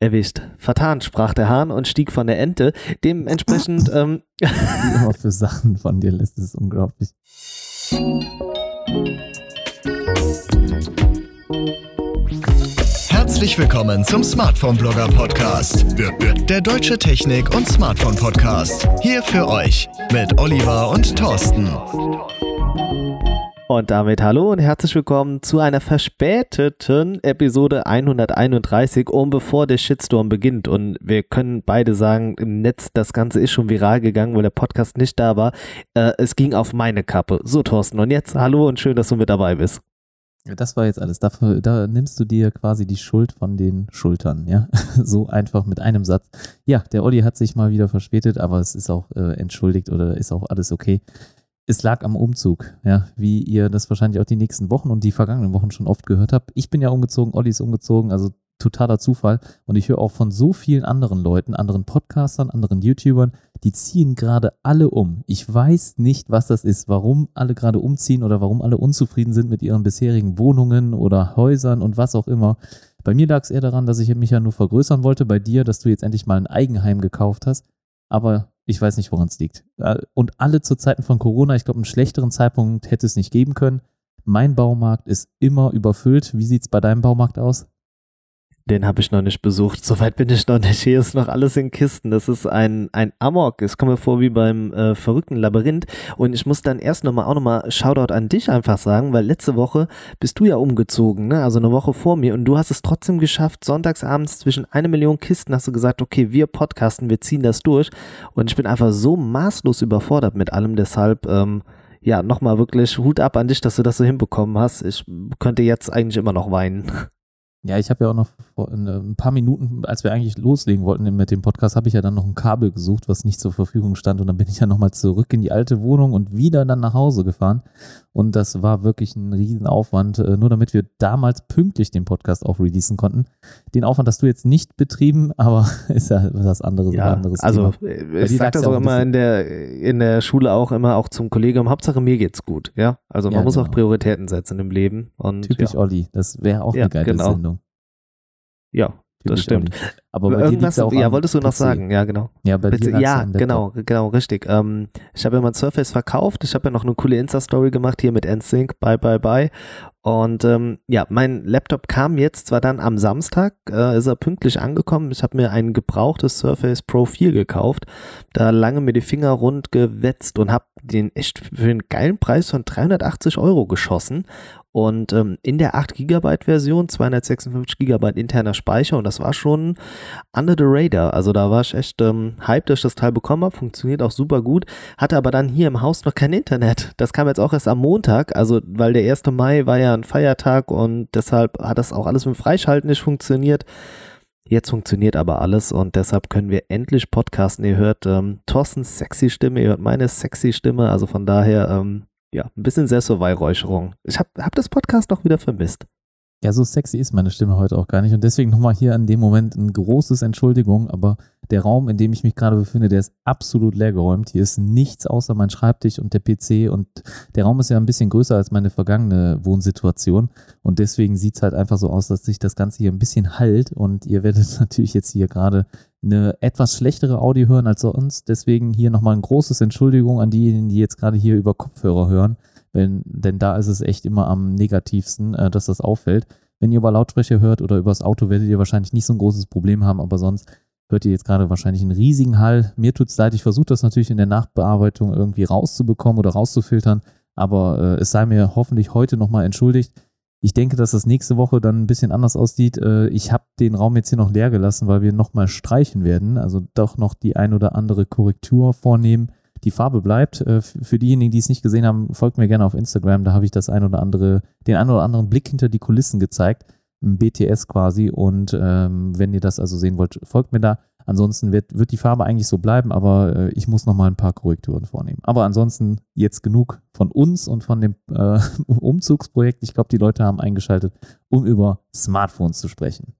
Erwischt. Vertan, sprach der Hahn und stieg von der Ente. Dementsprechend. ähm, immer für Sachen von dir lässt, ist unglaublich. Herzlich willkommen zum Smartphone Blogger Podcast. Der deutsche Technik- und Smartphone Podcast. Hier für euch mit Oliver und Thorsten. Und damit hallo und herzlich willkommen zu einer verspäteten Episode 131, um bevor der Shitstorm beginnt. Und wir können beide sagen, im Netz, das Ganze ist schon viral gegangen, weil der Podcast nicht da war. Äh, es ging auf meine Kappe. So, Thorsten, und jetzt hallo und schön, dass du mit dabei bist. Das war jetzt alles. Dafür, da nimmst du dir quasi die Schuld von den Schultern, ja. So einfach mit einem Satz. Ja, der Olli hat sich mal wieder verspätet, aber es ist auch äh, entschuldigt oder ist auch alles okay es lag am Umzug, ja, wie ihr das wahrscheinlich auch die nächsten Wochen und die vergangenen Wochen schon oft gehört habt. Ich bin ja umgezogen, Olli ist umgezogen, also totaler Zufall. Und ich höre auch von so vielen anderen Leuten, anderen Podcastern, anderen YouTubern, die ziehen gerade alle um. Ich weiß nicht, was das ist, warum alle gerade umziehen oder warum alle unzufrieden sind mit ihren bisherigen Wohnungen oder Häusern und was auch immer. Bei mir lag es eher daran, dass ich mich ja nur vergrößern wollte. Bei dir, dass du jetzt endlich mal ein Eigenheim gekauft hast. Aber ich weiß nicht, woran es liegt. Äh, und alle zu Zeiten von Corona, ich glaube, einen schlechteren Zeitpunkt hätte es nicht geben können. Mein Baumarkt ist immer überfüllt. Wie sieht es bei deinem Baumarkt aus? Den habe ich noch nicht besucht. Soweit bin ich noch nicht. Hier ist noch alles in Kisten. Das ist ein, ein Amok. Es kommt mir vor wie beim äh, verrückten Labyrinth. Und ich muss dann erst nochmal auch nochmal Shoutout an dich einfach sagen, weil letzte Woche bist du ja umgezogen, ne? Also eine Woche vor mir. Und du hast es trotzdem geschafft, sonntagsabends zwischen eine Million Kisten hast du gesagt, okay, wir podcasten, wir ziehen das durch. Und ich bin einfach so maßlos überfordert mit allem. Deshalb, ähm, ja, nochmal wirklich Hut ab an dich, dass du das so hinbekommen hast. Ich könnte jetzt eigentlich immer noch weinen. Ja, ich habe ja auch noch vor ein paar Minuten, als wir eigentlich loslegen wollten mit dem Podcast, habe ich ja dann noch ein Kabel gesucht, was nicht zur Verfügung stand. Und dann bin ich ja nochmal zurück in die alte Wohnung und wieder dann nach Hause gefahren. Und das war wirklich ein Riesenaufwand, äh, nur damit wir damals pünktlich den Podcast auch releasen konnten. Den Aufwand hast du jetzt nicht betrieben, aber ist ja was anderes. Ja, anderes also Thema. Äh, ich sage das auch immer in der, in der Schule auch immer auch zum Kollegium, Hauptsache mir geht's gut. Ja, also man ja, muss genau. auch Prioritäten setzen im Leben. Und, Typisch ja. Olli, das wäre auch eine geile genau. Sendung. Ja, das stimmt. Aber bei irgendwas, ja, ja wolltest du noch PC. sagen, ja, genau. Ja, bei dir ja genau, genau, richtig. Ähm, ich habe ja mein Surface verkauft. Ich habe ja noch eine coole Insta-Story gemacht hier mit NSYNC, bye, bye, bye. Und ähm, ja, mein Laptop kam jetzt zwar dann am Samstag, äh, ist er pünktlich angekommen. Ich habe mir ein gebrauchtes Surface Pro 4 gekauft, da lange mir die Finger rund gewetzt und habe den echt für einen geilen Preis von 380 Euro geschossen. Und ähm, in der 8 GB Version 256 GB interner Speicher und das war schon under the radar. Also da war ich echt ähm, hyped, dass ich das Teil bekommen habe. Funktioniert auch super gut. Hatte aber dann hier im Haus noch kein Internet. Das kam jetzt auch erst am Montag, also weil der 1. Mai war ja ein Feiertag und deshalb hat das auch alles mit dem Freischalten nicht funktioniert. Jetzt funktioniert aber alles und deshalb können wir endlich podcasten. Ihr hört ähm, Thorstens sexy Stimme, ihr hört meine sexy Stimme. Also von daher ähm, ja, ein bisschen Selbstbeweihräucherung. Ich habe hab das Podcast noch wieder vermisst. Ja, so sexy ist meine Stimme heute auch gar nicht. Und deswegen nochmal hier an dem Moment ein großes Entschuldigung, aber der Raum, in dem ich mich gerade befinde, der ist absolut leergeräumt. Hier ist nichts außer mein Schreibtisch und der PC und der Raum ist ja ein bisschen größer als meine vergangene Wohnsituation. Und deswegen sieht es halt einfach so aus, dass sich das Ganze hier ein bisschen halt und ihr werdet natürlich jetzt hier gerade eine etwas schlechtere Audio hören als sonst. Deswegen hier nochmal ein großes Entschuldigung an diejenigen, die jetzt gerade hier über Kopfhörer hören. Wenn, denn da ist es echt immer am negativsten, äh, dass das auffällt. Wenn ihr über Lautsprecher hört oder übers Auto, werdet ihr wahrscheinlich nicht so ein großes Problem haben, aber sonst hört ihr jetzt gerade wahrscheinlich einen riesigen Hall. Mir tut es leid, ich versuche das natürlich in der Nachbearbeitung irgendwie rauszubekommen oder rauszufiltern, aber äh, es sei mir hoffentlich heute nochmal entschuldigt. Ich denke, dass das nächste Woche dann ein bisschen anders aussieht. Äh, ich habe den Raum jetzt hier noch leer gelassen, weil wir nochmal streichen werden, also doch noch die ein oder andere Korrektur vornehmen. Die Farbe bleibt. Äh, für diejenigen, die es nicht gesehen haben, folgt mir gerne auf Instagram. Da habe ich das ein oder andere, den ein oder anderen Blick hinter die Kulissen gezeigt. BTS quasi. Und ähm, wenn ihr das also sehen wollt, folgt mir da. Ansonsten wird, wird die Farbe eigentlich so bleiben, aber äh, ich muss noch mal ein paar Korrekturen vornehmen. Aber ansonsten jetzt genug von uns und von dem äh, Umzugsprojekt. Ich glaube, die Leute haben eingeschaltet, um über Smartphones zu sprechen.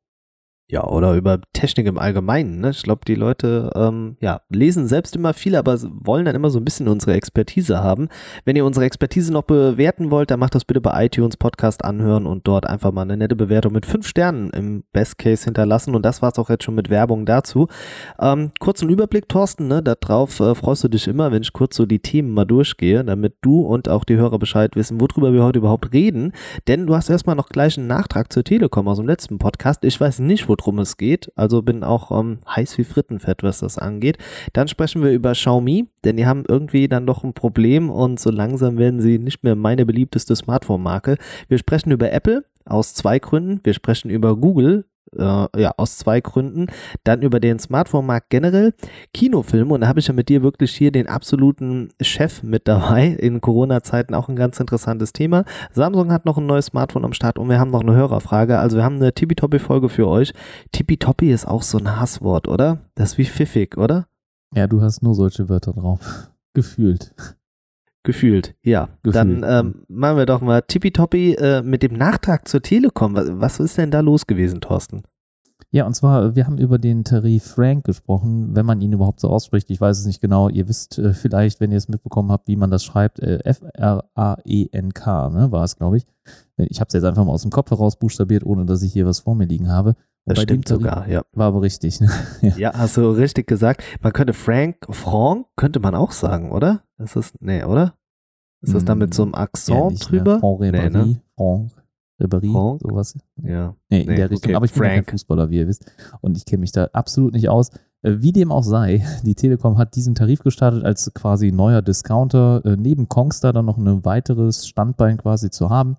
Ja, oder über Technik im Allgemeinen. Ne? Ich glaube, die Leute ähm, ja, lesen selbst immer viel, aber wollen dann immer so ein bisschen unsere Expertise haben. Wenn ihr unsere Expertise noch bewerten wollt, dann macht das bitte bei iTunes Podcast anhören und dort einfach mal eine nette Bewertung mit fünf Sternen im Best Case hinterlassen. Und das war's auch jetzt schon mit Werbung dazu. Ähm, kurzen Überblick, Thorsten, ne? darauf äh, freust du dich immer, wenn ich kurz so die Themen mal durchgehe, damit du und auch die Hörer Bescheid wissen, worüber wir heute überhaupt reden. Denn du hast erstmal noch gleich einen Nachtrag zur Telekom aus dem letzten Podcast. Ich weiß nicht, wo worum es geht. Also bin auch ähm, heiß wie Frittenfett, was das angeht. Dann sprechen wir über Xiaomi, denn die haben irgendwie dann doch ein Problem und so langsam werden sie nicht mehr meine beliebteste Smartphone-Marke. Wir sprechen über Apple aus zwei Gründen. Wir sprechen über Google, äh, ja, aus zwei Gründen. Dann über den Smartphone-Markt generell, Kinofilme und da habe ich ja mit dir wirklich hier den absoluten Chef mit dabei. In Corona-Zeiten auch ein ganz interessantes Thema. Samsung hat noch ein neues Smartphone am Start und wir haben noch eine Hörerfrage. Also wir haben eine Tippitoppi-Folge für euch. Tippitoppi ist auch so ein Hasswort, oder? Das ist wie pfiffig, oder? Ja, du hast nur solche Wörter drauf. Gefühlt. Gefühlt, ja. Gefühlt. Dann ähm, machen wir doch mal tippitoppi äh, mit dem Nachtrag zur Telekom. Was, was ist denn da los gewesen, Thorsten? Ja, und zwar, wir haben über den Tarif Frank gesprochen, wenn man ihn überhaupt so ausspricht. Ich weiß es nicht genau. Ihr wisst äh, vielleicht, wenn ihr es mitbekommen habt, wie man das schreibt. Äh, F-R-A-E-N-K ne, war es, glaube ich. Ich habe es jetzt einfach mal aus dem Kopf heraus buchstabiert, ohne dass ich hier was vor mir liegen habe. Das stimmt sogar, ja. War aber richtig. Ne? ja. ja. hast du richtig gesagt. Man könnte Frank, Franck könnte man auch sagen, oder? Das ist, nee, oder? Ist das dann mit so einem hm, Akzent ja, drüber? Franck Ribéry, nee, ne? Franck Ribéry, sowas. Ja. Nee, in nee, der Richtung. Okay. Aber ich bin Frank. kein Fußballer, wie ihr wisst. Und ich kenne mich da absolut nicht aus. Äh, wie dem auch sei, die Telekom hat diesen Tarif gestartet als quasi neuer Discounter, äh, neben Kongstar dann noch ein weiteres Standbein quasi zu haben.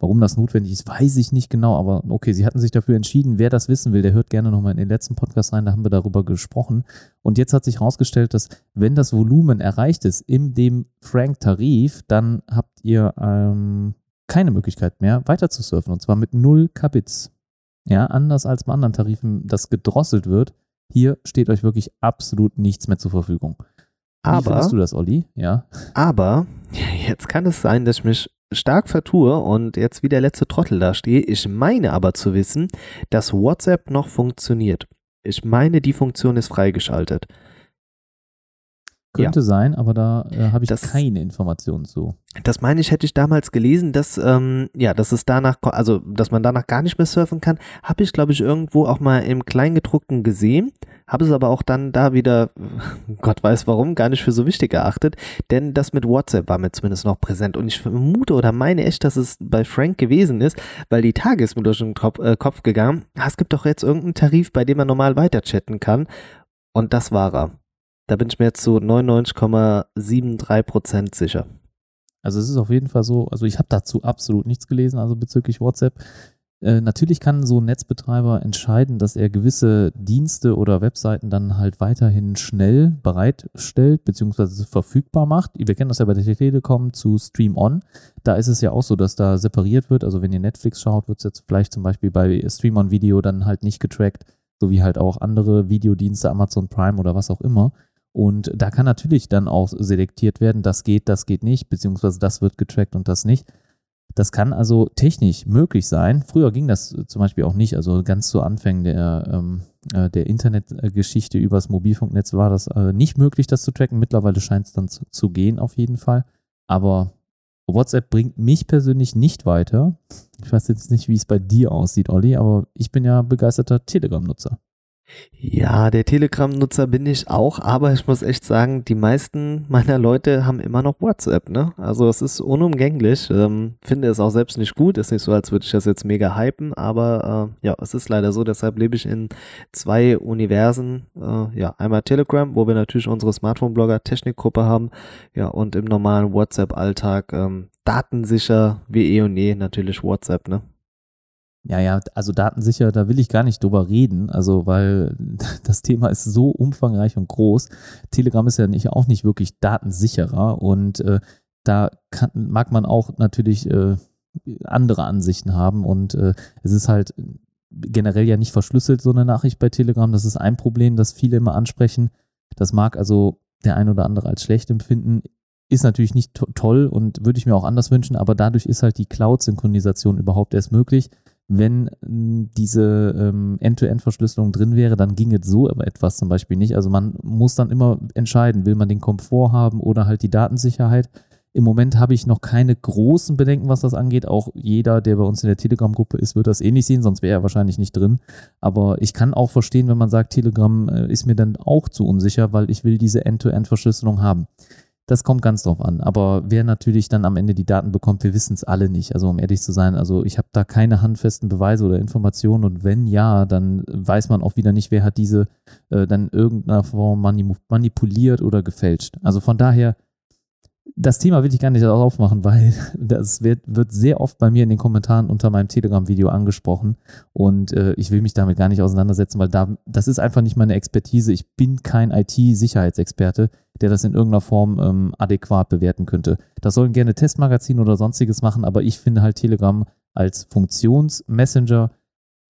Warum das notwendig ist, weiß ich nicht genau, aber okay, sie hatten sich dafür entschieden. Wer das wissen will, der hört gerne nochmal in den letzten Podcast rein, da haben wir darüber gesprochen. Und jetzt hat sich herausgestellt, dass wenn das Volumen erreicht ist in dem Frank-Tarif, dann habt ihr ähm, keine Möglichkeit mehr weiter zu surfen und zwar mit null Kabits. Ja, anders als bei anderen Tarifen, das gedrosselt wird. Hier steht euch wirklich absolut nichts mehr zur Verfügung. Wie aber, findest du das, Olli? Ja. Aber jetzt kann es sein, dass ich mich stark vertue und jetzt wie der letzte Trottel da stehe. Ich meine aber zu wissen, dass WhatsApp noch funktioniert. Ich meine, die Funktion ist freigeschaltet. Könnte ja. sein, aber da äh, habe ich das, keine Informationen zu. Das meine ich, hätte ich damals gelesen, dass ähm, ja, dass es danach, also dass man danach gar nicht mehr surfen kann, habe ich glaube ich irgendwo auch mal im Kleingedruckten gesehen, habe es aber auch dann da wieder, Gott weiß warum, gar nicht für so wichtig erachtet, denn das mit WhatsApp war mir zumindest noch präsent und ich vermute oder meine echt, dass es bei Frank gewesen ist, weil die Tage ist mir durch den äh, Kopf gegangen. Es gibt doch jetzt irgendeinen Tarif, bei dem man normal weiter chatten kann und das war er. Da bin ich mir zu 99,73% sicher. Also es ist auf jeden Fall so, also ich habe dazu absolut nichts gelesen, also bezüglich WhatsApp. Äh, natürlich kann so ein Netzbetreiber entscheiden, dass er gewisse Dienste oder Webseiten dann halt weiterhin schnell bereitstellt bzw. verfügbar macht. Wir kennen das ja bei der Telekom zu Stream On. Da ist es ja auch so, dass da separiert wird. Also wenn ihr Netflix schaut, wird es jetzt vielleicht zum Beispiel bei Stream On Video dann halt nicht getrackt, so wie halt auch andere Videodienste, Amazon Prime oder was auch immer. Und da kann natürlich dann auch selektiert werden, das geht, das geht nicht, beziehungsweise das wird getrackt und das nicht. Das kann also technisch möglich sein. Früher ging das zum Beispiel auch nicht. Also ganz zu Anfängen der, ähm, äh, der Internetgeschichte übers Mobilfunknetz war das äh, nicht möglich, das zu tracken. Mittlerweile scheint es dann zu, zu gehen, auf jeden Fall. Aber WhatsApp bringt mich persönlich nicht weiter. Ich weiß jetzt nicht, wie es bei dir aussieht, Olli, aber ich bin ja begeisterter Telegram-Nutzer. Ja, der Telegram-Nutzer bin ich auch, aber ich muss echt sagen, die meisten meiner Leute haben immer noch WhatsApp, ne? Also es ist unumgänglich. Ähm, finde es auch selbst nicht gut. Ist nicht so, als würde ich das jetzt mega hypen, aber äh, ja, es ist leider so. Deshalb lebe ich in zwei Universen. Äh, ja, einmal Telegram, wo wir natürlich unsere Smartphone-Blogger-Technikgruppe haben. Ja, und im normalen WhatsApp-Alltag ähm, datensicher wie eh und je natürlich WhatsApp, ne? Ja, ja, also datensicher, da will ich gar nicht drüber reden, also weil das Thema ist so umfangreich und groß. Telegram ist ja nicht, auch nicht wirklich datensicherer und äh, da kann, mag man auch natürlich äh, andere Ansichten haben und äh, es ist halt generell ja nicht verschlüsselt, so eine Nachricht bei Telegram. Das ist ein Problem, das viele immer ansprechen. Das mag also der ein oder andere als schlecht empfinden. Ist natürlich nicht to toll und würde ich mir auch anders wünschen, aber dadurch ist halt die Cloud-Synchronisation überhaupt erst möglich wenn diese ähm, End-to-End-Verschlüsselung drin wäre, dann ginge so etwas zum Beispiel nicht. Also man muss dann immer entscheiden, will man den Komfort haben oder halt die Datensicherheit. Im Moment habe ich noch keine großen Bedenken, was das angeht. Auch jeder, der bei uns in der Telegram-Gruppe ist, wird das eh nicht sehen, sonst wäre er wahrscheinlich nicht drin. Aber ich kann auch verstehen, wenn man sagt, Telegram äh, ist mir dann auch zu unsicher, weil ich will diese End-to-End-Verschlüsselung haben. Das kommt ganz drauf an. Aber wer natürlich dann am Ende die Daten bekommt, wir wissen es alle nicht. Also um ehrlich zu sein, also ich habe da keine handfesten Beweise oder Informationen und wenn ja, dann weiß man auch wieder nicht, wer hat diese äh, dann irgendeiner Form manipuliert oder gefälscht. Also von daher das Thema will ich gar nicht aufmachen, weil das wird, wird sehr oft bei mir in den Kommentaren unter meinem Telegram-Video angesprochen und äh, ich will mich damit gar nicht auseinandersetzen, weil da, das ist einfach nicht meine Expertise. Ich bin kein IT-Sicherheitsexperte, der das in irgendeiner Form ähm, adäquat bewerten könnte. Das sollen gerne Testmagazine oder sonstiges machen, aber ich finde halt Telegram als Funktionsmessenger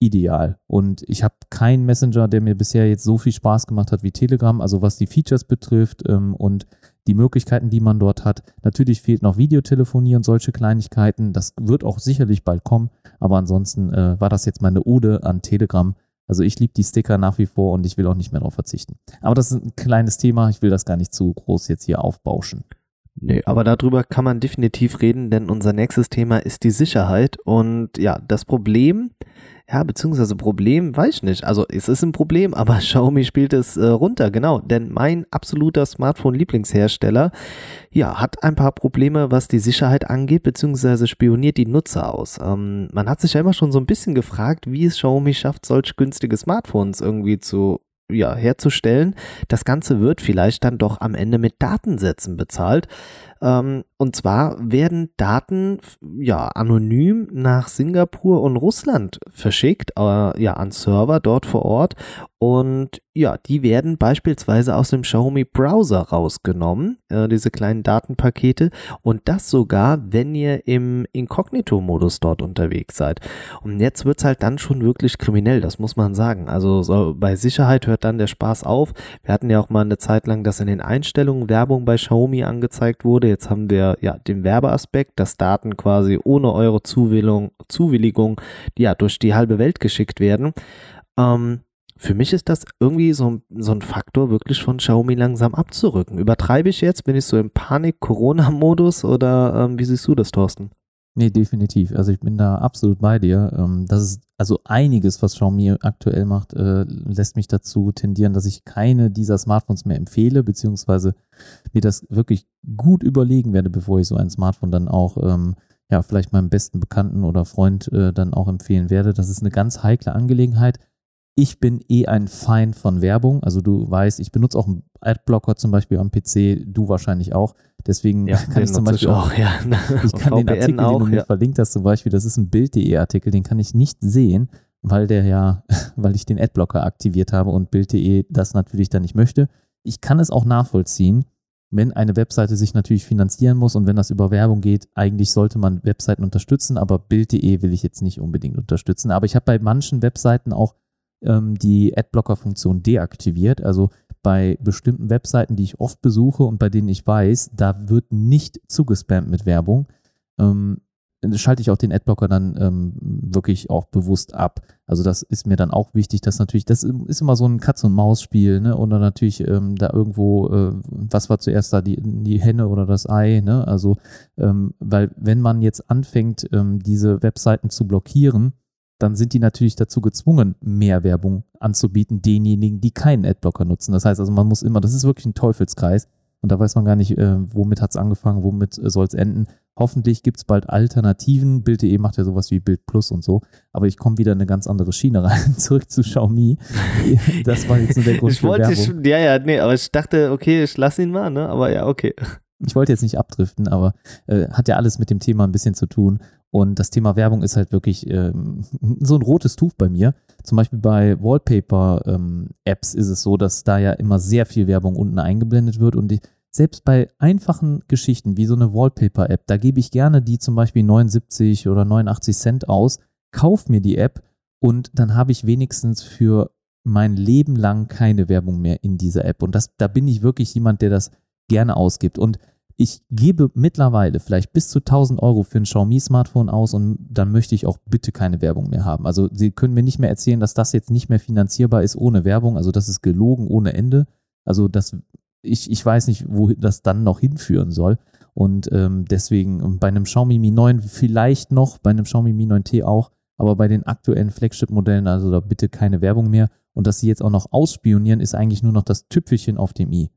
ideal. Und ich habe keinen Messenger, der mir bisher jetzt so viel Spaß gemacht hat wie Telegram, also was die Features betrifft ähm, und die Möglichkeiten, die man dort hat. Natürlich fehlt noch Videotelefonie und solche Kleinigkeiten. Das wird auch sicherlich bald kommen, aber ansonsten äh, war das jetzt meine Ode an Telegram. Also ich liebe die Sticker nach wie vor und ich will auch nicht mehr darauf verzichten. Aber das ist ein kleines Thema, ich will das gar nicht zu groß jetzt hier aufbauschen. Nee, aber darüber kann man definitiv reden, denn unser nächstes Thema ist die Sicherheit. Und ja, das Problem ja, beziehungsweise Problem, weiß ich nicht. Also es ist ein Problem, aber Xiaomi spielt es äh, runter, genau. Denn mein absoluter Smartphone-Lieblingshersteller, ja, hat ein paar Probleme, was die Sicherheit angeht, beziehungsweise spioniert die Nutzer aus. Ähm, man hat sich ja immer schon so ein bisschen gefragt, wie es Xiaomi schafft, solch günstige Smartphones irgendwie zu ja, herzustellen. Das Ganze wird vielleicht dann doch am Ende mit Datensätzen bezahlt. Ähm, und zwar werden Daten ja anonym nach Singapur und Russland verschickt, äh, ja an Server dort vor Ort und ja, die werden beispielsweise aus dem Xiaomi Browser rausgenommen, äh, diese kleinen Datenpakete und das sogar, wenn ihr im Inkognito-Modus dort unterwegs seid. Und jetzt wird's halt dann schon wirklich kriminell, das muss man sagen. Also so, bei Sicherheit hört dann der Spaß auf. Wir hatten ja auch mal eine Zeit lang, dass in den Einstellungen Werbung bei Xiaomi angezeigt wurde. Jetzt haben wir ja den Werbeaspekt, dass Daten quasi ohne eure Zuwilligung, Zuwilligung ja durch die halbe Welt geschickt werden. Ähm, für mich ist das irgendwie so, so ein Faktor, wirklich von Xiaomi langsam abzurücken. Übertreibe ich jetzt? Bin ich so im Panik-Corona-Modus oder ähm, wie siehst du das, Thorsten? Nee, definitiv. Also ich bin da absolut bei dir. Ähm, das ist also einiges, was Xiaomi aktuell macht, äh, lässt mich dazu tendieren, dass ich keine dieser Smartphones mehr empfehle, beziehungsweise mir das wirklich gut überlegen werde, bevor ich so ein Smartphone dann auch ähm, ja, vielleicht meinem besten Bekannten oder Freund äh, dann auch empfehlen werde. Das ist eine ganz heikle Angelegenheit ich bin eh ein Feind von Werbung. Also du weißt, ich benutze auch einen Adblocker zum Beispiel am PC, du wahrscheinlich auch. Deswegen ja, kann ich zum Beispiel auch, ja. ich kann den Artikel, auch, den du mir ja. verlinkt hast, zum Beispiel, das ist ein Bild.de Artikel, den kann ich nicht sehen, weil der ja, weil ich den Adblocker aktiviert habe und Bild.de das natürlich dann nicht möchte. Ich kann es auch nachvollziehen, wenn eine Webseite sich natürlich finanzieren muss und wenn das über Werbung geht, eigentlich sollte man Webseiten unterstützen, aber Bild.de will ich jetzt nicht unbedingt unterstützen. Aber ich habe bei manchen Webseiten auch ähm, die Adblocker-Funktion deaktiviert. Also bei bestimmten Webseiten, die ich oft besuche und bei denen ich weiß, da wird nicht zugespammt mit Werbung, ähm, schalte ich auch den Adblocker dann ähm, wirklich auch bewusst ab. Also das ist mir dann auch wichtig, dass natürlich, das ist immer so ein Katz-und-Maus-Spiel, ne? Oder natürlich ähm, da irgendwo, äh, was war zuerst da, die, die Henne oder das Ei, ne? Also, ähm, weil wenn man jetzt anfängt, ähm, diese Webseiten zu blockieren, dann sind die natürlich dazu gezwungen, mehr Werbung anzubieten, denjenigen, die keinen Adblocker nutzen. Das heißt also, man muss immer, das ist wirklich ein Teufelskreis und da weiß man gar nicht, äh, womit hat es angefangen, womit äh, soll es enden. Hoffentlich gibt es bald Alternativen. Bild.de macht ja sowas wie Bild Plus und so. Aber ich komme wieder in eine ganz andere Schiene rein. Zurück zu Xiaomi. Das war jetzt nur der Grund ich wollte, ich, ja, ja, nee, aber ich dachte, okay, ich lasse ihn mal, ne? Aber ja, okay. Ich wollte jetzt nicht abdriften, aber äh, hat ja alles mit dem Thema ein bisschen zu tun. Und das Thema Werbung ist halt wirklich ähm, so ein rotes Tuch bei mir. Zum Beispiel bei Wallpaper-Apps ähm, ist es so, dass da ja immer sehr viel Werbung unten eingeblendet wird. Und die, selbst bei einfachen Geschichten wie so eine Wallpaper-App, da gebe ich gerne die zum Beispiel 79 oder 89 Cent aus, kauf mir die App und dann habe ich wenigstens für mein Leben lang keine Werbung mehr in dieser App. Und das, da bin ich wirklich jemand, der das gerne ausgibt. Und ich gebe mittlerweile vielleicht bis zu 1000 Euro für ein Xiaomi-Smartphone aus und dann möchte ich auch bitte keine Werbung mehr haben. Also Sie können mir nicht mehr erzählen, dass das jetzt nicht mehr finanzierbar ist ohne Werbung. Also das ist gelogen ohne Ende. Also das, ich, ich weiß nicht, wo das dann noch hinführen soll. Und ähm, deswegen bei einem Xiaomi Mi 9 vielleicht noch, bei einem Xiaomi Mi 9T auch, aber bei den aktuellen Flagship-Modellen, also da bitte keine Werbung mehr. Und dass sie jetzt auch noch ausspionieren, ist eigentlich nur noch das Tüpfelchen auf dem i.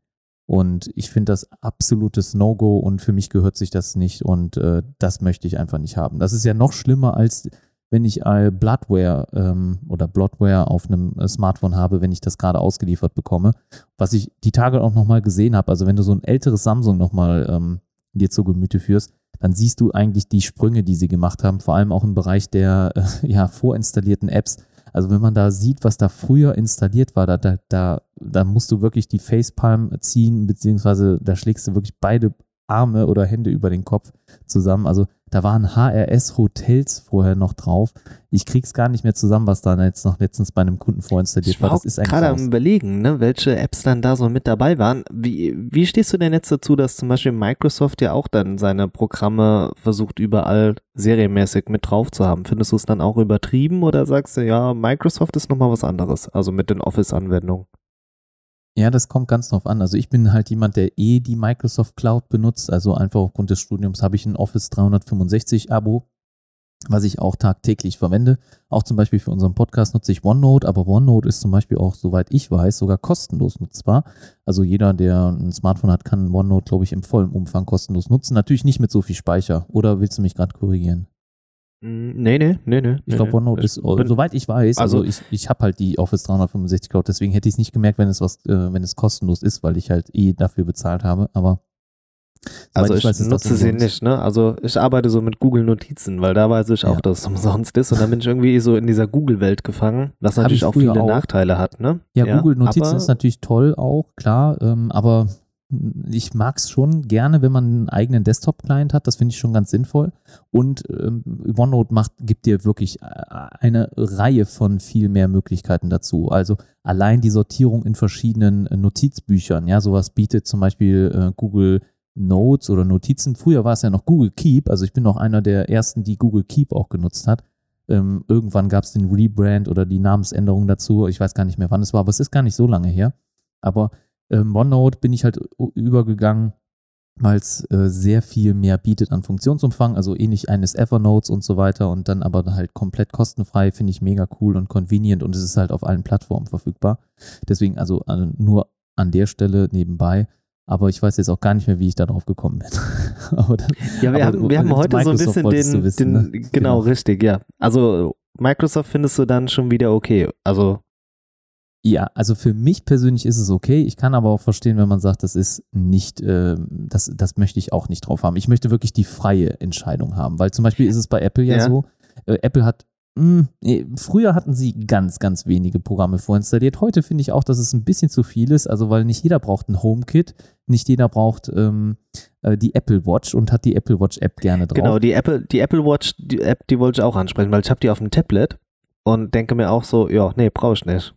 Und ich finde das absolutes No-Go und für mich gehört sich das nicht und äh, das möchte ich einfach nicht haben. Das ist ja noch schlimmer, als wenn ich äh, Bloodware ähm, oder Bloodware auf einem äh, Smartphone habe, wenn ich das gerade ausgeliefert bekomme. Was ich die Tage auch nochmal gesehen habe, also wenn du so ein älteres Samsung nochmal ähm, dir zu Gemüte führst, dann siehst du eigentlich die Sprünge, die sie gemacht haben, vor allem auch im Bereich der äh, ja, vorinstallierten Apps. Also wenn man da sieht, was da früher installiert war, da, da, da, da musst du wirklich die Facepalm ziehen, beziehungsweise da schlägst du wirklich beide Arme oder Hände über den Kopf zusammen. Also da waren HRS-Hotels vorher noch drauf. Ich krieg's gar nicht mehr zusammen, was da jetzt noch letztens bei einem Kunden vorinstalliert ich war. Das ist gerade am überlegen, ne, welche Apps dann da so mit dabei waren. Wie, wie stehst du denn jetzt dazu, dass zum Beispiel Microsoft ja auch dann seine Programme versucht, überall serienmäßig mit drauf zu haben? Findest du es dann auch übertrieben oder sagst du, ja, Microsoft ist nochmal was anderes, also mit den Office-Anwendungen? Ja, das kommt ganz drauf an. Also ich bin halt jemand, der eh die Microsoft Cloud benutzt. Also einfach aufgrund des Studiums habe ich ein Office 365 Abo, was ich auch tagtäglich verwende. Auch zum Beispiel für unseren Podcast nutze ich OneNote, aber OneNote ist zum Beispiel auch, soweit ich weiß, sogar kostenlos nutzbar. Also jeder, der ein Smartphone hat, kann OneNote, glaube ich, im vollen Umfang kostenlos nutzen. Natürlich nicht mit so viel Speicher. Oder willst du mich gerade korrigieren? Nee, nee, nee, nee. Ich glaube, OneNote ist, bin, soweit ich weiß, also, also ich, ich habe halt die Office 365 Cloud, deswegen hätte ich es nicht gemerkt, wenn es was, äh, wenn es kostenlos ist, weil ich halt eh dafür bezahlt habe, aber also ich, ich weiß, nutze sie nicht, ne? Also ich arbeite so mit Google Notizen, weil da weiß ich auch, ja. dass es umsonst ist. Und dann bin ich irgendwie so in dieser Google-Welt gefangen, was natürlich auch viele auch. Nachteile hat, ne? Ja, ja Google Notizen ist natürlich toll auch, klar, ähm, aber ich mag es schon gerne, wenn man einen eigenen Desktop-Client hat. Das finde ich schon ganz sinnvoll. Und ähm, OneNote macht, gibt dir wirklich äh, eine Reihe von viel mehr Möglichkeiten dazu. Also allein die Sortierung in verschiedenen äh, Notizbüchern. Ja, sowas bietet zum Beispiel äh, Google Notes oder Notizen. Früher war es ja noch Google Keep. Also ich bin noch einer der ersten, die Google Keep auch genutzt hat. Ähm, irgendwann gab es den Rebrand oder die Namensänderung dazu. Ich weiß gar nicht mehr, wann es war, aber es ist gar nicht so lange her. Aber ähm, OneNote bin ich halt übergegangen, weil es äh, sehr viel mehr bietet an Funktionsumfang, also ähnlich eines Evernotes und so weiter und dann aber halt komplett kostenfrei, finde ich mega cool und convenient und es ist halt auf allen Plattformen verfügbar. Deswegen also äh, nur an der Stelle nebenbei. Aber ich weiß jetzt auch gar nicht mehr, wie ich darauf gekommen bin. das, ja, wir haben, wir haben heute so ein bisschen den, wissen, den ne? genau, genau, richtig, ja. Also Microsoft findest du dann schon wieder okay. Also ja, also für mich persönlich ist es okay. Ich kann aber auch verstehen, wenn man sagt, das ist nicht, äh, das, das möchte ich auch nicht drauf haben. Ich möchte wirklich die freie Entscheidung haben, weil zum Beispiel ist es bei Apple ja, ja. so, äh, Apple hat mh, hm, früher hatten sie ganz, ganz wenige Programme vorinstalliert. Heute finde ich auch, dass es ein bisschen zu viel ist, also weil nicht jeder braucht ein HomeKit, nicht jeder braucht ähm, äh, die Apple Watch und hat die Apple Watch App gerne drauf. Genau, die Apple, die Apple Watch die App, die wollte ich auch ansprechen, weil ich habe die auf dem Tablet und denke mir auch so, ja, nee, brauche ich nicht.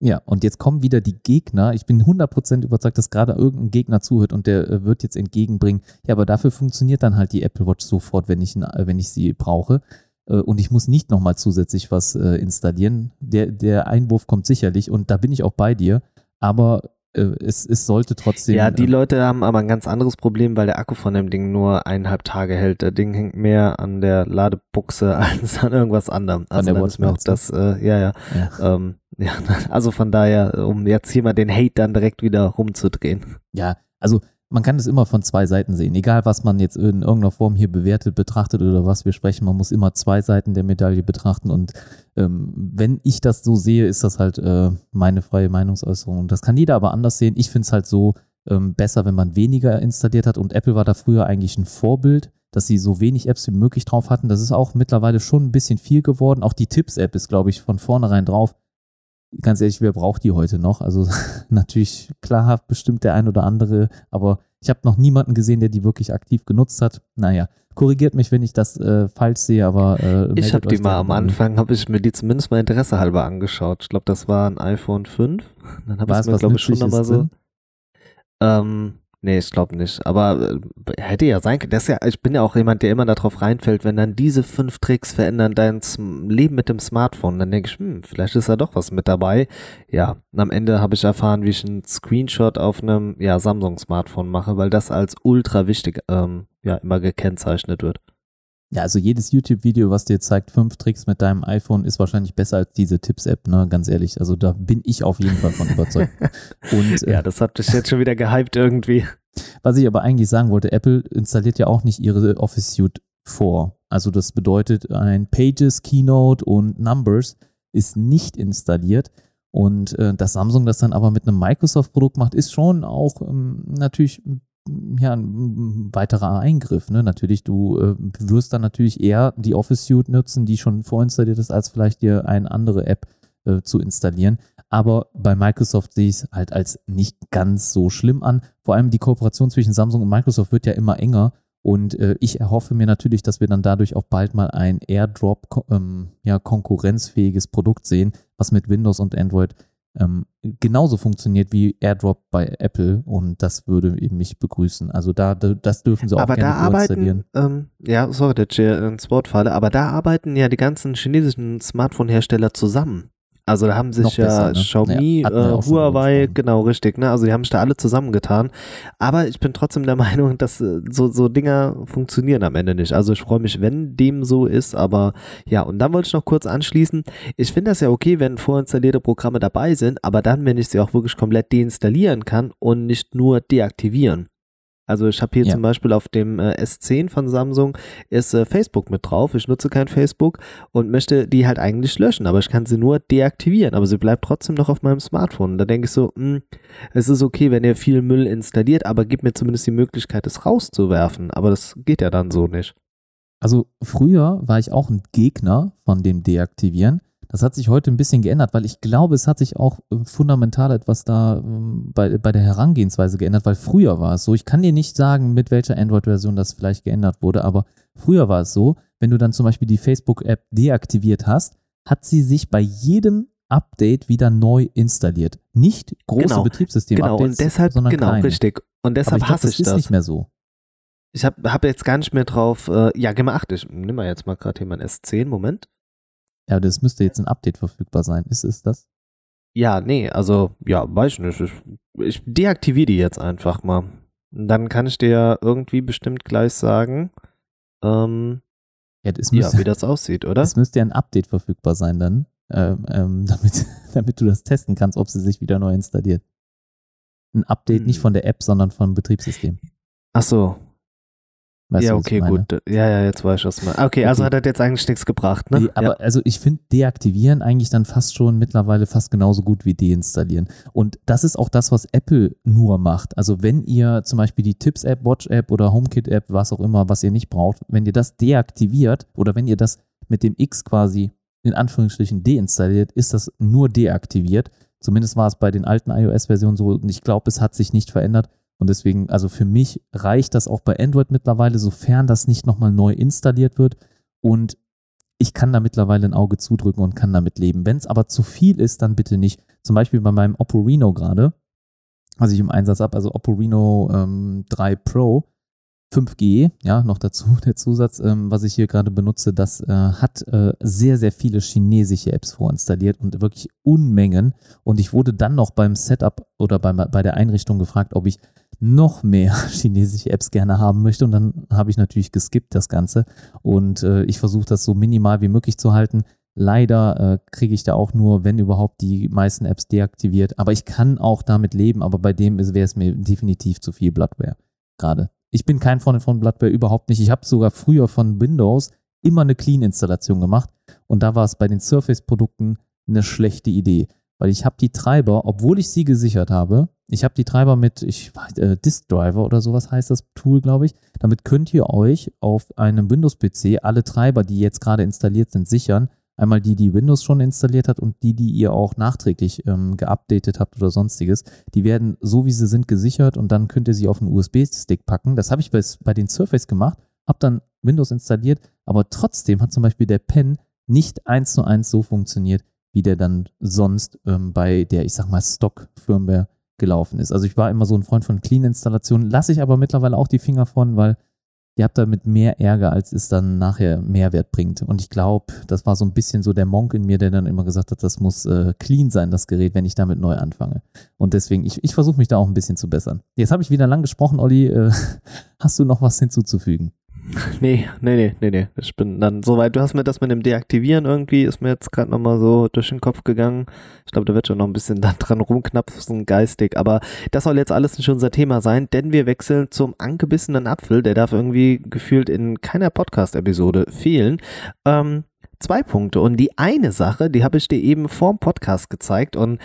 Ja, und jetzt kommen wieder die Gegner. Ich bin 100% überzeugt, dass gerade irgendein Gegner zuhört und der äh, wird jetzt entgegenbringen. Ja, aber dafür funktioniert dann halt die Apple Watch sofort, wenn ich, äh, wenn ich sie brauche. Äh, und ich muss nicht nochmal zusätzlich was installieren. Der, der Einwurf kommt sicherlich und da bin ich auch bei dir. Aber es, es sollte trotzdem. Ja, die Leute haben aber ein ganz anderes Problem, weil der Akku von dem Ding nur eineinhalb Tage hält. Der Ding hängt mehr an der Ladebuchse als an irgendwas anderem. Also dann ist mir auch das, äh, ja, ja. ja. Ähm, ja, also von daher, um jetzt hier mal den Hate dann direkt wieder rumzudrehen. Ja, also man kann es immer von zwei Seiten sehen. Egal, was man jetzt in irgendeiner Form hier bewertet, betrachtet oder was wir sprechen, man muss immer zwei Seiten der Medaille betrachten. Und ähm, wenn ich das so sehe, ist das halt äh, meine freie Meinungsäußerung. Das kann jeder aber anders sehen. Ich finde es halt so ähm, besser, wenn man weniger installiert hat. Und Apple war da früher eigentlich ein Vorbild, dass sie so wenig Apps wie möglich drauf hatten. Das ist auch mittlerweile schon ein bisschen viel geworden. Auch die Tipps-App ist, glaube ich, von vornherein drauf ganz ehrlich, wer braucht die heute noch? Also natürlich, klar, bestimmt der ein oder andere, aber ich habe noch niemanden gesehen, der die wirklich aktiv genutzt hat. Naja, korrigiert mich, wenn ich das äh, falsch sehe, aber äh, ich habe die mal am Anfang, habe ich mir die zumindest mal Interesse halber angeschaut. Ich glaube, das war ein iPhone 5. Dann habe ich mir, glaube ich, schon nochmal so. Ähm, Nee, ich glaube nicht. Aber äh, hätte ja sein können. Das ist ja, ich bin ja auch jemand, der immer darauf reinfällt, wenn dann diese fünf Tricks verändern dein Leben mit dem Smartphone, dann denke ich, hm, vielleicht ist da doch was mit dabei. Ja, und am Ende habe ich erfahren, wie ich einen Screenshot auf einem ja, Samsung-Smartphone mache, weil das als ultra wichtig ähm, ja immer gekennzeichnet wird. Ja, also jedes YouTube-Video, was dir zeigt, fünf Tricks mit deinem iPhone, ist wahrscheinlich besser als diese Tipps-App, ne? Ganz ehrlich. Also da bin ich auf jeden Fall von überzeugt. Und, äh, ja, das hat dich jetzt schon wieder gehypt irgendwie. Was ich aber eigentlich sagen wollte, Apple installiert ja auch nicht ihre Office Suite vor. Also das bedeutet, ein Pages, Keynote und Numbers ist nicht installiert. Und äh, dass Samsung das dann aber mit einem Microsoft-Produkt macht, ist schon auch ähm, natürlich ja, ein weiterer Eingriff. Ne? Natürlich, du äh, wirst dann natürlich eher die Office Suite nutzen, die schon vorinstalliert ist, als vielleicht dir eine andere App äh, zu installieren. Aber bei Microsoft sehe ich es halt als nicht ganz so schlimm an. Vor allem die Kooperation zwischen Samsung und Microsoft wird ja immer enger. Und äh, ich erhoffe mir natürlich, dass wir dann dadurch auch bald mal ein AirDrop ähm, ja, konkurrenzfähiges Produkt sehen, was mit Windows und Android ähm, genauso funktioniert wie AirDrop bei Apple und das würde eben mich begrüßen. Also da, das dürfen sie auch aber gerne da arbeiten, ähm, ja, sorry, dass ich ins Wort falle, aber da arbeiten ja die ganzen chinesischen Smartphone-Hersteller zusammen. Also da haben sich Noch ja besser, ne? Xiaomi, Ja, äh, Huawei, genau richtig, ne? Also die haben sich da alle zusammengetan. Aber ich bin trotzdem der Meinung, dass äh, so, so Dinger funktionieren am Ende nicht. Also ich freue mich, wenn dem so ist, aber ja, und dann wollte ich noch kurz anschließen. Ich finde das ja okay, wenn vorinstallierte Programme dabei sind, aber dann, wenn ich sie auch wirklich komplett deinstallieren kann und nicht nur deaktivieren. Also ich habe hier Ja. zum Beispiel auf dem äh, S10 von Samsung ist äh, Facebook mit drauf. Ich nutze kein Facebook und möchte die halt eigentlich löschen, aber ich kann sie nur deaktivieren, aber sie bleibt trotzdem noch auf meinem Smartphone. Da denke ich so, mh, es ist okay, wenn ihr viel Müll installiert, aber gib mir zumindest die Möglichkeit, es rauszuwerfen. Aber das geht ja dann so nicht. Also früher war ich auch ein Gegner von dem Deaktivieren. Das hat sich heute ein bisschen geändert, weil ich glaube, es hat sich auch äh, fundamental etwas da ähm, bei, bei der Herangehensweise geändert, weil früher war es so, ich kann dir nicht sagen, mit welcher Android-Version das vielleicht geändert wurde, aber früher war es so, wenn du dann zum Beispiel die Facebook-App deaktiviert hast, hat sie sich bei jedem Update wieder neu installiert. Nicht große Genau, Betriebssystem-Updates, Genau, und deshalb, sondern genau, kleine. richtig. Und Aber deshalb ich glaub, hasse das ich ist das. nicht mehr so. Ich habe hab jetzt gar nicht mehr drauf, äh, ja, gemacht. Ich nimm mal jetzt mal gerade hier mein S10, Moment. Ja, das müsste jetzt ein Update verfügbar sein. Ist es das? Ja, nee, also, ja, weiß ich nicht. Ich, ich deaktiviere die jetzt einfach mal. Dann kann ich dir irgendwie bestimmt gleich sagen, ähm, Ja, das ja, müsste, wie das aussieht, oder? es müsste ja ein Update verfügbar sein dann, ähm, ähm, damit, damit du das testen kannst, ob sie sich wieder neu installiert. Ein Update Hm. nicht von der App, sondern vom Betriebssystem. Ach so, Weißt ja, okay, gut. Ja, ja, jetzt weiß ich was mal. Okay, also Okay. hat das jetzt eigentlich nichts gebracht, ne? Nee, aber ja. also ich finde deaktivieren eigentlich dann fast schon mittlerweile fast genauso gut wie deinstallieren. Und das ist auch das, was Apple nur macht. Also wenn ihr zum Beispiel die Tipps-App, Watch-App oder HomeKit-App, was auch immer, was ihr nicht braucht, wenn ihr das deaktiviert oder wenn ihr das mit dem X quasi in Anführungsstrichen deinstalliert, ist das nur deaktiviert. Zumindest war es bei den alten iOS-Versionen so und ich glaube, es hat sich nicht verändert. Und deswegen, also für mich reicht das auch bei Android mittlerweile, sofern das nicht nochmal neu installiert wird. Und ich kann da mittlerweile ein Auge zudrücken und kann damit leben. Wenn es aber zu viel ist, dann bitte nicht. Zum Beispiel bei meinem Oppo Reno gerade, was ich im Einsatz habe, also Oppo Reno ähm, 3 Pro 5G, ja, noch dazu der Zusatz, ähm, was ich hier gerade benutze, das äh, hat äh, sehr, sehr viele chinesische Apps vorinstalliert und wirklich Unmengen. Und ich wurde dann noch beim Setup oder beim, bei der Einrichtung gefragt, ob ich noch mehr chinesische Apps gerne haben möchte. Und dann habe ich natürlich geskippt das Ganze. Und äh, ich versuche das so minimal wie möglich zu halten. Leider äh, kriege ich da auch nur, wenn überhaupt, die meisten Apps deaktiviert. Aber ich kann auch damit leben. Aber bei dem wäre es mir definitiv zu viel Bloodware gerade. Ich bin kein Freund von Bloodware, überhaupt nicht. Ich habe sogar früher von Windows immer eine Clean-Installation gemacht. Und da war es bei den Surface-Produkten eine schlechte Idee. Weil ich habe die Treiber, obwohl ich sie gesichert habe, ich habe die Treiber mit, ich weiß, äh, Disk Driver oder sowas heißt das Tool, glaube ich. Damit könnt ihr euch auf einem Windows-PC alle Treiber, die jetzt gerade installiert sind, sichern. Einmal die, die Windows schon installiert hat und die, die ihr auch nachträglich ähm, geupdatet habt oder sonstiges. Die werden so, wie sie sind, gesichert und dann könnt ihr sie auf einen USB-Stick packen. Das habe ich bei, bei den Surface gemacht, habe dann Windows installiert, aber trotzdem hat zum Beispiel der Pen nicht eins zu eins so funktioniert, wie der dann sonst ähm, bei der, ich sag mal, Stock-Firmware gelaufen ist. Also ich war immer so ein Freund von Clean-Installationen, lasse ich aber mittlerweile auch die Finger von, weil ihr habt damit mehr Ärger, als es dann nachher Mehrwert bringt. Und ich glaube, das war so ein bisschen so der Monk in mir, der dann immer gesagt hat, das muss äh, clean sein, das Gerät, wenn ich damit neu anfange. Und deswegen, ich, ich versuche mich da auch ein bisschen zu bessern. Jetzt habe ich wieder lang gesprochen, Olli. Äh, hast du noch was hinzuzufügen? Nee, nee, nee, nee, nee. Ich bin dann soweit. Du hast mir das mit dem Deaktivieren irgendwie, ist mir jetzt gerade nochmal so durch den Kopf gegangen. Ich glaube, da wird schon noch ein bisschen dran rumknapsen, geistig. Aber das soll jetzt alles nicht unser Thema sein, denn wir wechseln zum angebissenen Apfel. Der darf irgendwie gefühlt in keiner Podcast-Episode fehlen. Ähm, zwei Punkte. Und die eine Sache, die habe ich dir eben vorm Podcast gezeigt und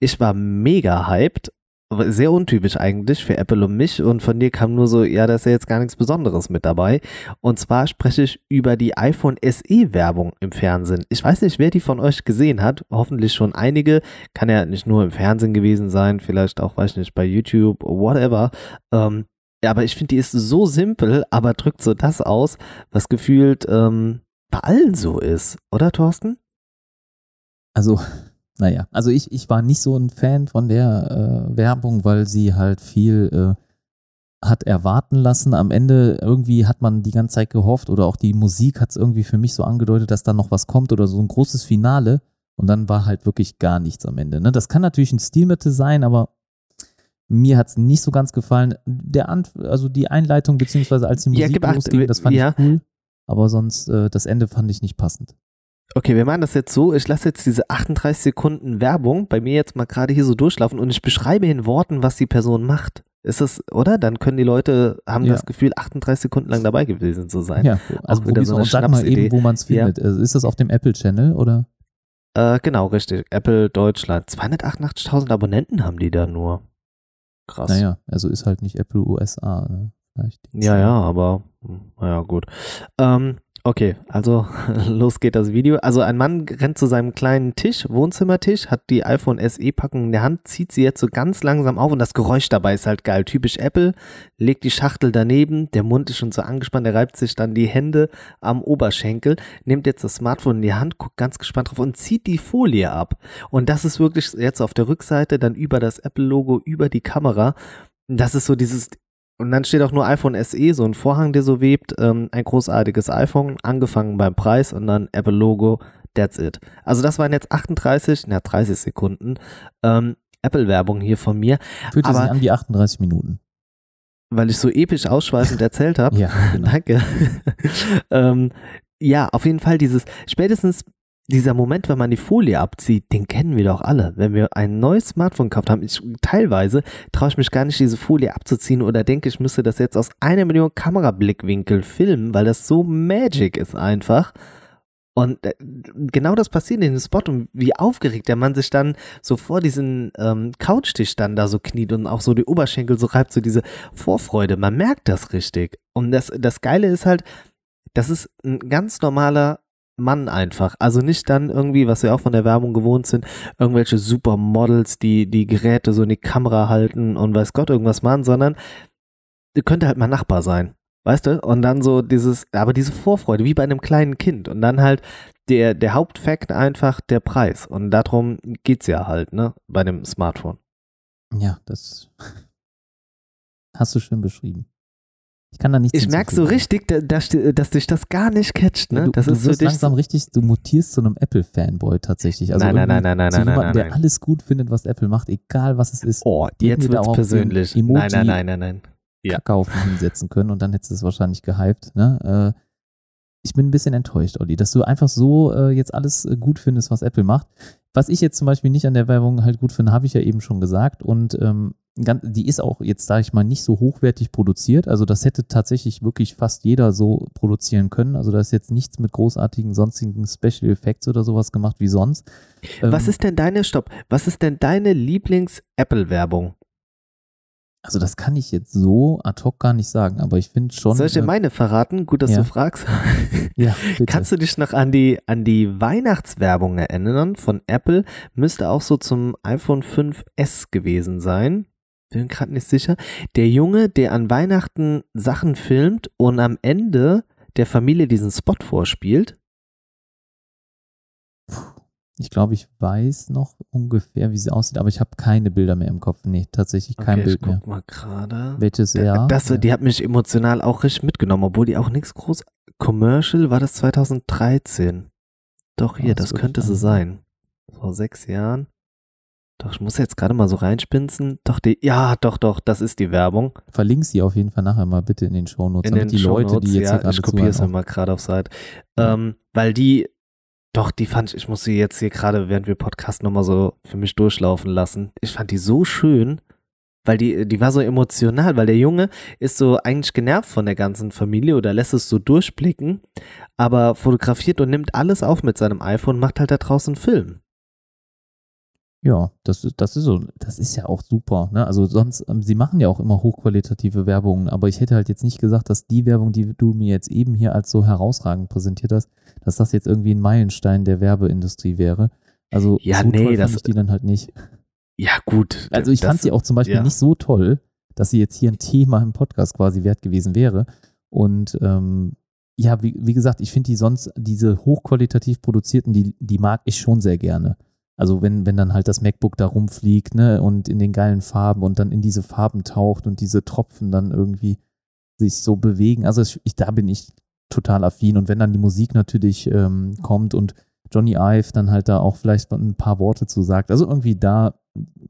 ich war mega hyped sehr untypisch eigentlich für Apple und mich und von dir kam nur so, ja, da ist ja jetzt gar nichts Besonderes mit dabei. Und zwar spreche ich über die iPhone SE Werbung im Fernsehen. Ich weiß nicht, wer die von euch gesehen hat, hoffentlich schon einige, kann ja nicht nur im Fernsehen gewesen sein, vielleicht auch, weiß ich nicht, bei YouTube, whatever. Ähm, ja, aber ich finde, die ist so simpel, aber drückt so das aus, was gefühlt ähm, bei allen so ist, oder Thorsten? Also naja, also ich, ich war nicht so ein Fan von der äh, Werbung, weil sie halt viel äh, hat erwarten lassen. Am Ende irgendwie hat man die ganze Zeit gehofft oder auch die Musik hat es irgendwie für mich so angedeutet, dass da noch was kommt oder so ein großes Finale. Und dann war halt wirklich gar nichts am Ende. Ne? Das kann natürlich ein Stilmittel sein, aber mir hat es nicht so ganz gefallen. Der Ant also die Einleitung, beziehungsweise als die Musik ja, losging, das fand ja. ich cool. Aber sonst, äh, das Ende fand ich nicht passend. Okay, wir machen das jetzt so. Ich lasse jetzt diese 38 Sekunden Werbung bei mir jetzt mal gerade hier so durchlaufen und ich beschreibe in Worten, was die Person macht. Ist das, oder? Dann können die Leute, haben ja. das Gefühl, 38 Sekunden lang dabei gewesen zu sein. Ja, also so mal und sag mal eben, wo man es findet. Ja. Also ist das auf dem Apple Channel oder? Äh, genau, richtig. Apple Deutschland. 288.000 Abonnenten haben die da nur. Krass. Naja, also ist halt nicht Apple USA. Ne? Ja, ja, aber hm, naja, gut. Ähm, Okay, also los geht das Video. Also ein Mann rennt zu seinem kleinen Tisch, Wohnzimmertisch, hat die iPhone SE-Packung in der Hand, zieht sie jetzt so ganz langsam auf und das Geräusch dabei ist halt geil. Typisch Apple, legt die Schachtel daneben, der Mund ist schon so angespannt, er reibt sich dann die Hände am Oberschenkel, nimmt jetzt das Smartphone in die Hand, guckt ganz gespannt drauf und zieht die Folie ab. Und das ist wirklich jetzt auf der Rückseite, dann über das Apple-Logo, über die Kamera. Das ist so dieses und dann steht auch nur iPhone SE, so ein Vorhang, der so webt. Ähm, ein großartiges iPhone, angefangen beim Preis und dann Apple-Logo, that's it. Also das waren jetzt 38, na 30 Sekunden ähm, Apple-Werbung hier von mir. Fühlte sich an wie 38 Minuten. Weil ich so episch ausschweifend erzählt habe. ja, genau. Danke. ähm, ja, auf jeden Fall dieses, spätestens dieser Moment, wenn man die Folie abzieht, den kennen wir doch alle. Wenn wir ein neues Smartphone gekauft haben, ich, teilweise traue ich mich gar nicht, diese Folie abzuziehen oder denke, ich müsste das jetzt aus einer Million Kamerablickwinkel filmen, weil das so magic ist einfach. Und äh, genau das passiert in dem Spot und wie aufgeregt der Mann sich dann so vor diesen ähm, Couchtisch dann da so kniet und auch so die Oberschenkel so reibt, so diese Vorfreude. Man merkt das richtig. Und das, das Geile ist halt, das ist ein ganz normaler Mann einfach. Also nicht dann irgendwie, was wir auch von der Werbung gewohnt sind, irgendwelche Supermodels, die die Geräte so in die Kamera halten und weiß Gott irgendwas machen, sondern könnte halt mal Nachbar sein. Weißt du? Und dann so dieses, aber diese Vorfreude, wie bei einem kleinen Kind. Und dann halt der, der Hauptfakt einfach der Preis. Und darum geht's ja halt, ne? Bei dem Smartphone. Ja, das hast du schön beschrieben. Ich kann da nichts Ich merke so richtig, dass, dass dich das gar nicht catcht, ne? Du, das du ist wirst langsam richtig, du mutierst zu einem Apple-Fanboy tatsächlich. Also nein, nein, nein, nein, nein, zu nein, jemandem, nein, der alles gut findet, was Apple macht, egal was es ist. Oh, jetzt wird's persönlich. Emoji nein, nein, nein, nein, nein. Ja. Kakaufen hinsetzen können und dann hättest du es wahrscheinlich gehypt, ne? Äh, ich bin ein bisschen enttäuscht, Olli, dass du einfach so äh, jetzt alles äh, gut findest, was Apple macht. Was ich jetzt zum Beispiel nicht an der Werbung halt gut finde, habe ich ja eben schon gesagt. Und ähm, die ist auch jetzt, sage ich mal, nicht so hochwertig produziert. Also das hätte tatsächlich wirklich fast jeder so produzieren können. Also da ist jetzt nichts mit großartigen sonstigen Special Effects oder sowas gemacht wie sonst. Was ähm, ist denn deine, stopp, was ist denn deine Lieblings-Apple-Werbung? Also das kann ich jetzt so ad hoc gar nicht sagen, aber ich finde schon. Soll ich dir äh, meine verraten? Gut, dass ja. du fragst. ja, bitte. Kannst du dich noch an die, an die Weihnachtswerbung erinnern von Apple? Müsste auch so zum iPhone 5S gewesen sein. Bin gerade nicht sicher. Der Junge, der an Weihnachten Sachen filmt und am Ende der Familie diesen Spot vorspielt. Ich glaube, ich weiß noch ungefähr, wie sie aussieht, aber ich habe keine Bilder mehr im Kopf. Nee, tatsächlich kein okay, Bild ich mehr. guck mal gerade. Welches Jahr? Das, die hat mich emotional auch richtig mitgenommen, obwohl die auch nichts groß. Commercial war das 2013. Doch hier, Ah, das das könnte sie sein. Vor sechs Jahren. Doch, ich muss jetzt gerade mal so reinspinzen. Doch, die, ja, doch, doch, das ist die Werbung. Verlink sie auf jeden Fall nachher mal bitte in den Shownotes, In damit den die Leute, Shownotes, die jetzt ja, hier gerade ich kopiere es mal gerade auf Seite. Ja. Ähm, weil die, doch, die fand ich, ich muss sie jetzt hier gerade, während wir Podcast nochmal so für mich durchlaufen lassen. Ich fand die so schön, weil die, die war so emotional, weil der Junge ist so eigentlich genervt von der ganzen Familie oder lässt es so durchblicken, aber fotografiert und nimmt alles auf mit seinem iPhone und macht halt da draußen einen Film. Ja, das ist, das ist so, das ist ja auch super. Ne? Also sonst, ähm, sie machen ja auch immer hochqualitative Werbungen, aber ich hätte halt jetzt nicht gesagt, dass die Werbung, die du mir jetzt eben hier als so herausragend präsentiert hast, dass das jetzt irgendwie ein Meilenstein der Werbeindustrie wäre. Also Ja, so nee, toll das- fand ich die dann halt nicht. Ja, gut. Also ich das- fand sie auch zum Beispiel ja. nicht so toll, dass sie jetzt hier ein Thema im Podcast quasi wert gewesen wäre. Und ähm, ja, wie, wie gesagt, ich finde die sonst, diese hochqualitativ produzierten, die, die mag ich schon sehr gerne. Also wenn, wenn dann halt das MacBook da rumfliegt, ne, und in den geilen Farben und dann in diese Farben taucht und diese Tropfen dann irgendwie sich so bewegen. Also ich, da bin ich total affin. Und wenn dann die Musik natürlich ähm, kommt und Johnny Ive dann halt da auch vielleicht ein paar Worte zu sagt. Also irgendwie da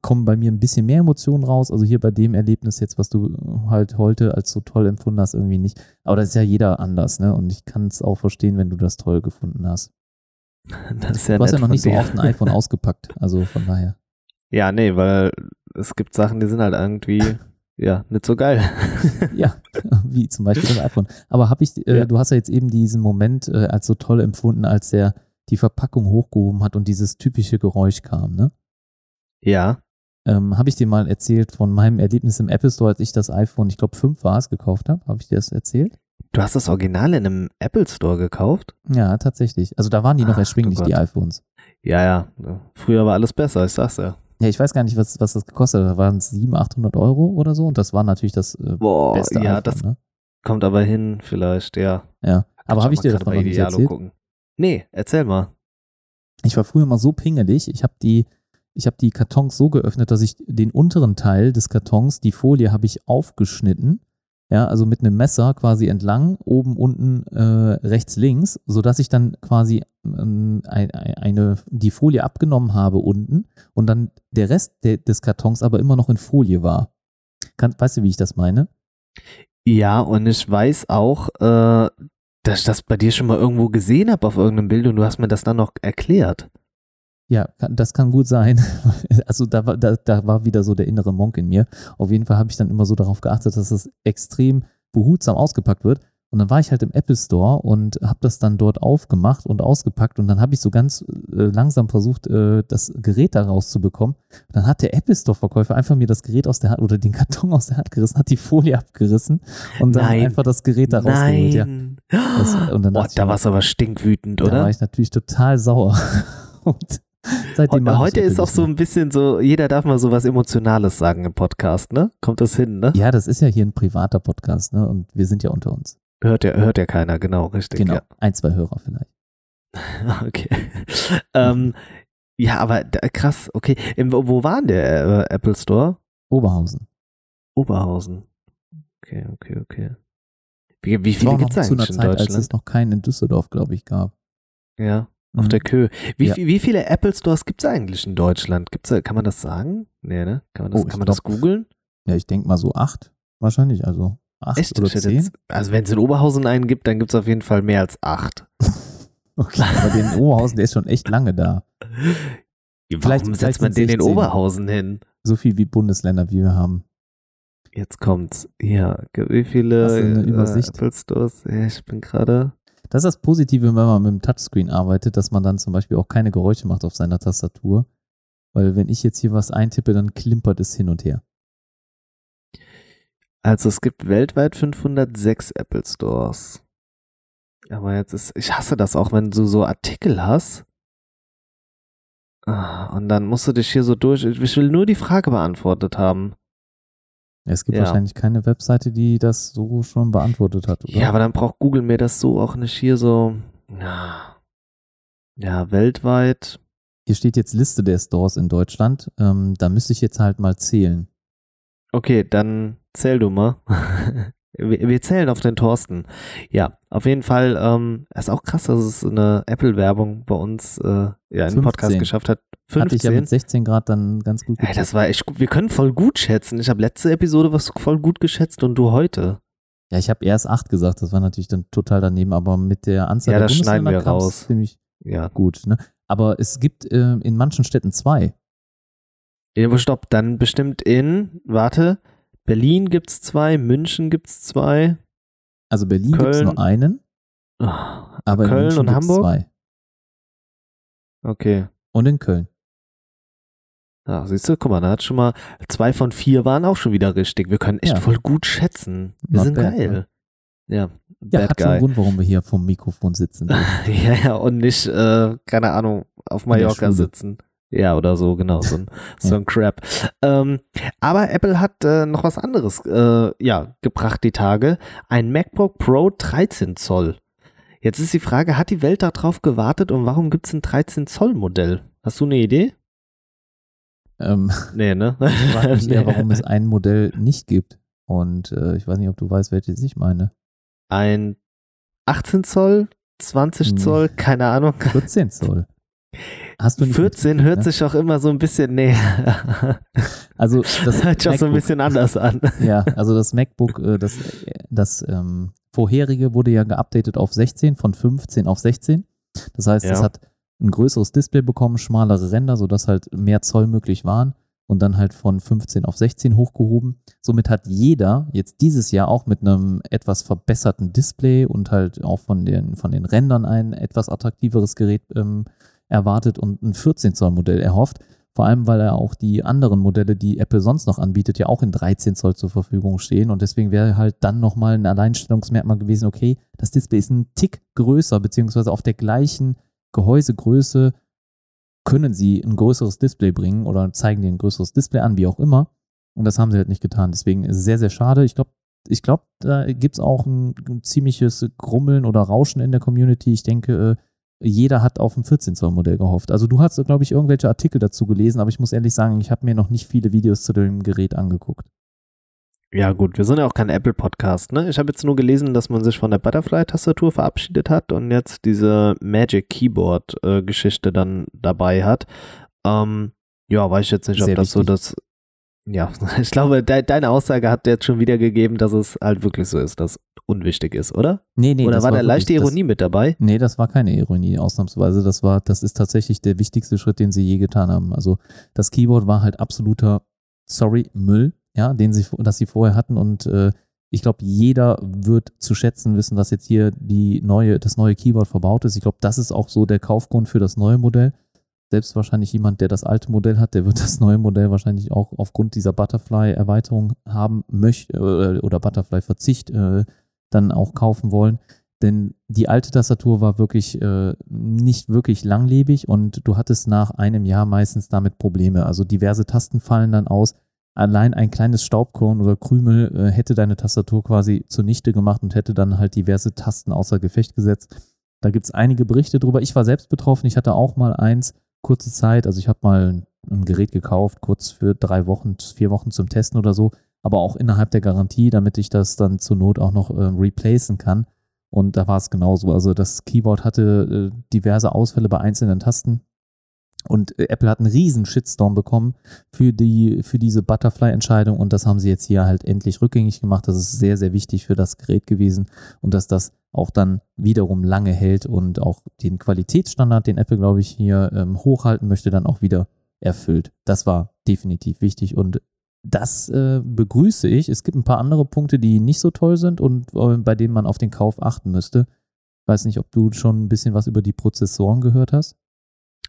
kommen bei mir ein bisschen mehr Emotionen raus. Also hier bei dem Erlebnis jetzt, was du halt heute als so toll empfunden hast, irgendwie nicht. Aber das ist ja jeder anders, ne? Und ich kann es auch verstehen, wenn du das toll gefunden hast. Das ist ja Du hast ja noch nicht so oft ein iPhone ausgepackt. Also von daher. Ja, nee, weil es gibt Sachen, die sind halt irgendwie, ja, nicht so geil. Ja, wie zum Beispiel das iPhone. Aber habe ich, äh, Ja. du hast ja jetzt eben diesen Moment äh, als so toll empfunden, als der die Verpackung hochgehoben hat und dieses typische Geräusch kam, ne? Ja, Ähm, habe ich dir mal erzählt von meinem Erlebnis im Apple Store, als ich das iPhone, ich glaube 5 war es, gekauft habe? Habe ich dir das erzählt? Du hast das Original in einem Apple Store gekauft? Ja, tatsächlich. Also da waren die noch Ach, erschwinglich, du die iPhones. Ja, ja. Früher war alles besser, ich sag's ja. Ja, ich weiß gar nicht, was, was das gekostet hat. Da waren es 700, 800 Euro oder so. Und das war natürlich das äh, Boah, beste ja, iPhone. das ne? kommt aber hin, vielleicht, ja. Ja. Aber habe ich dir gerade noch nicht erzählt? gucken. Nee, erzähl mal. Ich war früher mal so pingelig. Ich habe die, ich habe die Kartons so geöffnet, dass ich den unteren Teil des Kartons, die Folie, habe ich aufgeschnitten. Ja, also mit einem Messer quasi entlang, oben, unten, äh, rechts, links, sodass ich dann quasi ähm, ein, ein- eine, die Folie abgenommen habe unten und dann der Rest de, des Kartons aber immer noch in Folie war. Kann, weißt du, wie ich das meine? Ja, und ich weiß auch, äh, dass ich das bei dir schon mal irgendwo gesehen habe auf irgendeinem Bild und du hast mir das dann noch erklärt. Ja, das kann gut sein. Also da war, da, da war wieder so der innere Monk in mir. Auf jeden Fall habe ich dann immer so darauf geachtet, dass das extrem behutsam ausgepackt wird. Und dann war ich halt im Apple Store und habe das dann dort aufgemacht und ausgepackt. Und dann habe ich so ganz äh, langsam versucht, äh, das Gerät da rauszubekommen. Und dann hat der Apple Store-Verkäufer einfach mir das Gerät aus der Hand oder den Karton aus der Hand gerissen, hat die Folie abgerissen und dann Nein. einfach das Gerät da rausgeholt. Ja. Das, und dann Boah, da warst du aber stinkwütend, da war oder? ich natürlich total sauer. Und seitdem Heute ist auch so ein bisschen so, jeder darf mal so was Emotionales sagen im Podcast, ne? Kommt das hin, ne? Ja, das ist ja hier ein privater Podcast, ne? Und wir sind ja unter uns. Hört ja, hört ja keiner, genau, richtig. Genau. Ein, zwei Hörer vielleicht. Ja. Okay. ähm, ja, aber krass, okay. Im, wo war denn der äh, Apple Store? Oberhausen. Oberhausen. Okay, okay, okay. Wie, wie viele gibt es noch zu einer eigentlich in Zeit, als Deutschland? es noch keinen in Düsseldorf, glaube ich, gab. Ja, auf Mhm. der Kö. Wie, Ja. wie viele Apple Stores gibt es eigentlich in Deutschland? Gibt's, kann man das sagen? Nee, ne? Kann man das, Oh, ich kann man das googeln? Ja, ich denke mal so acht. Wahrscheinlich, also acht Echt? oder zehn. Jetzt, also wenn es in Oberhausen einen gibt, dann gibt es auf jeden Fall mehr als acht. Okay, aber den Oberhausen, der ist schon echt lange da. Warum Vielleicht- setzt vielleicht man den in 16. Oberhausen hin? So viel wie Bundesländer, wie wir haben. Jetzt kommt's. Ja, wie viele äh? Apple Stores? Ja, ich bin gerade. Das ist das Positive, wenn man mit dem Touchscreen arbeitet, dass man dann zum Beispiel auch keine Geräusche macht auf seiner Tastatur. Weil wenn ich jetzt hier was eintippe, dann klimpert es hin und her. Also es gibt weltweit 506 Apple Stores. Aber jetzt ist, ich hasse das auch, wenn du so Artikel hast. Ah, Und dann musst du dich hier so durch. Ich will nur die Frage beantwortet haben. Es gibt Ja. wahrscheinlich keine Webseite, die das so schon beantwortet hat, oder? Ja, aber dann braucht Google mir das so auch nicht hier so. Ja, ja weltweit. Hier steht jetzt Liste der Stores in Deutschland. Ähm, da müsste ich jetzt halt mal zählen. Okay, dann zähl du mal. wir, wir zählen auf den Thorsten. Ja, auf jeden Fall, ähm, ist auch krass, dass es eine Apple-Werbung bei uns äh, ja, in den Podcast 15. geschafft hat. Hatte ich ja 15. mit 16 Grad dann ganz gut Ey, das war echt gut. Wir können voll gut schätzen. Ich habe letzte Episode was voll gut geschätzt und du heute. Ja, ich habe erst 8 gesagt, das war natürlich dann total daneben, aber mit der Anzahl Ja, der das schneiden wir raus. ziemlich Ja. gut. Ne? Aber es gibt äh, in manchen Städten zwei. Ja, stopp, dann bestimmt in, warte, Berlin gibt's zwei, München gibt's zwei, Also Berlin gibt es nur einen, Ah, aber in Köln München und Hamburg? zwei. okay. Und in Köln. Ja, siehst du, guck mal, da hat schon mal zwei von vier waren auch schon wieder richtig. Wir können echt Ja. voll gut schätzen. Wir Not sind bad, geil. ne? Ja, Ja, hat guy. einen Grund, warum wir hier vom Mikrofon sitzen. ja, ja, und nicht, äh, keine Ahnung, auf Mallorca sitzen. Ja, oder so, genau, so ein, so ein Crap. Ähm, aber Apple hat äh, noch was anderes äh, ja, gebracht die Tage. Ein MacBook Pro 13 Zoll. Jetzt ist die Frage, hat die Welt darauf gewartet und warum gibt es ein 13 Zoll Modell? Hast du eine Idee? ähm, Nee, ne? ich frage mich eher, warum es ein Modell nicht gibt. Und äh, ich weiß nicht, ob du weißt, welches ich meine. Ein 18 Zoll, 20 Nee. Zoll, keine Ahnung. 14 Zoll. Hast du nicht 14 mitgekriegt, hört ne? sich auch immer so ein bisschen, nee. Also das hört sich auch so ein bisschen anders an. Ja, also das MacBook, äh, das, das ähm, vorherige wurde ja geupdatet auf 16, von 15 auf 16. Das heißt, Ja. es hat ein größeres Display bekommen, schmalere Ränder, sodass halt mehr Zoll möglich waren und dann halt von 15 auf 16 hochgehoben. Somit hat jeder jetzt dieses Jahr auch mit einem etwas verbesserten Display und halt auch von den, von den Rändern ein etwas attraktiveres Gerät ähm, erwartet und ein 14 Zoll Modell erhofft. Vor allem, weil er auch die anderen Modelle, die Apple sonst noch anbietet, ja auch in 13 Zoll zur Verfügung stehen. Und deswegen wäre halt dann nochmal ein Alleinstellungsmerkmal gewesen, okay, das Display ist ein Tick größer, beziehungsweise auf der gleichen Gehäusegröße können sie ein größeres Display bringen oder zeigen dir ein größeres Display an, wie auch immer. Und das haben sie halt nicht getan. Deswegen ist es sehr, sehr schade. Ich glaube, ich glaube, da gibt es auch ein, ein ziemliches Grummeln oder Rauschen in der Community. Ich denke, äh, jeder hat auf ein 14 Zoll Modell gehofft. Also du hast, glaube ich, irgendwelche Artikel dazu gelesen, aber ich muss ehrlich sagen, ich habe mir noch nicht viele Videos zu dem Gerät angeguckt. Ja, gut, wir sind ja auch kein Apple-Podcast, ne? Ich habe jetzt nur gelesen, dass man sich von der Butterfly-Tastatur verabschiedet hat und jetzt diese Magic Keyboard-Geschichte dann dabei hat. Ähm, ja, weiß ich jetzt nicht, ob Sehr das so wichtig. das. Ja, ich glaube, de deine Aussage hat jetzt schon wiedergegeben, dass es halt wirklich so ist, dass unwichtig ist, oder? Nee, nee, oder das war da wirklich- leichte das- Ironie mit dabei? Nee, das war keine Ironie, ausnahmsweise. Das war, das ist tatsächlich der wichtigste Schritt, den sie je getan haben. Also das Keyboard war halt absoluter, sorry, Müll, ja, den sie, das sie vorher hatten und äh, ich glaube, jeder wird zu schätzen wissen, dass jetzt hier die neue, das neue Keyboard verbaut ist. Ich glaube, das ist auch so der Kaufgrund für das neue Modell. Selbst wahrscheinlich jemand, der das alte Modell hat, der wird das neue Modell wahrscheinlich auch aufgrund dieser Butterfly-Erweiterung haben möchte äh, oder Butterfly-Verzicht äh, dann auch kaufen wollen. Denn die alte Tastatur war wirklich äh, nicht wirklich langlebig und du hattest nach einem Jahr meistens damit Probleme. Also diverse Tasten fallen dann aus. Allein ein kleines Staubkorn oder Krümel äh, hätte deine Tastatur quasi zunichte gemacht und hätte dann halt diverse Tasten außer Gefecht gesetzt. Da gibt es einige Berichte drüber. Ich war selbst betroffen. Ich hatte auch mal eins, kurze Zeit. Also ich habe mal ein Gerät gekauft, kurz für drei Wochen, vier Wochen zum Testen oder so, aber auch innerhalb der Garantie, damit ich das dann zur Not auch noch äh, replacen kann. Und da war es genauso. Also das Keyboard hatte äh, diverse Ausfälle bei einzelnen Tasten. Und äh, Apple hat einen riesen Shitstorm bekommen für, die, für diese Butterfly-Entscheidung und das haben sie jetzt hier halt endlich rückgängig gemacht. Das ist sehr, sehr wichtig für das Gerät gewesen und dass das auch dann wiederum lange hält und auch den Qualitätsstandard, den Apple, glaube ich, hier ähm, hochhalten möchte, dann auch wieder erfüllt. Das war definitiv wichtig und das äh, begrüße ich. Es gibt ein paar andere Punkte, die nicht so toll sind und äh, bei denen man auf den Kauf achten müsste. Weiß nicht, ob du schon ein bisschen was über die Prozessoren gehört hast.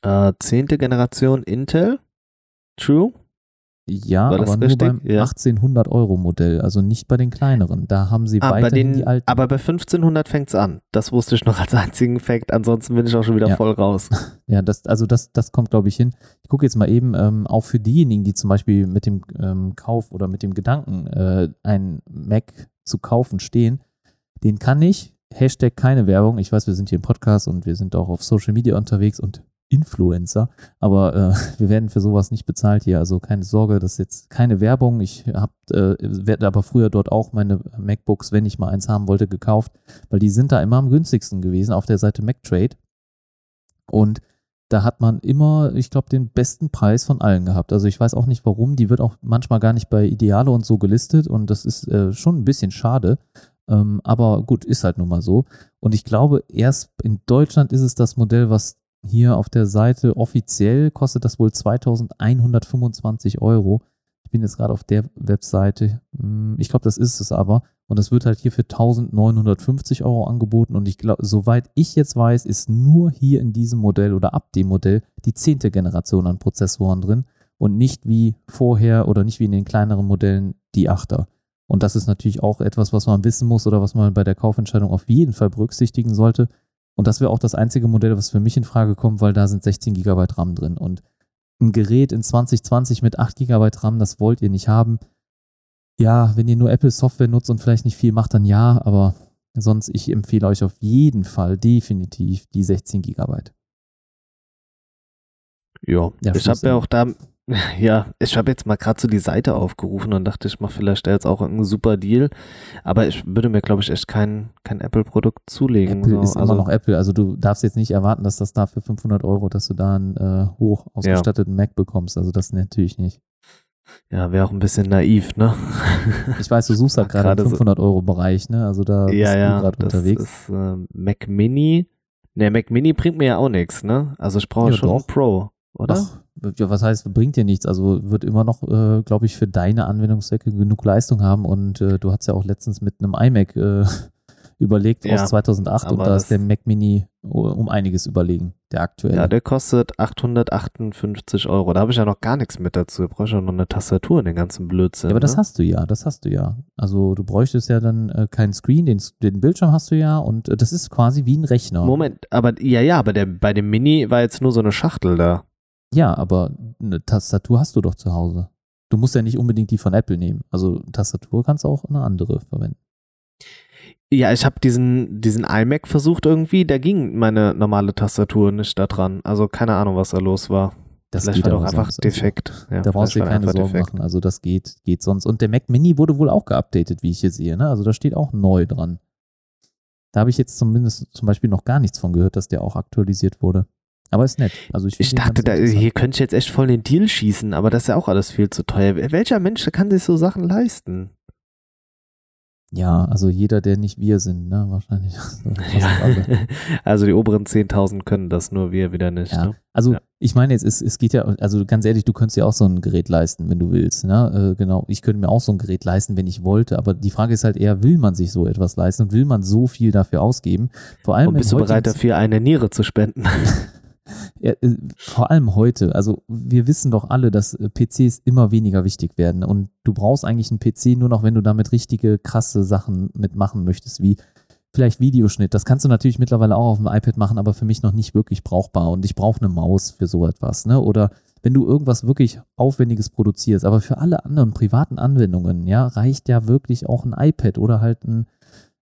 Äh, zehnte Generation Intel. True. Ja, aber nur richtig? beim Ja. 1800 Euro Modell, also nicht bei den kleineren. Da haben sie Ah, bei weiterhin den, die alten. aber bei 1500 fängt's an. Das wusste ich noch als einzigen Fact. Ansonsten bin ich auch schon wieder Ja. voll raus. Ja, das, also das, das kommt, glaube ich, hin. Ich gucke jetzt mal eben, ähm, auch für diejenigen, die zum Beispiel mit dem ähm, Kauf oder mit dem Gedanken, äh, ein Mac zu kaufen stehen, den kann ich, Hashtag keine Werbung, ich weiß, wir sind hier im Podcast und wir sind auch auf Social Media unterwegs und Influencer, aber äh, wir werden für sowas nicht bezahlt hier, also keine Sorge, das ist jetzt keine Werbung. Ich habe äh, werde aber früher dort auch meine MacBooks, wenn ich mal eins haben wollte, gekauft, weil die sind da immer am günstigsten gewesen auf der Seite MacTrade und da hat man immer, ich glaube, den besten Preis von allen gehabt. Also ich weiß auch nicht warum, die wird auch manchmal gar nicht bei Ideale und so gelistet und das ist äh, schon ein bisschen schade. Ähm, aber gut, ist halt nun mal so. Und ich glaube, erst in Deutschland ist es das Modell, was hier auf der Seite offiziell kostet das wohl 2125 Euro. Ich bin jetzt gerade auf der Webseite. Hm, ich glaube, das ist es aber. Und das wird halt hier für 1950 Euro angeboten. Und ich glaube, soweit ich jetzt weiß, ist nur hier in diesem Modell oder ab dem Modell die zehnte Generation an Prozessoren drin und nicht wie vorher oder nicht wie in den kleineren Modellen die Achter. Und das ist natürlich auch etwas, was man wissen muss oder was man bei der Kaufentscheidung auf jeden Fall berücksichtigen sollte. Und das wäre auch das einzige Modell, was für mich in Frage kommt, weil da sind 16 GB RAM drin. Und ein Gerät in 2020 mit 8 GB RAM, das wollt ihr nicht haben. Ja, wenn ihr nur Apple Software nutzt und vielleicht nicht viel macht, dann ja, aber sonst, ich empfehle euch auf jeden Fall definitiv die 16 GB. Ja, ja ich habe ja auch da ja, ich habe jetzt mal gerade so die Seite aufgerufen und dachte, ich mache vielleicht da jetzt auch einen super Deal. Aber ich würde mir, glaube ich, echt kein, kein Apple-Produkt zulegen. Apple so. ist also, immer noch Apple. Also du darfst jetzt nicht erwarten, dass das da für 500 Euro, dass du da einen äh, hoch ausgestatteten ja. Mac bekommst. Also das natürlich nicht. Ja, wäre auch ein bisschen naiv, ne? Ich weiß, du suchst halt gerade im 500 Euro Bereich, ne? Also da ja, bist ja, du gerade unterwegs. Ist, äh, Mac Mini. Ne, Mac Mini bringt mir ja auch nichts, ne? Also ich brauche ja, schon doch. Pro, oder? Ach, ja, was heißt, bringt dir nichts. Also wird immer noch, äh, glaube ich, für deine Anwendungszwecke genug Leistung haben. Und äh, du hast ja auch letztens mit einem iMac äh, überlegt ja, aus 2008 und da ist der Mac Mini um einiges überlegen, der aktuelle. Ja, der kostet 858 Euro. Da habe ich ja noch gar nichts mit dazu. Du brauchst ja noch eine Tastatur in den ganzen Blödsinn. Ja, aber ne? das hast du ja, das hast du ja. Also du bräuchtest ja dann äh, keinen Screen, den, den Bildschirm hast du ja und äh, das ist quasi wie ein Rechner. Moment, aber ja, ja, aber der, bei dem Mini war jetzt nur so eine Schachtel da. Ja, aber eine Tastatur hast du doch zu Hause. Du musst ja nicht unbedingt die von Apple nehmen. Also Tastatur kannst du auch eine andere verwenden. Ja, ich habe diesen, diesen iMac versucht irgendwie, da ging meine normale Tastatur nicht da dran. Also keine Ahnung, was da los war. Das Vielleicht war doch einfach sonst. Also defekt. Ja, da brauchst du dir keine Sorgen defekt. machen. Also das geht, geht sonst. Und der Mac Mini wurde wohl auch geupdatet, wie ich hier sehe. Ne? Also da steht auch neu dran. Da habe ich jetzt zumindest zum Beispiel noch gar nichts von gehört, dass der auch aktualisiert wurde. Aber ist nett. Also ich, ich dachte, da, hier könnte ich jetzt echt voll den Deal schießen, aber das ist ja auch alles viel zu teuer. Welcher Mensch kann sich so Sachen leisten? Ja, also jeder, der nicht wir sind, ne, wahrscheinlich. ja. Also die oberen 10.000 können das, nur wir wieder nicht. Ja. Ne? Also ja. ich meine jetzt, es, es geht ja, also ganz ehrlich, du könntest ja auch so ein Gerät leisten, wenn du willst. Ne? Äh, genau, ich könnte mir auch so ein Gerät leisten, wenn ich wollte, aber die Frage ist halt eher, will man sich so etwas leisten und will man so viel dafür ausgeben? Vor allem und bist du bereit dafür, eine Niere zu spenden? Ja, äh, vor allem heute. Also wir wissen doch alle, dass äh, PCs immer weniger wichtig werden und du brauchst eigentlich einen PC nur noch, wenn du damit richtige krasse Sachen mitmachen möchtest, wie vielleicht Videoschnitt. Das kannst du natürlich mittlerweile auch auf dem iPad machen, aber für mich noch nicht wirklich brauchbar und ich brauche eine Maus für so etwas. Ne? Oder wenn du irgendwas wirklich Aufwendiges produzierst, aber für alle anderen privaten Anwendungen, ja, reicht ja wirklich auch ein iPad oder halt ein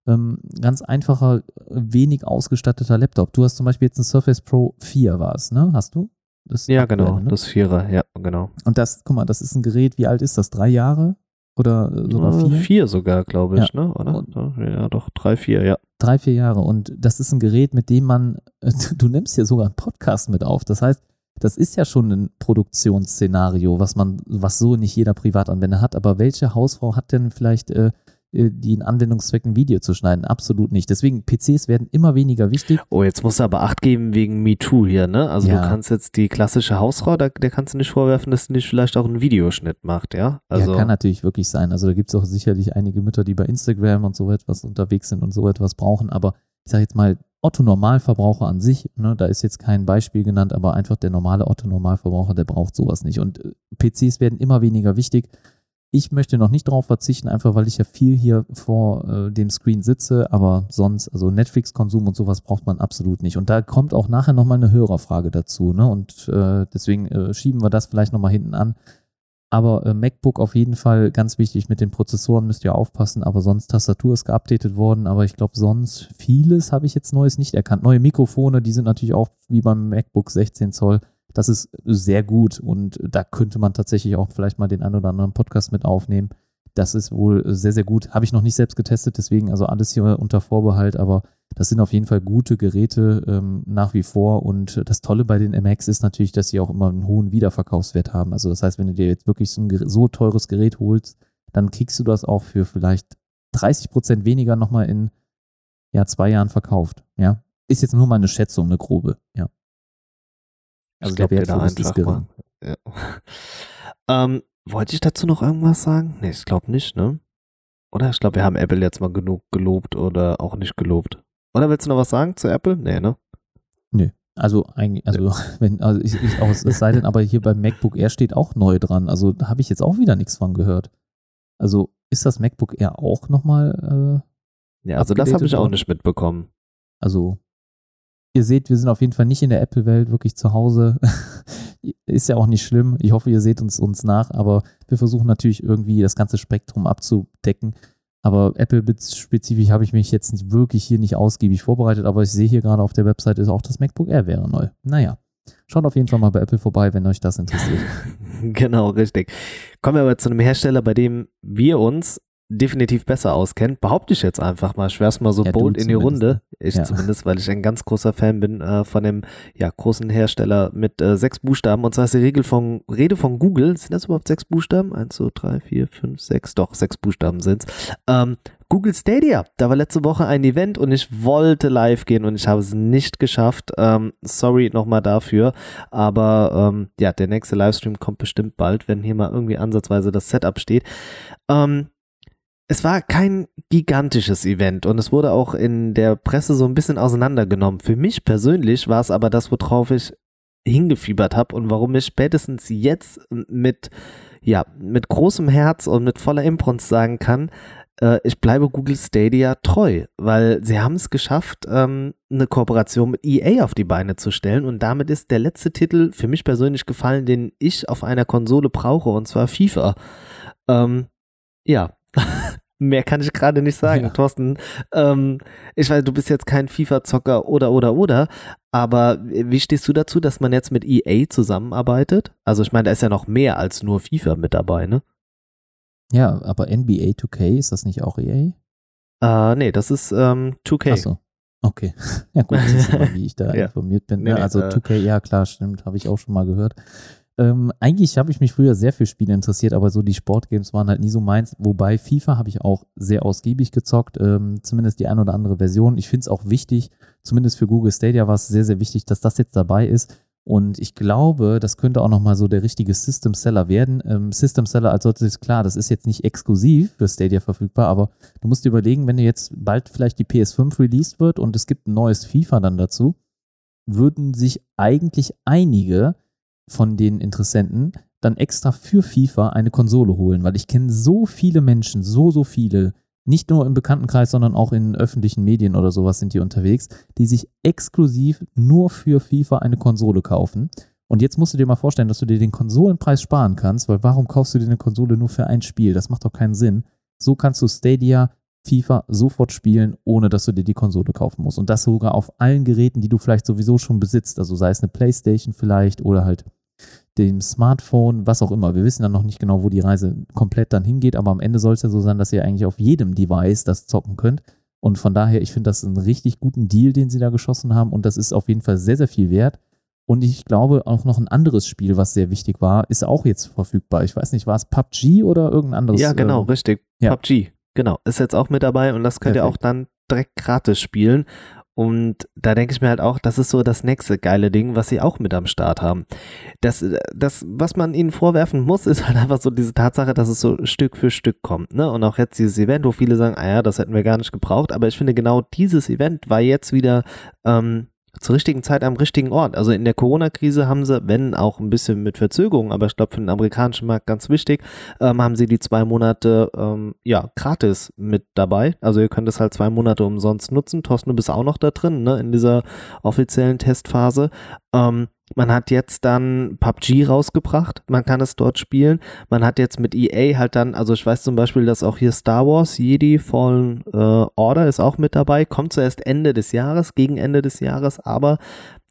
ähm, ganz einfacher, wenig ausgestatteter Laptop. Du hast zum Beispiel jetzt ein Surface Pro 4 war es, ne? Hast du? Das ja, genau, ne? das Vierer, ja, genau. Und das, guck mal, das ist ein Gerät, wie alt ist das? Drei Jahre? Oder sogar vier? Vier sogar, glaube ich, ja. ne? Oder? Und ja, doch, drei, vier, ja. Drei, vier Jahre. Und das ist ein Gerät, mit dem man, du nimmst hier sogar einen Podcast mit auf. Das heißt, das ist ja schon ein Produktionsszenario, was man, was so nicht jeder Privatanwender hat. Aber welche Hausfrau hat denn vielleicht äh, äh, die in Anwendungszwecken Video zu schneiden. Absolut nicht. Deswegen, PCs werden immer weniger wichtig. Oh, jetzt musst du aber Acht geben wegen MeToo hier, ne? Also ja. du kannst jetzt die klassische Hausfrau, da, der kannst du nicht vorwerfen, dass sie nicht vielleicht auch einen Videoschnitt macht, ja? Also ja, kann natürlich wirklich sein. Also da gibt es auch sicherlich einige Mütter, die bei Instagram und so etwas unterwegs sind und so etwas brauchen. Aber ich sage jetzt mal, Otto Normalverbraucher an sich, ne, da ist jetzt kein Beispiel genannt, aber einfach der normale Otto Normalverbraucher, der braucht sowas nicht. Und äh, PCs werden immer weniger wichtig. Ich möchte noch nicht darauf verzichten, einfach weil ich ja viel hier vor äh, dem Screen sitze, aber sonst, also Netflix-Konsum und sowas braucht man absolut nicht. Und da kommt auch nachher nochmal eine Hörerfrage dazu, ne? Und äh, deswegen äh, schieben wir das vielleicht nochmal hinten an. Aber äh, MacBook auf jeden Fall ganz wichtig, mit den Prozessoren müsst ihr aufpassen, aber sonst Tastatur ist geupdatet worden, aber ich glaube sonst vieles habe ich jetzt Neues nicht erkannt. Neue Mikrofone, die sind natürlich auch wie beim MacBook 16 Zoll. Das ist sehr gut und da könnte man tatsächlich auch vielleicht mal den einen oder anderen Podcast mit aufnehmen. Das ist wohl sehr, sehr gut. Habe ich noch nicht selbst getestet, deswegen also alles hier unter Vorbehalt, aber das sind auf jeden Fall gute Geräte ähm, nach wie vor. Und das Tolle bei den MX ist natürlich, dass sie auch immer einen hohen Wiederverkaufswert haben. Also das heißt, wenn du dir jetzt wirklich so ein so teures Gerät holst, dann kriegst du das auch für vielleicht 30 Prozent weniger nochmal in ja, zwei Jahren verkauft. Ja, ist jetzt nur mal eine Schätzung, eine grobe. Ja. Also ich der Wert ist gering. Ja. ähm, wollte ich dazu noch irgendwas sagen? Nee, ich glaube nicht, ne? Oder? Ich glaube, wir haben Apple jetzt mal genug gelobt oder auch nicht gelobt. Oder willst du noch was sagen zu Apple? Nee, ne? Nö. Also eigentlich, also wenn, also ich, ich auch, es sei denn, aber hier beim MacBook Air steht auch neu dran. Also da habe ich jetzt auch wieder nichts von gehört. Also ist das MacBook Air auch nochmal äh, Ja, also das habe ich auch nicht mitbekommen. Also ihr seht, wir sind auf jeden Fall nicht in der Apple-Welt wirklich zu Hause. ist ja auch nicht schlimm. Ich hoffe, ihr seht uns, uns nach, aber wir versuchen natürlich irgendwie das ganze Spektrum abzudecken. Aber Apple-spezifisch habe ich mich jetzt nicht wirklich hier nicht ausgiebig vorbereitet, aber ich sehe hier gerade auf der Website ist auch das MacBook Air wäre neu. Naja, schaut auf jeden Fall mal bei Apple vorbei, wenn euch das interessiert. genau, richtig. Kommen wir aber zu einem Hersteller, bei dem wir uns definitiv besser auskennt, behaupte ich jetzt einfach mal. Ich wer's mal so ja, bold in die Runde. Ich ja. zumindest, weil ich ein ganz großer Fan bin äh, von dem ja, großen Hersteller mit äh, sechs Buchstaben. Und zwar ist die Regel von, Rede von Google. Sind das überhaupt sechs Buchstaben? Eins, zwei, drei, vier, fünf, sechs. Doch, sechs Buchstaben sind's. Ähm, Google Stadia. Da war letzte Woche ein Event und ich wollte live gehen und ich habe es nicht geschafft. Ähm, sorry nochmal dafür. Aber ähm, ja, der nächste Livestream kommt bestimmt bald, wenn hier mal irgendwie ansatzweise das Setup steht. Ähm, es war kein gigantisches Event und es wurde auch in der Presse so ein bisschen auseinandergenommen. Für mich persönlich war es aber das, worauf ich hingefiebert habe und warum ich spätestens jetzt mit, ja, mit großem Herz und mit voller Imbrunst sagen kann, äh, ich bleibe Google Stadia treu, weil sie haben es geschafft, ähm, eine Kooperation mit EA auf die Beine zu stellen und damit ist der letzte Titel für mich persönlich gefallen, den ich auf einer Konsole brauche und zwar FIFA. Ähm, ja, Mehr kann ich gerade nicht sagen, ja. Thorsten. Ähm, ich weiß, du bist jetzt kein FIFA-Zocker oder, oder, oder, aber wie stehst du dazu, dass man jetzt mit EA zusammenarbeitet? Also ich meine, da ist ja noch mehr als nur FIFA mit dabei, ne? Ja, aber NBA 2K, ist das nicht auch EA? Äh, nee, das ist ähm, 2K. Achso. Okay. Ja gut, das ist aber, wie ich da ja. informiert bin. Nee, ne? Also äh, 2K, ja klar, stimmt, habe ich auch schon mal gehört. Ähm, eigentlich habe ich mich früher sehr für Spiele interessiert, aber so die Sportgames waren halt nie so meins. Wobei FIFA habe ich auch sehr ausgiebig gezockt, ähm, zumindest die eine oder andere Version. Ich finde es auch wichtig, zumindest für Google Stadia war es sehr, sehr wichtig, dass das jetzt dabei ist. Und ich glaube, das könnte auch nochmal so der richtige System Seller werden. Ähm, System Seller, als sollte ist klar, das ist jetzt nicht exklusiv für Stadia verfügbar, aber du musst dir überlegen, wenn dir jetzt bald vielleicht die PS5 released wird und es gibt ein neues FIFA dann dazu, würden sich eigentlich einige von den Interessenten dann extra für FIFA eine Konsole holen, weil ich kenne so viele Menschen, so, so viele, nicht nur im Bekanntenkreis, sondern auch in öffentlichen Medien oder sowas sind die unterwegs, die sich exklusiv nur für FIFA eine Konsole kaufen. Und jetzt musst du dir mal vorstellen, dass du dir den Konsolenpreis sparen kannst, weil warum kaufst du dir eine Konsole nur für ein Spiel? Das macht doch keinen Sinn. So kannst du Stadia, FIFA sofort spielen, ohne dass du dir die Konsole kaufen musst. Und das sogar auf allen Geräten, die du vielleicht sowieso schon besitzt. Also sei es eine Playstation vielleicht oder halt dem Smartphone, was auch immer. Wir wissen dann noch nicht genau, wo die Reise komplett dann hingeht, aber am Ende soll es ja so sein, dass ihr eigentlich auf jedem Device das zocken könnt. Und von daher, ich finde das einen richtig guten Deal, den sie da geschossen haben. Und das ist auf jeden Fall sehr, sehr viel wert. Und ich glaube, auch noch ein anderes Spiel, was sehr wichtig war, ist auch jetzt verfügbar. Ich weiß nicht, war es PUBG oder irgendein anderes? Ja, genau, ähm, richtig. Ja. PUBG, genau. Ist jetzt auch mit dabei und das könnt Perfekt. ihr auch dann direkt gratis spielen. Und da denke ich mir halt auch, das ist so das nächste geile Ding, was sie auch mit am Start haben. Das, das, was man ihnen vorwerfen muss, ist halt einfach so diese Tatsache, dass es so Stück für Stück kommt. Ne? Und auch jetzt dieses Event, wo viele sagen, ah ja, das hätten wir gar nicht gebraucht. Aber ich finde, genau dieses Event war jetzt wieder ähm, zur richtigen Zeit am richtigen Ort. Also in der Corona-Krise haben sie, wenn auch ein bisschen mit Verzögerung, aber ich glaube für den amerikanischen Markt ganz wichtig, ähm, haben sie die zwei Monate ähm, ja gratis mit dabei. Also ihr könnt es halt zwei Monate umsonst nutzen. Thorsten, du bist auch noch da drin, ne, in dieser offiziellen Testphase. Ähm, man hat jetzt dann PUBG rausgebracht, man kann es dort spielen. Man hat jetzt mit EA halt dann, also ich weiß zum Beispiel, dass auch hier Star Wars, Jedi Fallen äh, Order ist auch mit dabei, kommt zuerst Ende des Jahres, gegen Ende des Jahres, aber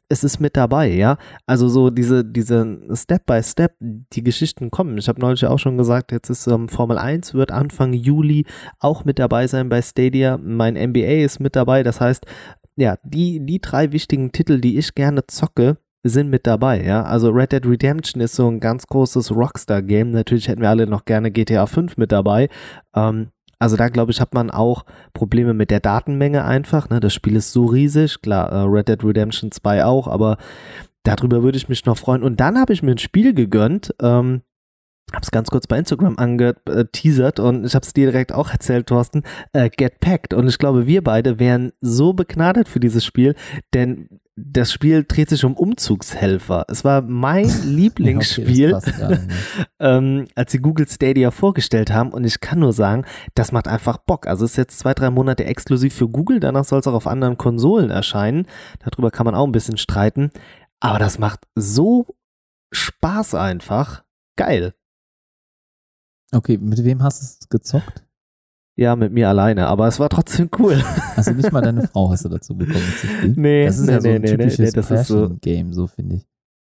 es ist mit dabei, ja. Also so diese, diese Step by Step, die Geschichten kommen. Ich habe neulich auch schon gesagt, jetzt ist ähm, Formel 1, wird Anfang Juli auch mit dabei sein bei Stadia. Mein NBA ist mit dabei. Das heißt, ja, die, die drei wichtigen Titel, die ich gerne zocke, sind mit dabei, ja. Also Red Dead Redemption ist so ein ganz großes Rockstar-Game. Natürlich hätten wir alle noch gerne GTA 5 mit dabei. Ähm, also da glaube ich, hat man auch Probleme mit der Datenmenge einfach. Ne? Das Spiel ist so riesig. Klar, äh, Red Dead Redemption 2 auch, aber darüber würde ich mich noch freuen. Und dann habe ich mir ein Spiel gegönnt. Ähm, habe es ganz kurz bei Instagram angeteasert und ich habe es dir direkt auch erzählt, Thorsten, äh, Get Packed. Und ich glaube, wir beide wären so begnadet für dieses Spiel, denn das Spiel dreht sich um Umzugshelfer. Es war mein Lieblingsspiel, okay, ähm, als sie Google Stadia vorgestellt haben. Und ich kann nur sagen, das macht einfach Bock. Also es ist jetzt zwei, drei Monate exklusiv für Google. Danach soll es auch auf anderen Konsolen erscheinen. Darüber kann man auch ein bisschen streiten. Aber das macht so Spaß einfach. Geil. Okay, mit wem hast du es gezockt? Ja, mit mir alleine, aber es war trotzdem cool. Also nicht mal deine Frau hast du dazu bekommen zu spielen. Nee, das ist nee, ja so ein nee, typisches nee, das ist so Game, so finde ich.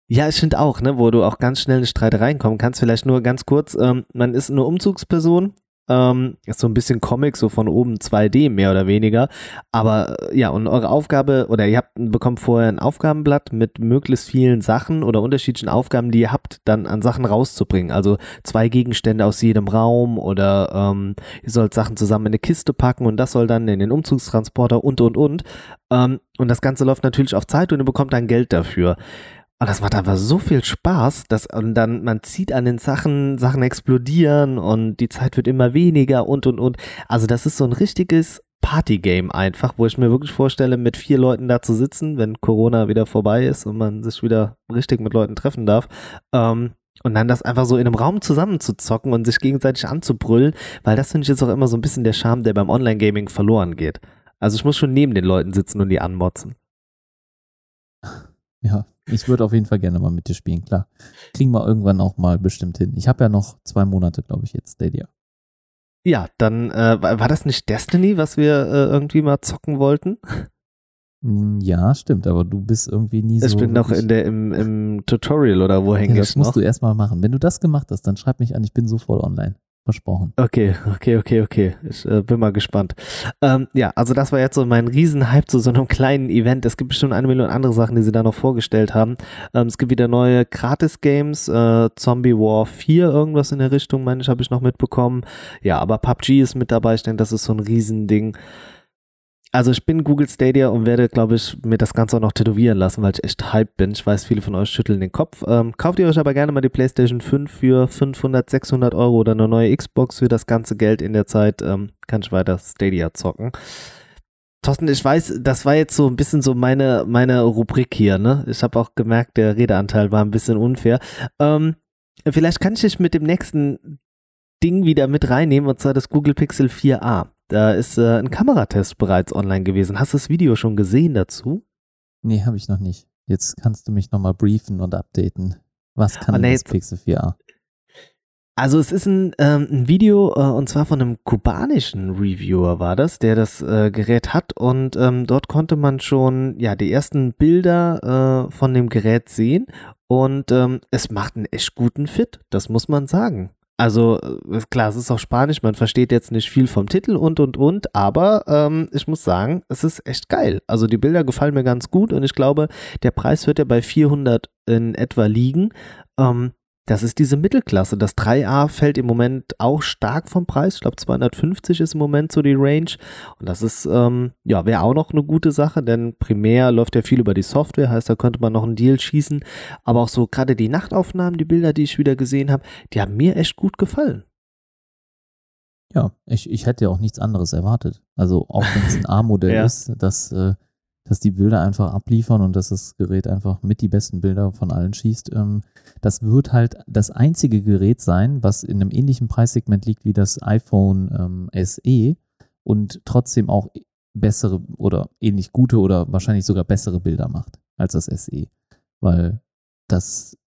Ja, ich finde auch, ne, wo du auch ganz schnell in Streitereien kommen kannst. Vielleicht nur ganz kurz, ähm, man ist eine Umzugsperson, ähm, ist so ein bisschen Comic, so von oben 2D mehr oder weniger. Aber äh, ja, und eure Aufgabe, oder ihr habt bekommt vorher ein Aufgabenblatt mit möglichst vielen Sachen oder unterschiedlichen Aufgaben, die ihr habt, dann an Sachen rauszubringen. Also zwei Gegenstände aus jedem Raum oder ähm, ihr sollt Sachen zusammen in eine Kiste packen und das soll dann in den Umzugstransporter und und und. Ähm, und das Ganze läuft natürlich auf Zeit und ihr bekommt dann Geld dafür. Und das macht einfach so viel Spaß, dass und dann man zieht an den Sachen, Sachen explodieren und die Zeit wird immer weniger und und und. Also das ist so ein richtiges Partygame einfach, wo ich mir wirklich vorstelle, mit vier Leuten da zu sitzen, wenn Corona wieder vorbei ist und man sich wieder richtig mit Leuten treffen darf. Ähm, und dann das einfach so in einem Raum zusammen zu zocken und sich gegenseitig anzubrüllen, weil das finde ich jetzt auch immer so ein bisschen der Charme, der beim Online-Gaming verloren geht. Also ich muss schon neben den Leuten sitzen und die anmotzen. Ja, ich würde auf jeden Fall gerne mal mit dir spielen, klar. Kriegen wir irgendwann auch mal bestimmt hin. Ich habe ja noch zwei Monate, glaube ich, jetzt Stadia. Ja, dann äh, war das nicht Destiny, was wir äh, irgendwie mal zocken wollten? Hm, ja, stimmt, aber du bist irgendwie nie so. Ich bin noch in der, im, im Tutorial oder wo hänge ja, ich Das musst noch? du erstmal machen. Wenn du das gemacht hast, dann schreib mich an, ich bin sofort online. Versprochen. Okay, okay, okay, okay. Ich äh, bin mal gespannt. Ähm, ja, also das war jetzt so mein Riesenhype zu so einem kleinen Event. Es gibt bestimmt eine Million andere Sachen, die sie da noch vorgestellt haben. Ähm, es gibt wieder neue Gratis-Games, äh, Zombie War 4, irgendwas in der Richtung, meine ich, habe ich noch mitbekommen. Ja, aber PUBG ist mit dabei. Ich denke, das ist so ein Riesending. Also ich bin Google Stadia und werde, glaube ich, mir das Ganze auch noch tätowieren lassen, weil ich echt hyped bin. Ich weiß, viele von euch schütteln den Kopf. Ähm, kauft ihr euch aber gerne mal die PlayStation 5 für 500, 600 Euro oder eine neue Xbox für das ganze Geld in der Zeit. Ähm, kann ich weiter Stadia zocken. Thorsten, ich weiß, das war jetzt so ein bisschen so meine, meine Rubrik hier, ne? Ich habe auch gemerkt, der Redeanteil war ein bisschen unfair. Ähm, vielleicht kann ich dich mit dem nächsten Ding wieder mit reinnehmen, und zwar das Google Pixel 4a. Da ist äh, ein Kameratest bereits online gewesen. Hast du das Video schon gesehen dazu? Nee, habe ich noch nicht. Jetzt kannst du mich nochmal briefen und updaten. Was kann Oh, nee, das jetzt- Pixel 4a? Also es ist ein, ähm, ein Video äh, und zwar von einem kubanischen Reviewer war das, der das äh, Gerät hat und ähm, dort konnte man schon ja die ersten Bilder äh, von dem Gerät sehen und ähm, es macht einen echt guten Fit, das muss man sagen. Also äh, klar, es ist auf Spanisch, man versteht jetzt nicht viel vom Titel und und und, aber ähm, ich muss sagen, es ist echt geil. Also die Bilder gefallen mir ganz gut und ich glaube, der Preis wird ja bei 400 in etwa liegen. Ähm, das ist diese Mittelklasse. Das 3A fällt im Moment auch stark vom Preis. Ich glaube, 250 ist im Moment so die Range. Und das ist, ähm, ja, wäre auch noch eine gute Sache, denn primär läuft ja viel über die Software, heißt, da könnte man noch einen Deal schießen. Aber auch so gerade die Nachtaufnahmen, die Bilder, die ich wieder gesehen habe, die haben mir echt gut gefallen. Ja, ich, ich hätte ja auch nichts anderes erwartet. Also auch wenn es ein A-Modell Ja. ist, dass, äh, dass die Bilder einfach abliefern und dass das Gerät einfach mit die besten Bilder von allen schießt. Ähm, das wird halt das einzige Gerät sein, was in einem ähnlichen Preissegment liegt wie das iPhone ähm, SE und trotzdem auch bessere oder ähnlich gute oder wahrscheinlich sogar bessere Bilder macht als das SE. Weil das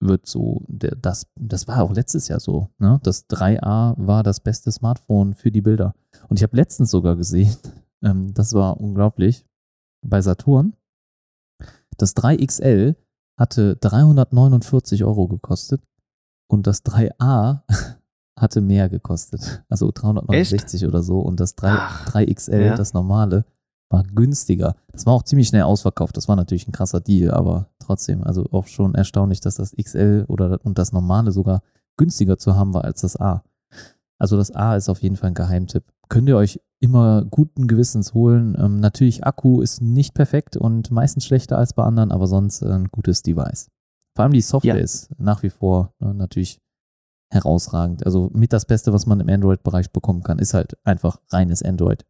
wird so, das, das war auch letztes Jahr so. Ne? Das 3A war das beste Smartphone für die Bilder. Und ich habe letztens sogar gesehen, ähm, das war unglaublich, bei Saturn, das 3XL hatte 349 Euro gekostet und das 3A hatte mehr gekostet. Also 369 Echt? oder so. Und das 3, Ach, 3XL, ja. das normale, war günstiger. Das war auch ziemlich schnell ausverkauft. Das war natürlich ein krasser Deal, aber trotzdem, also auch schon erstaunlich, dass das XL oder und das normale sogar günstiger zu haben war als das A. Also das A ist auf jeden Fall ein Geheimtipp. Könnt ihr euch immer guten Gewissens holen. Ähm, natürlich, Akku ist nicht perfekt und meistens schlechter als bei anderen, aber sonst ein gutes Device. Vor allem die Software ja. ist nach wie vor ne, natürlich herausragend. Also mit das Beste, was man im Android-Bereich bekommen kann, ist halt einfach reines Android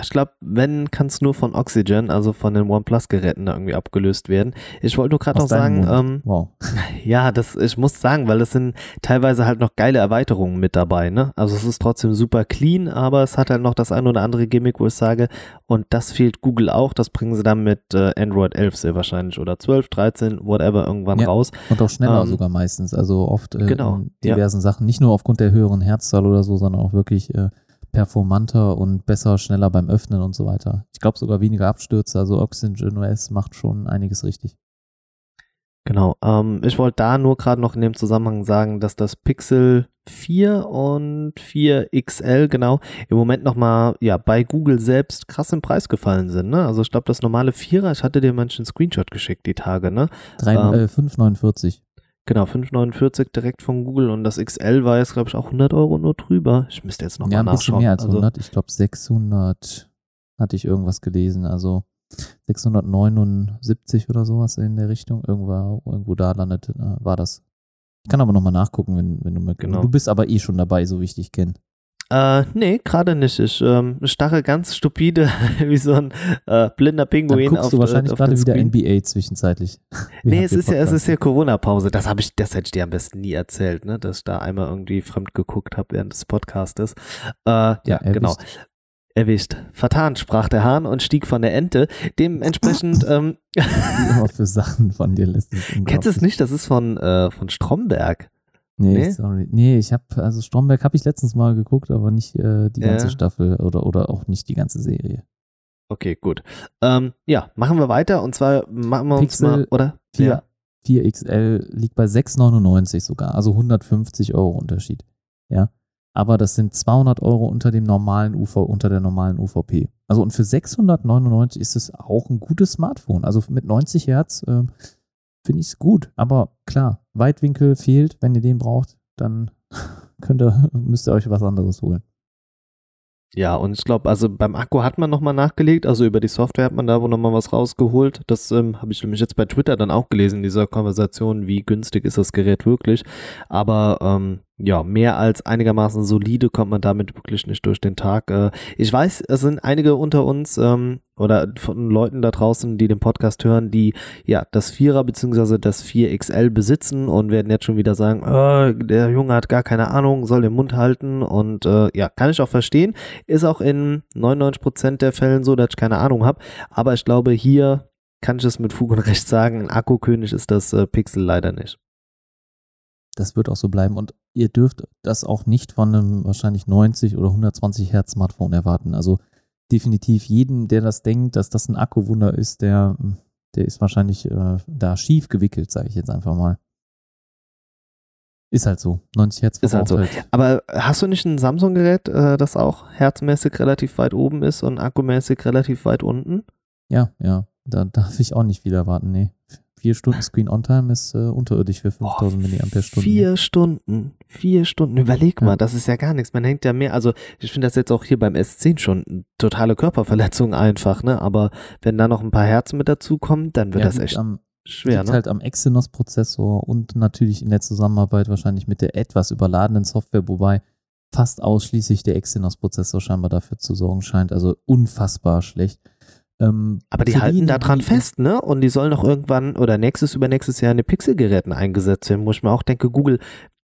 ich glaube, wenn, kann es nur von Oxygen, also von den OnePlus-Geräten da irgendwie abgelöst werden. Ich wollte nur gerade noch sagen, ähm, wow. ja, das, ich muss sagen, weil es sind teilweise halt noch geile Erweiterungen mit dabei, ne? Also es ist trotzdem super clean, aber es hat halt noch das ein oder andere Gimmick, wo ich sage, und das fehlt Google auch, das bringen sie dann mit äh, Android 11 sehr wahrscheinlich oder 12, 13, whatever irgendwann ja, raus. Und auch schneller ähm, sogar meistens, also oft äh, genau, in diversen ja. Sachen, nicht nur aufgrund der höheren Herzzahl oder so, sondern auch wirklich äh, performanter und besser, schneller beim Öffnen und so weiter. Ich glaube sogar weniger Abstürze, also Oxygen OS macht schon einiges richtig. Genau, ähm, ich wollte da nur gerade noch in dem Zusammenhang sagen, dass das Pixel 4 und 4 XL genau im Moment nochmal ja, bei Google selbst krass im Preis gefallen sind. Ne? Also ich glaube, das normale Vierer, ich hatte dir manchen Screenshot geschickt die Tage, ne? 3, ähm, äh, 5,49. Genau, 5,49 direkt von Google und das XL war jetzt, glaube ich, auch 100 Euro nur drüber. Ich müsste jetzt nochmal ja, mal nachschauen. Ja, ein bisschen mehr als 100. Also, ich glaube, 600 hatte ich irgendwas gelesen. Also 679 oder sowas in der Richtung. Irgendwo, irgendwo da landet, äh, war das. Ich kann aber nochmal nachgucken, wenn, wenn du möchtest. Genau. Du bist aber eh schon dabei, so wie ich dich kenne. Äh, nee, gerade nicht. Ich ähm, starre ganz stupide wie so ein äh, blinder Pinguin. Dann guckst auf, du wahrscheinlich gerade wieder NBA zwischenzeitlich. nee, es ist, ja, es ist ja Corona-Pause. Das habe ich, das hätte ich dir am besten nie erzählt, ne? dass ich da einmal irgendwie fremd geguckt habe während des Podcastes. Äh, ja, ja genau. Erwischt. Vertan, sprach der Hahn und stieg von der Ente. Dementsprechend. ähm, für Sachen von dir lässt Kennst du es nicht? Das ist von, äh, von Stromberg. Nee, nee, sorry. Nee, ich habe, also Stromberg habe ich letztens mal geguckt, aber nicht äh, die ganze ja. Staffel oder, oder auch nicht die ganze Serie. Okay, gut. Ähm, ja, machen wir weiter und zwar machen wir Pixel uns mal, oder? 4, ja. 4XL liegt bei 6,99 sogar, also 150 Euro Unterschied. Ja. Aber das sind 200 Euro unter dem normalen UV, unter der normalen UVP. Also und für 699 ist es auch ein gutes Smartphone. Also mit 90 Hertz äh, finde ich es gut. Aber klar, Weitwinkel fehlt. Wenn ihr den braucht, dann könnt ihr, müsst ihr euch was anderes holen. Ja, und ich glaube, also beim Akku hat man nochmal nachgelegt, also über die Software hat man da wohl nochmal was rausgeholt. Das ähm, habe ich nämlich jetzt bei Twitter dann auch gelesen, in dieser Konversation, wie günstig ist das Gerät wirklich. Aber ähm, ja, mehr als einigermaßen solide kommt man damit wirklich nicht durch den Tag. Äh, ich weiß, es sind einige unter uns ähm, oder von Leuten da draußen, die den Podcast hören, die ja das Vierer beziehungsweise das 4XL besitzen und werden jetzt schon wieder sagen, äh, der Junge hat gar keine Ahnung, soll den Mund halten und äh, ja, kann ich auch verstehen. Ist auch in 99% der Fällen so, dass ich keine Ahnung habe, aber ich glaube, hier kann ich es mit Fug und Recht sagen, ein Akkukönig ist das äh, Pixel leider nicht das wird auch so bleiben. Und ihr dürft das auch nicht von einem wahrscheinlich 90 oder 120 Hertz Smartphone erwarten. Also definitiv jeden, der das denkt, dass das ein Akkuwunder ist, der, der ist wahrscheinlich äh, da schief gewickelt, sage ich jetzt einfach mal. Ist halt so. 90 Hertz ist halt so. Halt. Aber hast du nicht ein Samsung-Gerät, äh, das auch herzmäßig relativ weit oben ist und akkumäßig relativ weit unten? Ja, ja. Da darf ich auch nicht viel erwarten, nee. Vier Stunden Screen On Time ist äh, unterirdisch für 5000 oh, mAh. Vier Stunden, vier Stunden. Überleg mal, ja. das ist ja gar nichts. Man hängt ja mehr. Also, ich finde das jetzt auch hier beim S10 schon totale Körperverletzung einfach, ne? Aber wenn da noch ein paar Herzen mit dazukommen, dann wird ja, das echt am, schwer. Liegt ne? halt am Exynos-Prozessor und natürlich in der Zusammenarbeit wahrscheinlich mit der etwas überladenen Software, wobei fast ausschließlich der Exynos-Prozessor scheinbar dafür zu sorgen scheint. Also unfassbar schlecht. Ähm, aber die halten da dran fest, ne? Und die sollen auch irgendwann oder nächstes, übernächstes Jahr in den Pixelgeräten eingesetzt werden, wo ich mir auch denke, Google,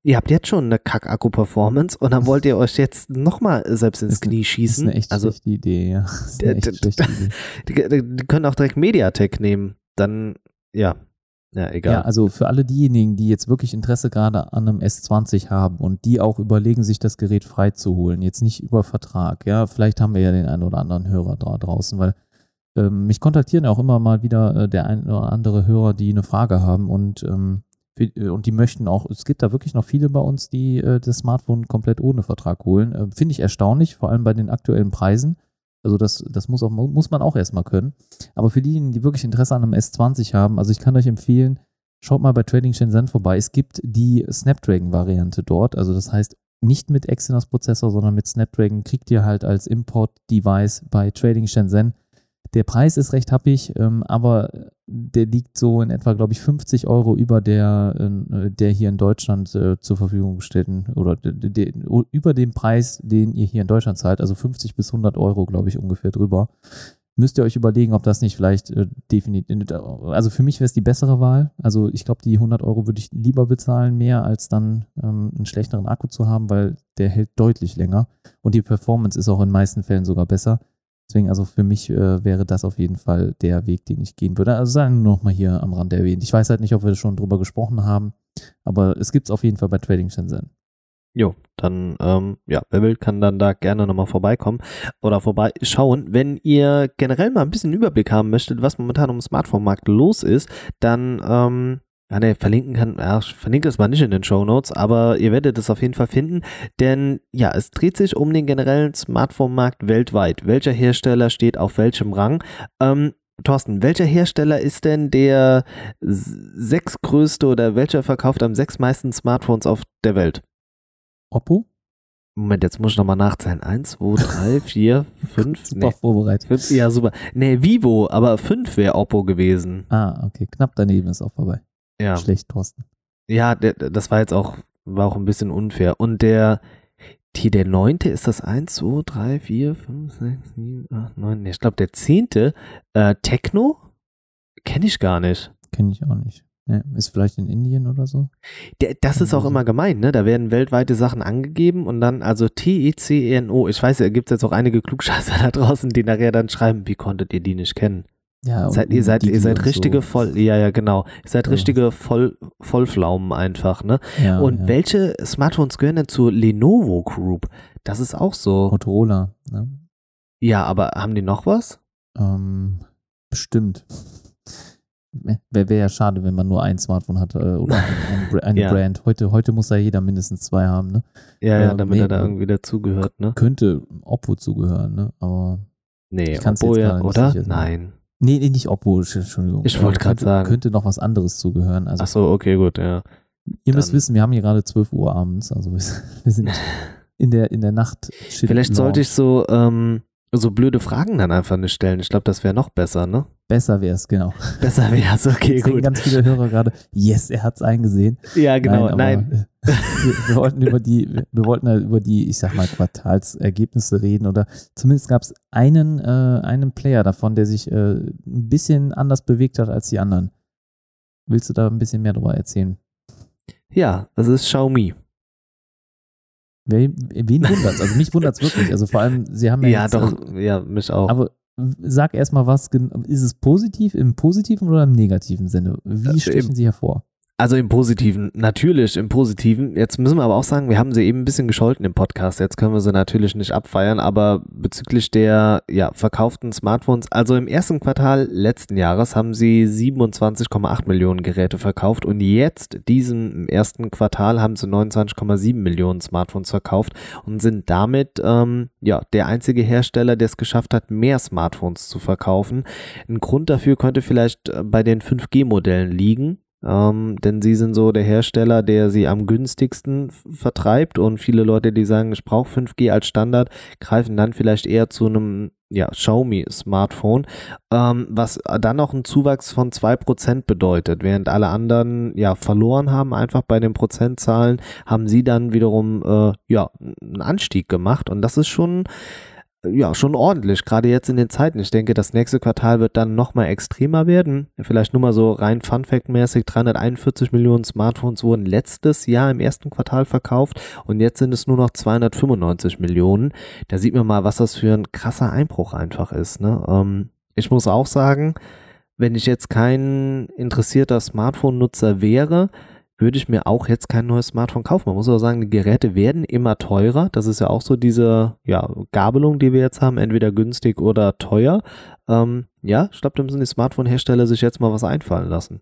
ihr habt jetzt schon eine Kack-Akku-Performance und dann wollt ihr euch jetzt nochmal selbst ins Knie schießen. Das ist eine echt also, schlechte Idee, ja. Die, die, können auch direkt Mediatek nehmen. Dann, ja. Ja, egal. Ja, also für alle diejenigen, die jetzt wirklich Interesse gerade an einem S20 haben und die auch überlegen, sich das Gerät freizuholen, jetzt nicht über Vertrag, ja, vielleicht haben wir ja den einen oder anderen Hörer da draußen, weil ähm, mich kontaktieren auch immer mal wieder äh, der ein oder andere Hörer, die eine Frage haben und, ähm, äh, und die möchten auch, es gibt da wirklich noch viele bei uns, die äh, das Smartphone komplett ohne Vertrag holen. Äh, Finde ich erstaunlich, vor allem bei den aktuellen Preisen. Also das, das muss, auch, muss man auch erstmal können. Aber für diejenigen, die wirklich Interesse an einem S20 haben, also ich kann euch empfehlen, schaut mal bei Trading Shenzhen vorbei. Es gibt die Snapdragon-Variante dort. Also das heißt, nicht mit Exynos-Prozessor, sondern mit Snapdragon kriegt ihr halt als Import-Device bei Trading Shenzhen. Der Preis ist recht happig, ähm, aber der liegt so in etwa, glaube ich, 50 Euro über der, äh, der hier in Deutschland äh, zur Verfügung gestellten oder de, de, über dem Preis, den ihr hier in Deutschland zahlt, also 50 bis 100 Euro, glaube ich, ungefähr drüber. Müsst ihr euch überlegen, ob das nicht vielleicht äh, definitiv, also für mich wäre es die bessere Wahl. Also ich glaube, die 100 Euro würde ich lieber bezahlen, mehr als dann ähm, einen schlechteren Akku zu haben, weil der hält deutlich länger und die Performance ist auch in meisten Fällen sogar besser. Deswegen, also für mich äh, wäre das auf jeden Fall der Weg, den ich gehen würde. Also sagen wir nochmal hier am Rand erwähnt. Ich weiß halt nicht, ob wir schon drüber gesprochen haben, aber es gibt es auf jeden Fall bei Trading Shenzhen. Jo, dann, ähm, ja, wer will, kann dann da gerne nochmal vorbeikommen oder vorbeischauen. Wenn ihr generell mal ein bisschen Überblick haben möchtet, was momentan im Smartphone-Markt los ist, dann, ähm, ja, ne, verlinken kann, ja, ich verlinke es mal nicht in den Show Notes, aber ihr werdet es auf jeden Fall finden, denn ja, es dreht sich um den generellen Smartphone-Markt weltweit. Welcher Hersteller steht auf welchem Rang? Ähm, Thorsten, welcher Hersteller ist denn der sechstgrößte oder welcher verkauft am sechstmeisten Smartphones auf der Welt? Oppo? Moment, jetzt muss ich nochmal nachzählen. Eins, zwei, drei, vier, fünf. super nee, vorbereitet. fünf, ja, super. Nee, Vivo, aber fünf wäre Oppo gewesen. Ah, okay. Knapp daneben ist auch vorbei. Ja. Schlecht, Thorsten. Ja, der, das war jetzt auch, war auch ein bisschen unfair. Und der, die, der neunte ist das eins, zwei, drei, vier, fünf, sechs, sieben, acht, neun. Nee, ich glaube, der zehnte, äh, Techno? Kenne ich gar nicht. Kenne ich auch nicht. Ja, ist vielleicht in Indien oder so? Der, das ist auch immer gemeint, ne? Da werden weltweite Sachen angegeben und dann, also T-E-C-E-N-O. Ich weiß, da gibt es jetzt auch einige Klugscheißer da draußen, die nachher dann schreiben, wie konntet ihr die nicht kennen? Ja, seid, ihr seid, ihr seid richtige so. Voll, ja, ja, genau. Ihr seid ja. richtige Voll, Vollpflaumen einfach, ne? Ja, und ja. welche Smartphones gehören denn zur Lenovo Group? Das ist auch so. Motorola, ne? Ja, aber haben die noch was? Ähm, bestimmt. Wäre wär ja schade, wenn man nur ein Smartphone hat äh, oder eine, eine Ja. Brand. Heute, heute muss ja jeder mindestens zwei haben, ne? Ja, ja, Ähm, damit nee, er da irgendwie dazugehört, ne? Könnte Oppo zugehören, ne? Aber Nee, Ich Oppo jetzt ja, oder? Nein. Nee, nee, nicht Oppo, Entschuldigung. Ich wollte könnte- sagen. Könnte noch was anderes zugehören. Also Ach so, okay, gut, ja. ihr müsst dann- wissen, wir haben hier gerade 12 Uhr abends, also wir, wir sind in der in der Nacht. Vielleicht sollte ich so, ähm, so blöde Fragen dann einfach nicht stellen. Ich glaube, das wäre noch besser, ne? Besser wär's, genau. Besser wäre es, okay, Jetzt gut. ganz viele Hörer gerade, yes, er hat's eingesehen. Ja, genau, nein. äh, wir, wir wollten über die, wir wollten halt über die, ich sag mal, Quartalsergebnisse reden oder zumindest gab es einen, äh, einen Player davon, der sich äh, ein bisschen anders bewegt hat als die anderen. Willst du da ein bisschen mehr darüber erzählen? Ja, das ist Xiaomi. Wer, wen wundert's? Also mich wundert's wirklich. Also vor allem, sie haben ja, Ja, jetzt, doch, Also, ja, mich auch. aber sag erstmal was, ist es positiv, im positiven oder im negativen Sinne? Wie Äh, stechen im- sie hervor? Also im Positiven, natürlich im Positiven. Jetzt müssen wir aber auch sagen, wir haben sie eben ein bisschen gescholten im Podcast. Jetzt können wir sie natürlich nicht abfeiern, aber bezüglich der ja, verkauften Smartphones, also im ersten Quartal letzten Jahres haben sie 27,8 Millionen Geräte verkauft und jetzt, diesem ersten Quartal, haben sie 29,7 Millionen Smartphones verkauft und sind damit ähm, ja der einzige Hersteller, der es geschafft hat, mehr Smartphones zu verkaufen. Ein Grund dafür könnte vielleicht äh, bei den 5G-Modellen liegen. Ähm, denn sie sind so der Hersteller, der sie am günstigsten vertreibt. Und viele Leute, die sagen, ich brauche 5G als Standard, greifen dann vielleicht eher zu einem ja, Xiaomi-Smartphone, ähm, was dann noch einen Zuwachs von 2% bedeutet, während alle anderen ja verloren haben, einfach bei den Prozentzahlen, haben sie dann wiederum äh, ja, einen Anstieg gemacht. Und das ist schon ja, schon ordentlich, gerade jetzt in den Zeiten. Ich denke, das nächste Quartal wird dann nochmal extremer werden. Vielleicht nur mal so rein Fun-Fact-mäßig, 341 Millionen Smartphones wurden letztes Jahr im ersten Quartal verkauft und jetzt sind es nur noch 295 Millionen. Da sieht man mal, was das für ein krasser Einbruch einfach ist. Ne? Ähm, ich muss auch sagen, wenn ich jetzt kein interessierter Smartphone-Nutzer wäre, würde ich mir auch jetzt kein neues Smartphone kaufen. Man muss auch sagen, die Geräte werden immer teurer. Das ist ja auch so diese ja, Gabelung, die wir jetzt haben, entweder günstig oder teuer. Ähm, ja, ich glaube, da müssen die Smartphone-Hersteller sich jetzt mal was einfallen lassen.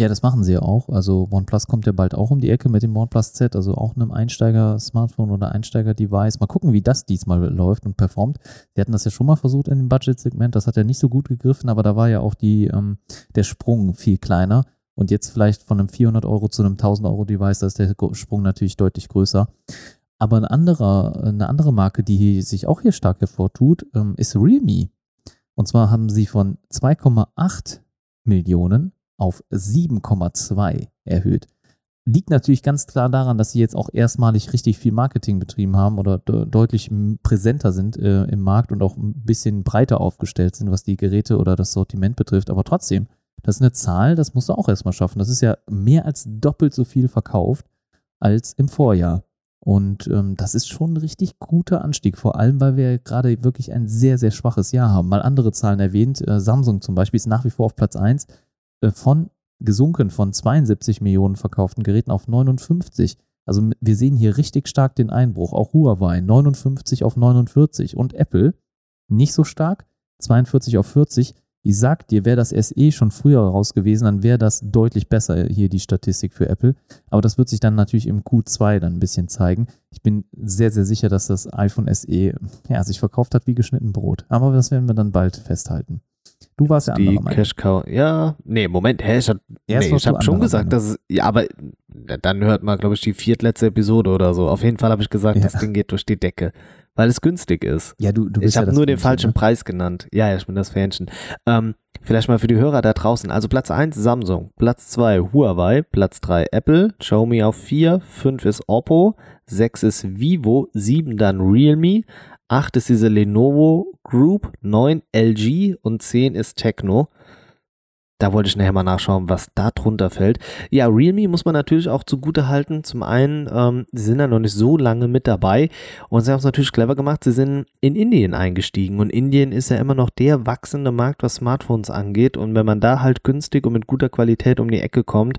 Ja, das machen sie ja auch. Also OnePlus kommt ja bald auch um die Ecke mit dem OnePlus Z, also auch einem Einsteiger-Smartphone oder Einsteiger-Device. Mal gucken, wie das diesmal läuft und performt. Sie hatten das ja schon mal versucht in dem Budget-Segment, das hat ja nicht so gut gegriffen, aber da war ja auch die, ähm, der Sprung viel kleiner. Und jetzt vielleicht von einem 400 Euro zu einem 1000 Euro Device, da ist der Sprung natürlich deutlich größer. Aber ein anderer, eine andere Marke, die sich auch hier stark hervortut, ähm, ist Realme. Und zwar haben sie von 2,8 Millionen auf 7,2 erhöht. Liegt natürlich ganz klar daran, dass sie jetzt auch erstmalig richtig viel Marketing betrieben haben oder de deutlich präsenter sind äh, im Markt und auch ein bisschen breiter aufgestellt sind, was die Geräte oder das Sortiment betrifft. Aber trotzdem, das ist eine Zahl, das musst du auch erstmal schaffen. Das ist ja mehr als doppelt so viel verkauft als im Vorjahr. Und ähm, das ist schon ein richtig guter Anstieg, vor allem weil wir gerade wirklich ein sehr, sehr schwaches Jahr haben. Mal andere Zahlen erwähnt. Äh, Samsung zum Beispiel ist nach wie vor auf Platz 1 äh, von gesunken von 72 Millionen verkauften Geräten auf 59. Also wir sehen hier richtig stark den Einbruch. Auch Huawei 59 auf 49 und Apple nicht so stark, 42 auf 40. Ich sag dir, wäre das SE schon früher raus gewesen, dann wäre das deutlich besser hier die Statistik für Apple. Aber das wird sich dann natürlich im Q2 dann ein bisschen zeigen. Ich bin sehr, sehr sicher, dass das iPhone SE ja, sich verkauft hat wie geschnitten Brot. Aber das werden wir dann bald festhalten. Du warst ja die Cash Cow. Ja, nee, Moment, hä, ich habe nee, hab schon gesagt, Meinung. dass es, ja, aber dann hört man, glaube ich, die viertletzte Episode oder so. Auf jeden Fall habe ich gesagt, ja. das Ding geht durch die Decke, weil es günstig ist. Ja, du, du bist Ich habe ja nur den falschen ne? Preis genannt. Ja, ja, ich bin das Fähnchen. Ähm, vielleicht mal für die Hörer da draußen. Also Platz 1 Samsung, Platz 2 Huawei, Platz 3 Apple, Xiaomi auf 4, 5 ist Oppo, 6 ist Vivo, 7 dann Realme, 8 ist diese Lenovo Group, 9 LG und 10 ist Techno. Da wollte ich nachher mal nachschauen, was da drunter fällt. Ja, Realme muss man natürlich auch zugute halten. Zum einen, ähm, sie sind ja noch nicht so lange mit dabei und sie haben es natürlich clever gemacht. Sie sind in Indien eingestiegen und Indien ist ja immer noch der wachsende Markt, was Smartphones angeht. Und wenn man da halt günstig und mit guter Qualität um die Ecke kommt,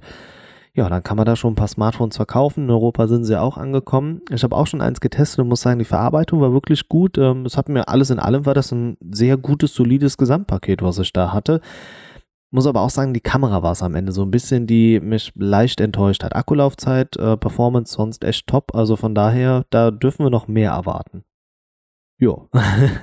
ja, dann kann man da schon ein paar Smartphones verkaufen. In Europa sind sie auch angekommen. Ich habe auch schon eins getestet und muss sagen, die Verarbeitung war wirklich gut. Ähm, es hat mir alles in allem war das ein sehr gutes, solides Gesamtpaket, was ich da hatte. Muss aber auch sagen, die Kamera war es am Ende so ein bisschen, die mich leicht enttäuscht hat. Akkulaufzeit, äh, Performance sonst echt top. Also von daher, da dürfen wir noch mehr erwarten. Jo.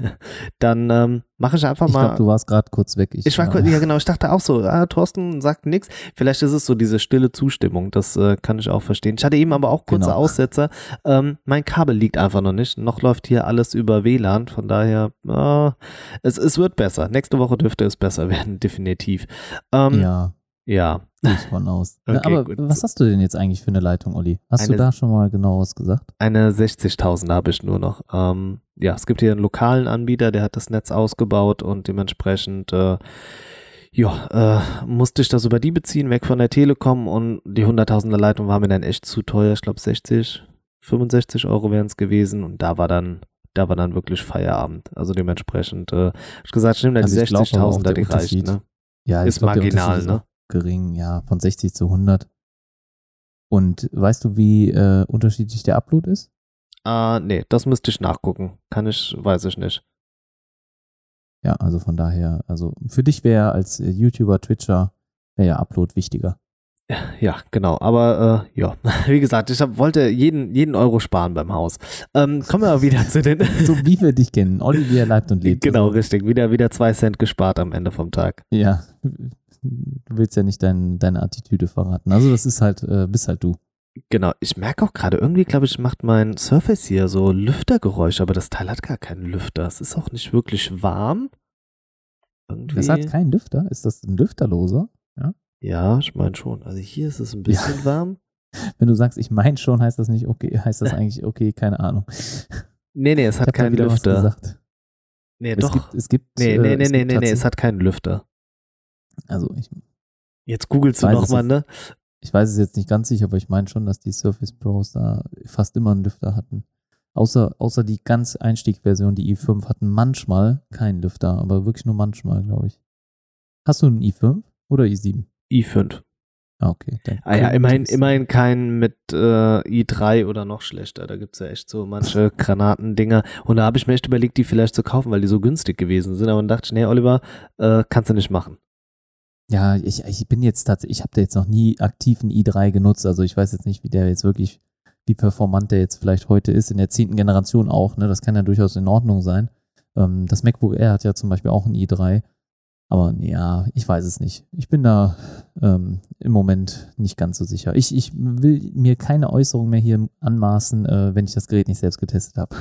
Dann ähm, mache ich einfach mal. Ich glaube, du warst gerade kurz weg. Ich, ich war kurz, ja genau, ich dachte auch so, ah, Thorsten sagt nichts. Vielleicht ist es so diese stille Zustimmung, das äh, kann ich auch verstehen. Ich hatte eben aber auch kurze genau. Aussetzer. Ähm, mein Kabel liegt einfach noch nicht. Noch läuft hier alles über WLAN, von daher, äh, es, es wird besser. Nächste Woche dürfte es besser werden, definitiv. Ähm, ja. Ja. Gehe ich von aus. Okay, Aber gut. was hast du denn jetzt eigentlich für eine Leitung, Olli? Hast eine, du da schon mal genau was gesagt? Eine 60.000 habe ich nur noch. Ähm, ja, es gibt hier einen lokalen Anbieter, der hat das Netz ausgebaut und dementsprechend äh, ja, äh, musste ich das über die beziehen, weg von der Telekom und die 100.000er Leitung war mir dann echt zu teuer. Ich glaube 60, 65 Euro wären es gewesen und da war dann da war dann wirklich Feierabend. Also dementsprechend, äh, ich gesagt, ich nehme da also die 60.000, die reicht, ne? Ja, ist glaub, marginal, ne? Gering, ja, von 60 zu 100. Und weißt du, wie äh, unterschiedlich der Upload ist? Ah, nee, das müsste ich nachgucken. Kann ich, weiß ich nicht. Ja, also von daher, also für dich wäre als äh, YouTuber, Twitcher, wäre ja Upload wichtiger. Ja, genau. Aber äh, ja, wie gesagt, ich hab, wollte jeden, jeden Euro sparen beim Haus. Ähm, kommen wir aber wieder zu den. so wie wir dich kennen. Olivier leibt und lebt. Genau, richtig. Wieder, wieder zwei Cent gespart am Ende vom Tag. Ja, du willst ja nicht dein, deine Attitüde verraten. Also das ist halt, äh, bist halt du. Genau, ich merke auch gerade, irgendwie glaube ich, macht mein Surface hier so Lüftergeräusche, aber das Teil hat gar keinen Lüfter. Es ist auch nicht wirklich warm. Irgendwie. Das hat keinen Lüfter? Ist das ein Lüfterloser? Ja, ja ich meine schon. Also hier ist es ein bisschen ja. warm. Wenn du sagst, ich meine schon, heißt das nicht okay, heißt das eigentlich okay, keine Ahnung. Nee, nee, es hat keinen Lüfter. Nee, es doch. Gibt, es gibt, nee, nee, nee, nee, nee, nee, es hat keinen Lüfter. Also ich. Jetzt googelst du nochmal, ne? Ich weiß es jetzt nicht ganz sicher, aber ich meine schon, dass die Surface Pros da fast immer einen Lüfter hatten. Außer, außer die ganz Einstiegversion, die i5, hatten manchmal keinen Lüfter, aber wirklich nur manchmal, glaube ich. Hast du einen i5 oder i7? i5. Ah, okay. Ah ja, immerhin, es- immerhin kein mit äh, i3 oder noch schlechter. Da gibt's ja echt so manche Granatendinger. Und da habe ich mir echt überlegt, die vielleicht zu kaufen, weil die so günstig gewesen sind. Aber dann dachte ich, nee, Oliver, äh, kannst du nicht machen. Ja, ich, ich bin jetzt tatsächlich, ich habe da jetzt noch nie aktiv einen i3 genutzt, also ich weiß jetzt nicht, wie der jetzt wirklich, wie performant der jetzt vielleicht heute ist, in der zehnten Generation auch, ne? Das kann ja durchaus in Ordnung sein. Ähm, das MacBook Air hat ja zum Beispiel auch einen i3. Aber ja, ich weiß es nicht. Ich bin da ähm, im Moment nicht ganz so sicher. Ich, ich will mir keine Äußerung mehr hier anmaßen, äh, wenn ich das Gerät nicht selbst getestet habe.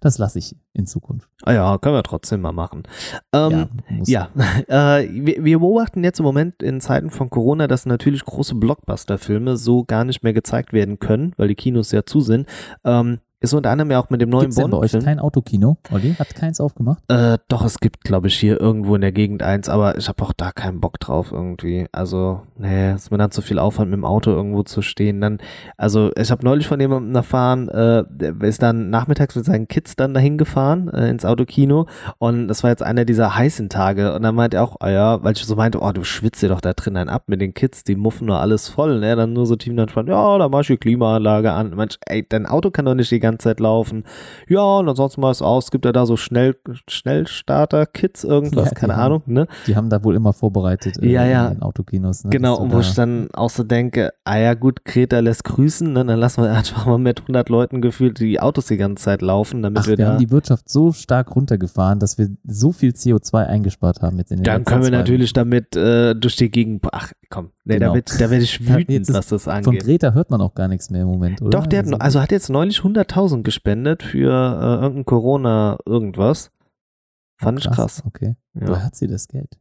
Das lasse ich in Zukunft. Ah ja, können wir trotzdem mal machen. Ähm, muss Ja, äh, wir, wir beobachten jetzt im Moment in Zeiten von Corona, dass natürlich große Blockbuster-Filme so gar nicht mehr gezeigt werden können, weil die Kinos ja zu sind. Ähm, ist unter anderem ja auch mit dem neuen Gibt's denn bei euch kein Autokino? Olli, hat keins aufgemacht? Äh, doch, es gibt, glaube ich, hier irgendwo in der Gegend eins, aber ich habe auch da keinen Bock drauf irgendwie. Also, nee, ist mir dann zu viel Aufwand, mit dem Auto irgendwo zu stehen. Dann, also, ich habe neulich von jemandem erfahren, äh, der ist dann nachmittags mit seinen Kids dann dahin gefahren, äh, ins Autokino. Und das war jetzt einer dieser heißen Tage. Und dann meinte er auch, ah ja, weil ich so meinte, oh, du schwitzt dir doch da drin einen ab mit den Kids, die muffen nur alles voll. Ne? Dann nur so tief entspannt, ja, da mach ich die Klimaanlage an. Mensch, ey, dein Auto kann doch nicht die ganze Zeit laufen. Ja, und ansonsten mal es aus, gibt ja da so schnell, Schnellstarter-Kits, irgendwas, Ja, keine die Ahnung, ne? Die haben da wohl immer vorbereitet äh, Ja, ja. in den Autokinos. Ne? Genau, und wo ich da- dann auch so denke, ah ja gut, Kreta lässt grüßen, ne? dann lassen wir einfach mal mit 100 Leuten gefühlt die Autos die ganze Zeit laufen, damit Ach, wir wir da... haben die Wirtschaft so stark runtergefahren, dass wir so viel CO2 eingespart haben jetzt in den Dann können wir natürlich damit äh, durch die Gegend... Ach komm, nee, Genau. da, wird, da werde ich wütend, was das Wochen. Von angeht. Greta hört man auch gar nichts mehr im Moment, oder? Doch, der hat, also hat jetzt neulich 100.000 gespendet für äh, irgendein Corona irgendwas. Fand ich krass. Okay. Ja. Woher hat sie das Geld?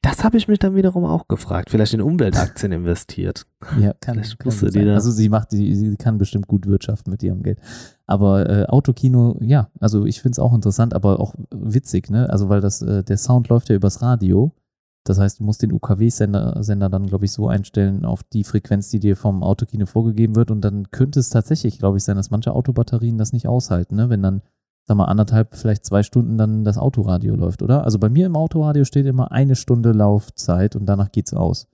Das habe ich mich dann wiederum auch gefragt. Vielleicht in Umweltaktien investiert. Ja, kann, Vielleicht kann wusste gut die sein. da- Also sie macht, sie, sie kann bestimmt gut wirtschaften mit ihrem Geld. Aber äh, Autokino, ja, also ich finde es auch interessant, aber auch witzig, ne? Also weil das, äh, der Sound läuft ja übers Radio. Das heißt, du musst den UKW-Sender Sender dann, glaube ich, so einstellen auf die Frequenz, die dir vom Autokino vorgegeben wird. Und dann könnte es tatsächlich, glaube ich, sein, dass manche Autobatterien das nicht aushalten, ne? Wenn dann, sag mal, anderthalb, vielleicht zwei Stunden dann das Autoradio läuft, oder? Also bei mir im Autoradio steht immer eine Stunde Laufzeit und danach geht's aus.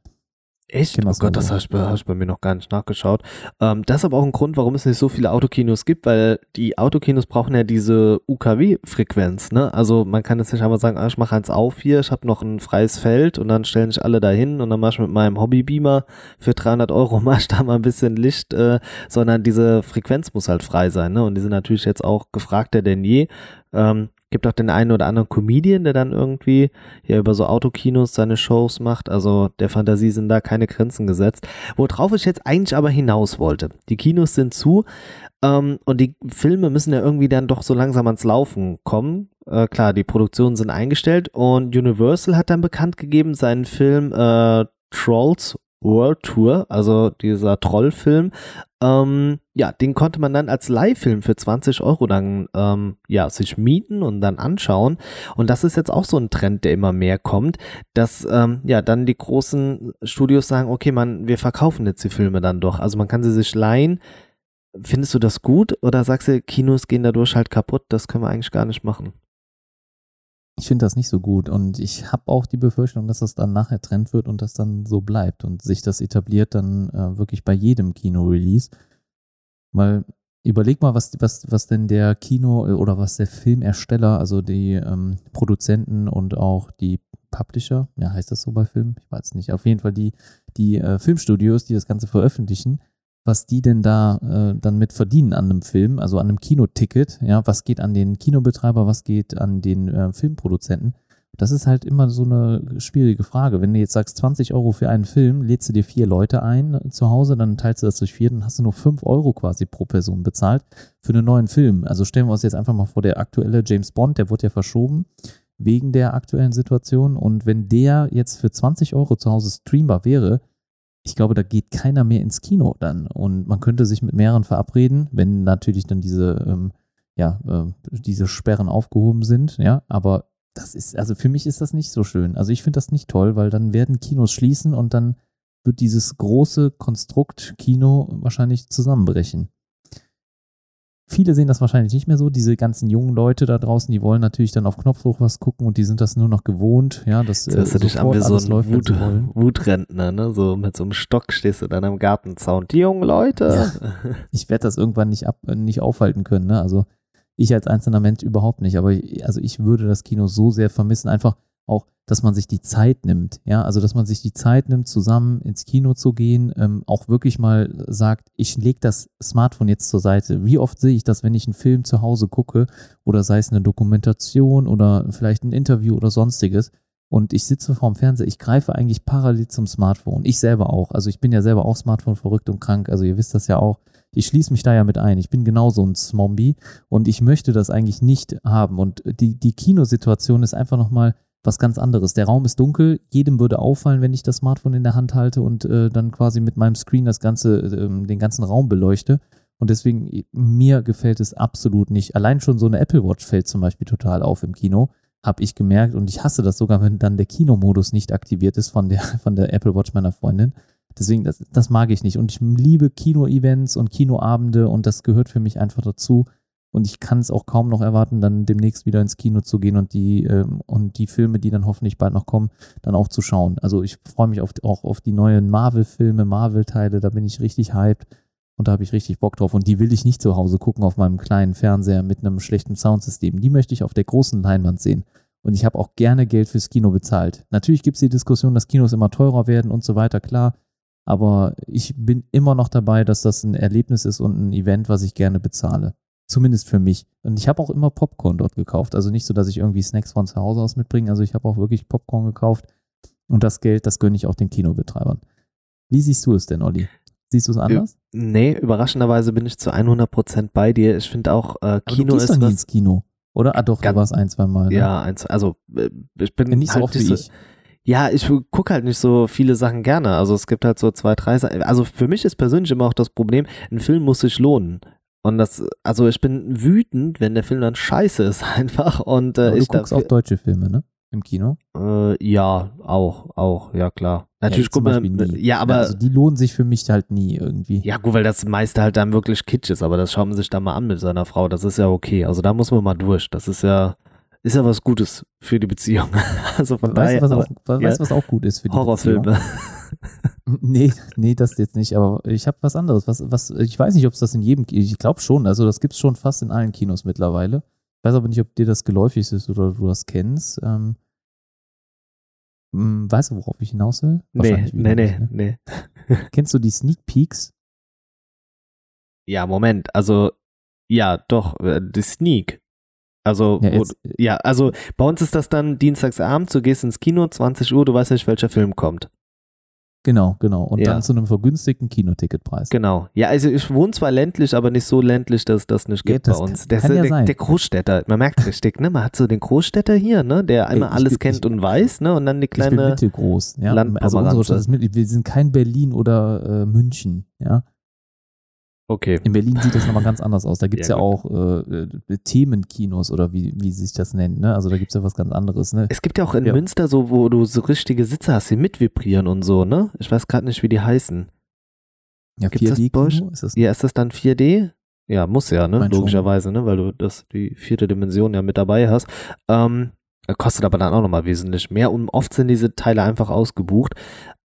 Echt? Oh Gott, das habe ich, bei- hab ich bei mir noch gar nicht nachgeschaut. Ähm, das ist aber auch ein Grund, warum es nicht so viele Autokinos gibt, weil die Autokinos brauchen ja diese UKW-Frequenz. Ne? Also man kann jetzt nicht einfach sagen, ah, ich mache eins auf hier, ich habe noch ein freies Feld und dann stellen sich alle dahin und dann mache ich mit meinem Hobbybeamer für 300 Euro mach ich da mal ein bisschen Licht, äh, sondern diese Frequenz muss halt frei sein. Ne? Und die sind natürlich jetzt auch gefragter denn je. Ähm, gibt auch den einen oder anderen Comedian, der dann irgendwie hier über so Autokinos seine Shows macht. Also der Fantasie sind da keine Grenzen gesetzt. Worauf ich jetzt eigentlich aber hinaus wollte. Die Kinos sind zu ähm, und die Filme müssen ja irgendwie dann doch so langsam ans Laufen kommen. Äh, klar, die Produktionen sind eingestellt und Universal hat dann bekannt gegeben, seinen Film äh, Trolls World Tour, also dieser Trollfilm, ähm, ja, den konnte man dann als Leihfilm für 20 Euro dann ähm, ja, sich mieten und dann anschauen. Und das ist jetzt auch so ein Trend, der immer mehr kommt, dass ähm, ja dann die großen Studios sagen, okay, man, wir verkaufen jetzt die Filme dann doch. Also man kann sie sich leihen. Findest du das gut oder sagst du, Kinos gehen dadurch halt kaputt? Das können wir eigentlich gar nicht machen. Ich finde das nicht so gut und ich habe auch die Befürchtung, dass das dann nachher Trend wird und das dann so bleibt und sich das etabliert dann äh, wirklich bei jedem Kino-Release. Weil überleg mal, was, was, was denn der Kino oder was der Filmersteller, also die ähm, Produzenten und auch die Publisher, ja, heißt das so bei Filmen? Ich weiß nicht. Auf jeden Fall die, die äh, Filmstudios, die das Ganze veröffentlichen, was die denn da äh, dann mit verdienen an einem Film, also an einem Kinoticket, ja, was geht an den Kinobetreiber, was geht an den äh, Filmproduzenten. Das ist halt immer so eine schwierige Frage. Wenn du jetzt sagst, 20 Euro für einen Film, lädst du dir vier Leute ein äh, zu Hause, dann teilst du das durch vier, dann hast du nur 5 Euro quasi pro Person bezahlt für einen neuen Film. Also stellen wir uns jetzt einfach mal vor, der aktuelle James Bond, der wurde ja verschoben wegen der aktuellen Situation. Und wenn der jetzt für 20 Euro zu Hause streambar wäre, ich glaube, da geht keiner mehr ins Kino dann. Und man könnte sich mit mehreren verabreden, wenn natürlich dann diese, ähm, ja, äh, diese Sperren aufgehoben sind, ja, aber das ist, also für mich ist das nicht so schön. Also ich finde das nicht toll, weil dann werden Kinos schließen und dann wird dieses große Konstrukt Kino wahrscheinlich zusammenbrechen. Viele sehen das wahrscheinlich nicht mehr so. Diese ganzen jungen Leute da draußen, die wollen natürlich dann auf Knopfdruck was gucken und die sind das nur noch gewohnt. Ja, das du äh, dich an wie so ein läuft, Wut. Wutrentner, ne? So mit so einem Stock stehst du dann am Gartenzaun. Die jungen Leute. ich werde das irgendwann nicht ab, äh, nicht aufhalten können. Ne? Also ich als einzelner Mensch überhaupt nicht. Aber ich- also ich würde das Kino so sehr vermissen, einfach auch, dass man sich die Zeit nimmt. Ja, also dass man sich die Zeit nimmt, zusammen ins Kino zu gehen, ähm, auch wirklich mal sagt, ich lege das Smartphone jetzt zur Seite. Wie oft sehe ich das, wenn ich einen Film zu Hause gucke oder sei es eine Dokumentation oder vielleicht ein Interview oder sonstiges. Und ich sitze vorm Fernseher, ich greife eigentlich parallel zum Smartphone. Ich selber auch. Also ich bin ja selber auch Smartphone verrückt und krank. Also ihr wisst das ja auch. Ich schließe mich da ja mit ein. Ich bin genauso ein Zombie und ich möchte das eigentlich nicht haben. Und die, die Kinosituation ist einfach nochmal was ganz anderes. Der Raum ist dunkel, jedem würde auffallen, wenn ich das Smartphone in der Hand halte und äh, dann quasi mit meinem Screen das ganze, ähm, den ganzen Raum beleuchte. Und deswegen, mir gefällt es absolut nicht. Allein schon so eine Apple Watch fällt zum Beispiel total auf im Kino, habe ich gemerkt. Und ich hasse das sogar, wenn dann der Kinomodus nicht aktiviert ist von der, von der Apple Watch meiner Freundin. Deswegen, das, das mag ich nicht. Und ich liebe Kino-Events und Kinoabende und das gehört für mich einfach dazu. Und ich kann es auch kaum noch erwarten, dann demnächst wieder ins Kino zu gehen und die, ähm, und die Filme, die dann hoffentlich bald noch kommen, dann auch zu schauen. Also ich freue mich auf, auch auf die neuen Marvel-Filme, Marvel-Teile, da bin ich richtig hyped und da habe ich richtig Bock drauf. Und die will ich nicht zu Hause gucken auf meinem kleinen Fernseher mit einem schlechten Soundsystem. Die möchte ich auf der großen Leinwand sehen. Und ich habe auch gerne Geld fürs Kino bezahlt. Natürlich gibt es die Diskussion, dass Kinos immer teurer werden und so weiter, klar. Aber ich bin immer noch dabei, dass das ein Erlebnis ist und ein Event, was ich gerne bezahle. Zumindest für mich. Und ich habe auch immer Popcorn dort gekauft. Also nicht so, dass ich irgendwie Snacks von zu Hause aus mitbringe. Also ich habe auch wirklich Popcorn gekauft. Und das Geld, das gönne ich auch den Kinobetreibern. Wie siehst du es denn, Olli? Siehst du es anders? Nee, überraschenderweise bin ich zu 100% bei dir. Ich finde auch, äh, Kino ist doch nie was. ins Kino, oder? Ah doch, Ganz- du warst ein, zwei Mal. Ne? Ja, eins, also äh, ich bin Ja, nicht so halt oft wie so, ich. Ja, ich gucke halt nicht so viele Sachen gerne. Also es gibt halt so zwei, drei Sachen. Also für mich ist persönlich immer auch das Problem, ein Film muss sich lohnen. Und das, also ich bin wütend, wenn der Film dann scheiße ist einfach. Und äh, Aber du ich guckst dafür, auch deutsche Filme, ne? Im Kino? äh, ja, auch, auch, ja klar. Natürlich ja, guck mal, ja, aber Also die lohnen sich für mich halt nie irgendwie. Ja, gut, weil das meiste halt dann wirklich Kitsch ist, aber das schaut man sich dann mal an mit seiner Frau. Das ist ja okay. Also da muss man mal durch. Das ist ja, ist ja was Gutes für die Beziehung. Also von weißt daher, du, was auch, weißt, ja. du, was auch gut ist für die Horrorfilme. Beziehung? Nee, nee, das jetzt nicht, aber ich habe was anderes. Was, was, ich weiß nicht, ob es das in jedem, ich glaube schon, also das gibt es schon fast in allen Kinos mittlerweile. Ich weiß aber nicht, ob dir das geläufig ist oder du das kennst. Ähm, hm, weißt du, worauf ich hinaus will? Nee, nee, nicht, ne? nee. Kennst du die Sneak Peeks? Ja, Moment. Also, ja, doch, äh, die Sneak. Also, Ja, jetzt, ja, also bei uns ist das dann dienstagsabend, du gehst ins Kino, 20 Uhr, du weißt nicht, welcher Film kommt. Genau, genau. Und Ja. dann zu einem vergünstigten Kinoticketpreis. Genau. Ja, also ich wohne zwar ländlich, aber nicht so ländlich, dass das nicht Ja, gibt das bei uns. kann- Der, kann ja der, sein. der Großstädter, man merkt richtig, ne? Man hat so den Großstädter hier, ne? Der einmal ich alles bin- kennt ich- und weiß, ne? Und dann die Ich bin kleine. mittelgroß, ja. Also unsere Stadt ist mittel, wir sind kein Berlin oder äh, München, ja. Okay. In Berlin sieht das nochmal ganz anders aus. Da gibt es ja, Ja, auch äh, äh, Themenkinos oder wie, wie sich das nennt, ne? Also da gibt es ja was ganz anderes, ne? Es gibt ja auch in Ja. Münster so, wo du so richtige Sitze hast, die mitvibrieren und so, ne? Ich weiß gerade nicht, wie die heißen. Ja, gibt's das bei euch? 4D-Kino ist das Ja, ist das dann 4D? Ja, muss ja, ne? Logischerweise, ne? Weil du das, die vierte Dimension ja mit dabei hast. Ähm, kostet aber dann auch nochmal wesentlich mehr und oft sind diese Teile einfach ausgebucht.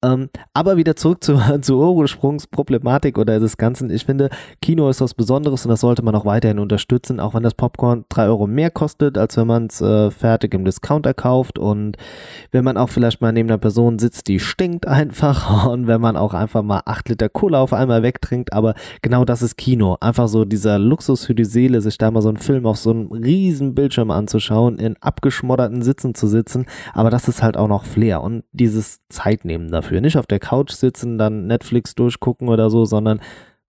Ähm, aber wieder zurück zu, zur Ursprungsproblematik oder des Ganzen. Ich finde, Kino ist was Besonderes und das sollte man auch weiterhin unterstützen, auch wenn das Popcorn drei Euro mehr kostet, als wenn man es äh, fertig im Discounter kauft und wenn man auch vielleicht mal neben einer Person sitzt, die stinkt einfach und wenn man auch einfach mal acht Liter Cola auf einmal wegtrinkt, aber genau das ist Kino. Einfach so dieser Luxus für die Seele, sich da mal so einen Film auf so einem riesen Bildschirm anzuschauen, in abgeschmodderten Sitzen zu sitzen, aber das ist halt auch noch Flair und dieses Zeitnehmen dafür. Nicht auf der Couch sitzen, dann Netflix durchgucken oder so, sondern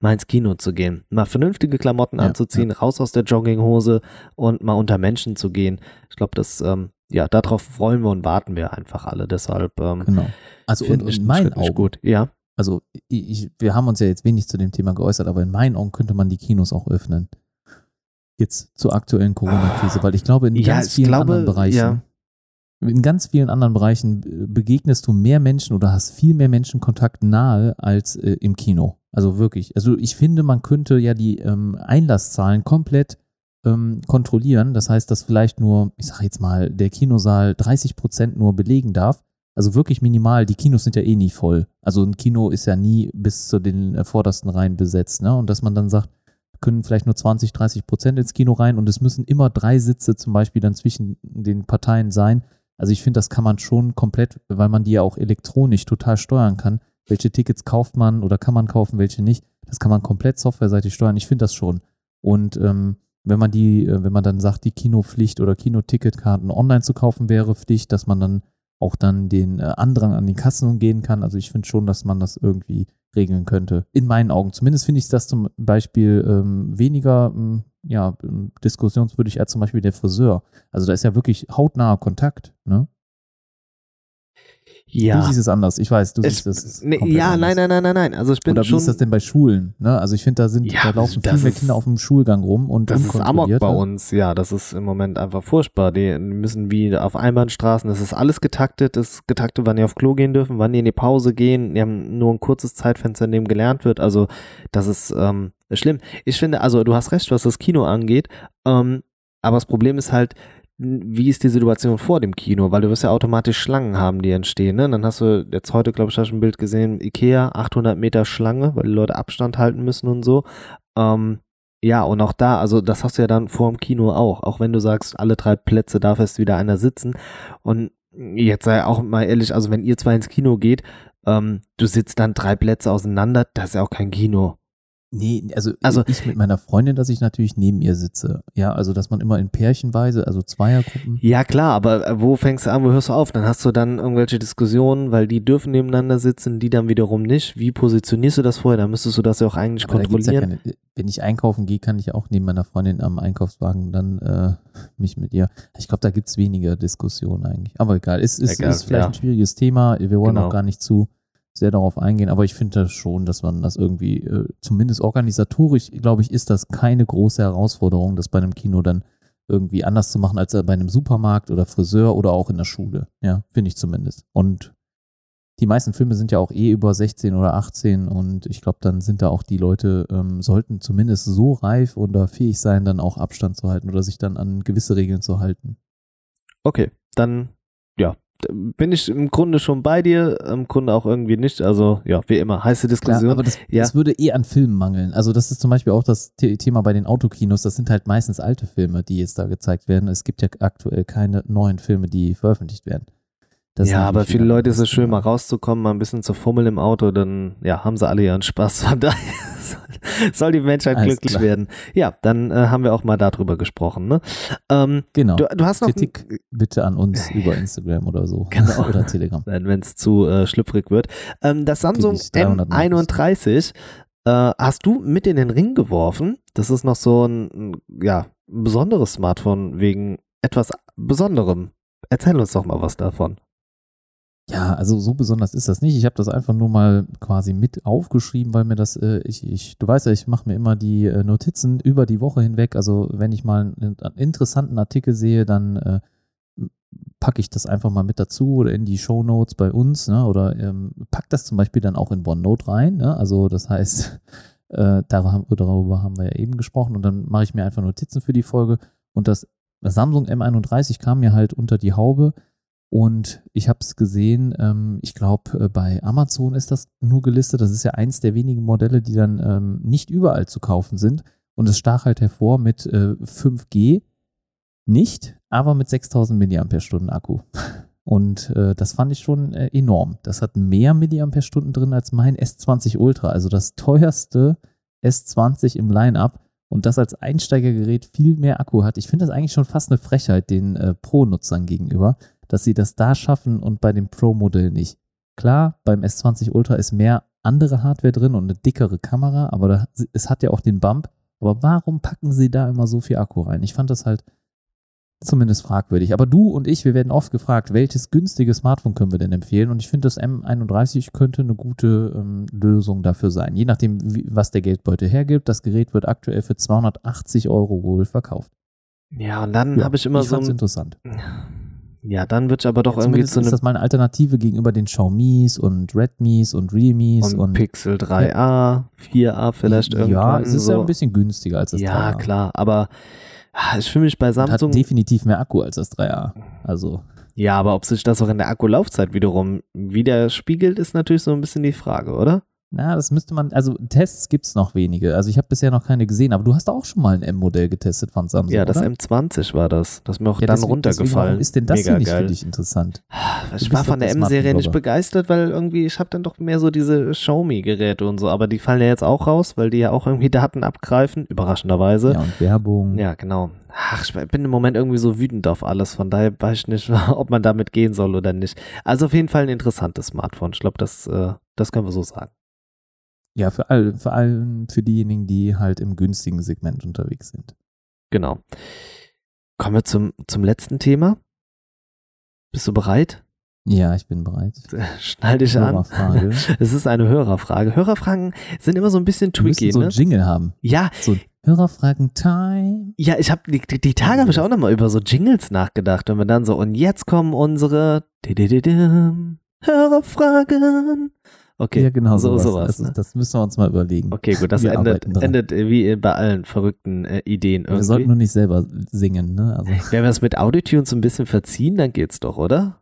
mal ins Kino zu gehen, mal vernünftige Klamotten Ja, anzuziehen, raus aus der Jogginghose und mal unter Menschen zu gehen. Ich glaube, das, ähm, ja, darauf freuen wir und warten wir einfach alle. Deshalb ähm, Genau. Also in den meinen Augen, gut. Ja, also ich, wir haben uns ja jetzt wenig zu dem Thema geäußert, aber in meinen Augen könnte man die Kinos auch öffnen. Jetzt zur aktuellen Corona-Krise, weil ich glaube, in Ja, ganz vielen glaube, anderen Bereichen, ja. In ganz vielen anderen Bereichen äh, begegnest du mehr Menschen oder hast viel mehr Menschenkontakt nahe als äh, im Kino. Also wirklich. Also ich finde, man könnte ja die ähm, Einlasszahlen komplett ähm, kontrollieren. Das heißt, dass vielleicht nur, ich sage jetzt mal, der Kinosaal 30 Prozent nur belegen darf. Also wirklich minimal. Die Kinos sind ja eh nie voll. Also ein Kino ist ja nie bis zu den äh, vordersten Reihen besetzt. Ne? Und dass man dann sagt, können vielleicht nur 20, 30 Prozent ins Kino rein und es müssen immer drei Sitze zum Beispiel dann zwischen den Parteien sein. Also ich finde, das kann man schon komplett, weil man die ja auch elektronisch total steuern kann. Welche Tickets kauft man oder kann man kaufen, welche nicht? Das kann man komplett softwareseitig steuern. Ich finde das schon. Und ähm, wenn man die, äh, wenn man dann sagt, die Kinopflicht oder Kinoticketkarten online zu kaufen wäre Pflicht, dass man dann auch dann den äh, Andrang an die Kassen gehen kann. Also ich finde schon, dass man das irgendwie regeln könnte. In meinen Augen. Zumindest finde ich das zum Beispiel ähm, weniger ähm, ja, diskussionswürdig als zum Beispiel der Friseur. Also da ist ja wirklich hautnaher Kontakt. Ne? Ja. Du siehst es anders. Ich weiß, du siehst es. komplett ja, anders. nein, nein, nein, nein, nein. Also ich bin Oder wie schon. ist das denn bei Schulen? Ne? Also ich finde, da sind, Ja, da laufen das viel mehr ist- Kinder auf dem Schulgang rum und Das ist Amok bei ne? uns, ja, das ist im Moment einfach furchtbar. Die müssen wie auf Einbahnstraßen, das ist alles getaktet, das ist getaktet, wann die auf Klo gehen dürfen, wann die in die Pause gehen, die haben nur ein kurzes Zeitfenster, in dem gelernt wird, also das ist ähm, schlimm. Ich finde, also du hast recht, was das Kino angeht, ähm, aber das Problem ist halt, wie ist die Situation vor dem Kino? Weil du wirst ja automatisch Schlangen haben, die entstehen. Ne? Dann hast du jetzt heute, glaube ich, hast du ein Bild gesehen, Ikea, 800 Meter Schlange, weil die Leute Abstand halten müssen und so. Ähm, ja, und auch da, also das hast du ja dann vor dem Kino auch. Auch wenn du sagst, alle drei Plätze darf erst wieder einer sitzen. Und jetzt sei auch mal ehrlich, also wenn ihr zwei ins Kino geht, ähm, du sitzt dann drei Plätze auseinander, das ist ja auch kein Kino. Nee, also, Also- ich mit meiner Freundin, dass ich natürlich neben ihr sitze. Ja, also dass man immer in Pärchenweise, also Zweiergruppen. Ja, klar, aber äh, wo fängst du an, wo hörst du auf? Dann hast du dann irgendwelche Diskussionen, weil die dürfen nebeneinander sitzen, die dann wiederum nicht. Wie positionierst du das vorher? Dann müsstest du das ja auch eigentlich Aber da gibt's ja kontrollieren. keine, wenn ich einkaufen gehe, kann ich auch neben meiner Freundin am Einkaufswagen dann äh, mich mit ihr. Ich glaube, da gibt es weniger Diskussionen eigentlich. Aber egal, es ist, Egal, ist vielleicht ja. ein schwieriges Thema. Wir wollen Genau. auch gar nicht zu sehr darauf eingehen, aber ich finde das schon, dass man das irgendwie, äh, zumindest organisatorisch, glaube ich, ist das keine große Herausforderung, das bei einem Kino dann irgendwie anders zu machen als bei einem Supermarkt oder Friseur oder auch in der Schule. Ja, finde ich zumindest. Und die meisten Filme sind ja auch eh über 16 oder 18 und ich glaube, dann sind da auch die Leute, ähm, sollten zumindest so reif oder fähig sein, dann auch Abstand zu halten oder sich dann an gewisse Regeln zu halten. Okay, dann ja, bin ich im Grunde schon bei dir, im Grunde auch irgendwie nicht. Also ja, wie immer, heiße Klar, Diskussion. aber das, Ja. das würde eh an Filmen mangeln. Also das ist zum Beispiel auch das The Thema bei den Autokinos. Das sind halt meistens alte Filme, die jetzt da gezeigt werden. Es gibt ja aktuell keine neuen Filme, die veröffentlicht werden. Das ja, aber viele Leute ist es schön, mal rauszukommen, mal ein bisschen zu fummeln im Auto, dann ja, haben sie alle ihren Spaß. Von daher soll, die Menschheit Alles glücklich klar. werden. Ja, dann äh, haben wir auch mal darüber gesprochen. Ne? Ähm, Genau. du, du hast noch Kritik bitte an uns über Instagram oder so. Genau. Oder Telegram. wenn es zu äh, schlüpfrig wird. Ähm, das Samsung ich 300 M31 äh, hast du mit in den Ring geworfen. Das ist noch so ein, ja, ein besonderes Smartphone wegen etwas Besonderem. Erzähl uns doch mal was davon. Ja, also so besonders ist das nicht. Ich habe das einfach nur mal quasi mit aufgeschrieben, weil mir das, äh, ich, ich, du weißt ja, ich mache mir immer die äh, Notizen über die Woche hinweg. Also wenn ich mal einen, einen interessanten Artikel sehe, dann äh, packe ich das einfach mal mit dazu oder in die Show Notes bei uns, ne? Oder ähm, pack das zum Beispiel dann auch in OneNote rein. Ne? Also das heißt, äh, darüber, haben- darüber haben wir ja eben gesprochen und dann mache ich mir einfach Notizen für die Folge. Und das Samsung M31 kam mir halt unter die Haube. Und ich habe es gesehen, ähm, ich glaube, äh, bei Amazon ist das nur gelistet. Das ist ja eins der wenigen Modelle, die dann ähm, nicht überall zu kaufen sind. Und es stach halt hervor mit äh, 5G, nicht, aber mit 6000 mAh Akku. Und äh, das fand ich schon äh, enorm. Das hat mehr mAh drin als mein S20 Ultra, also das teuerste S20 im Line-Up. Und das als Einsteigergerät viel mehr Akku hat. Ich finde das eigentlich schon fast eine Frechheit den äh, Pro-Nutzern gegenüber dass sie das da schaffen und bei dem Pro-Modell nicht. Klar, beim S20 Ultra ist mehr andere Hardware drin und eine dickere Kamera, aber da, es hat ja auch den Bump. Aber warum packen sie da immer so viel Akku rein? Ich fand das halt zumindest fragwürdig. Aber du und ich, wir werden oft gefragt, welches günstige Smartphone können wir denn empfehlen? Und ich finde, das M31 könnte eine gute ähm, Lösung dafür sein. Je nachdem, wie, was der Geldbeutel hergibt. Das Gerät wird aktuell für 280 Euro wohl verkauft. Ja, und dann Ja, habe ich immer ich so ein interessant. Ja, dann wird es aber doch Ja, irgendwie zu ist einem das mal eine Alternative gegenüber den Xiaomis und Redmis und Realmis und und, Pixel 3a, 4a vielleicht irgendwann. Ja, es ist so. ja ein bisschen günstiger als das Ja, 3A. klar, aber ah, ich fühle mich bei Und hat Samsung. definitiv mehr Akku als das 3A. Also, Ja, aber ob sich das auch in der Akkulaufzeit wiederum widerspiegelt, ist natürlich so ein bisschen die Frage, oder? Na, das müsste man, also Tests gibt es noch wenige. Also ich habe bisher noch keine gesehen, aber du hast auch schon mal ein M-Modell getestet von Samsung, ja, das oder? M20 war das. Das ist mir auch ja, dann deswegen- runtergefallen. Deswegen, warum ist denn das Mega hier nicht geil. für dich interessant? Ich bist war von der M-Serie nicht begeistert, weil irgendwie, ich habe dann doch mehr so diese Xiaomi-Geräte und so, aber die fallen ja jetzt auch raus, weil die ja auch irgendwie Daten abgreifen, überraschenderweise. Ja, und Werbung. Ja, genau. Ach, ich bin im Moment irgendwie so wütend auf alles, von daher weiß ich nicht, ob man damit gehen soll oder nicht. Also auf jeden Fall ein interessantes Smartphone. Ich glaube, das, äh, das können wir so sagen. Ja, für, all, für allem, für diejenigen, die halt im günstigen Segment unterwegs sind. Genau. Kommen wir zum, zum letzten Thema. Bist du bereit? Ja, ich bin bereit. Schnall dich an. Es ist eine Hörerfrage. Hörerfragen sind immer so ein bisschen Wir tricky, so ne? einen Jingle haben. Ja, So Hörerfragen-Time. Ja, ich habe die, die, die Tage habe ich auch nochmal über so Jingles nachgedacht, wenn wir dann so und jetzt kommen unsere Hörerfragen. Okay, ja, genau so sowas. sowas. das, ne? das müssen wir uns mal überlegen. Okay, gut, das Wir endet, endet wie bei allen verrückten äh, Ideen Wir sollten irgendwie. nur nicht selber singen, ne? Also Wenn wir das mit Autotune so ein bisschen verziehen, dann geht's doch, oder?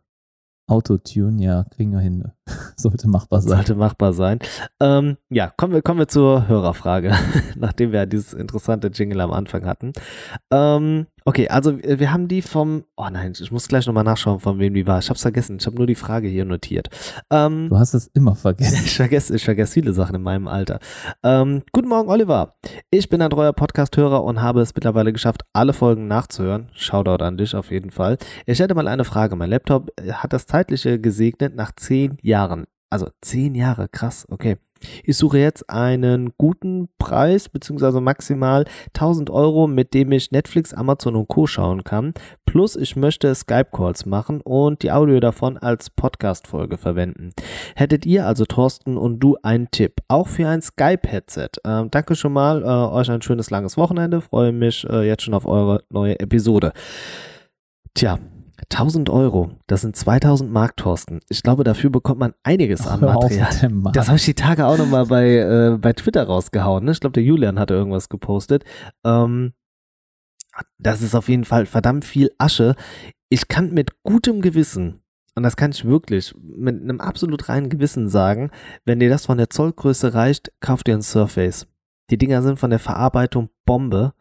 Autotune, ja, kriegen wir hin. Sollte machbar sein. Sollte machbar sein. Ähm, ja, kommen wir, kommen wir zur Hörerfrage, nachdem wir dieses interessante Jingle am Anfang hatten. Ähm, okay, also wir wir haben die vom, oh nein, ich muss gleich nochmal nachschauen, von wem die war. Ich hab's vergessen, ich habe nur die Frage hier notiert. Ähm, Du hast es immer vergessen. ich vergesse, ich vergesse viele Sachen in meinem Alter. Ähm, guten Morgen, Oliver. Ich bin ein treuer Podcast-Hörer und habe es mittlerweile geschafft, alle Folgen nachzuhören. Shoutout an dich auf jeden Fall. Ich hätte mal eine Frage. Mein Laptop äh, hat das Zeitliche gesegnet nach zehn Jahren. Also zehn Jahre, krass, okay. Ich suche jetzt einen guten Preis, beziehungsweise maximal 1000 Euro, mit dem ich Netflix, Amazon und Co. schauen kann. Plus ich möchte Skype-Calls machen und die Audio davon als Podcast-Folge verwenden. Hättet ihr, also Thorsten und du, einen Tipp? Auch für ein Skype-Headset. Ähm, danke schon mal, äh, euch ein schönes langes Wochenende. Freue mich äh, jetzt schon auf eure neue Episode. Tja, 1000 Euro, das sind 2000 Mark, Thorsten. Ich glaube, dafür bekommt man einiges an Material. Das habe ich die Tage auch nochmal bei, äh, bei Twitter rausgehauen. Ne? Ich glaube, der Julian hatte irgendwas gepostet. Ähm, das ist auf jeden Fall verdammt viel Asche. Ich kann mit gutem Gewissen, und das kann ich wirklich mit einem absolut reinen Gewissen sagen, wenn dir das von der Zollgröße reicht, kauf dir ein Surface. Die Dinger sind von der Verarbeitung Bombe.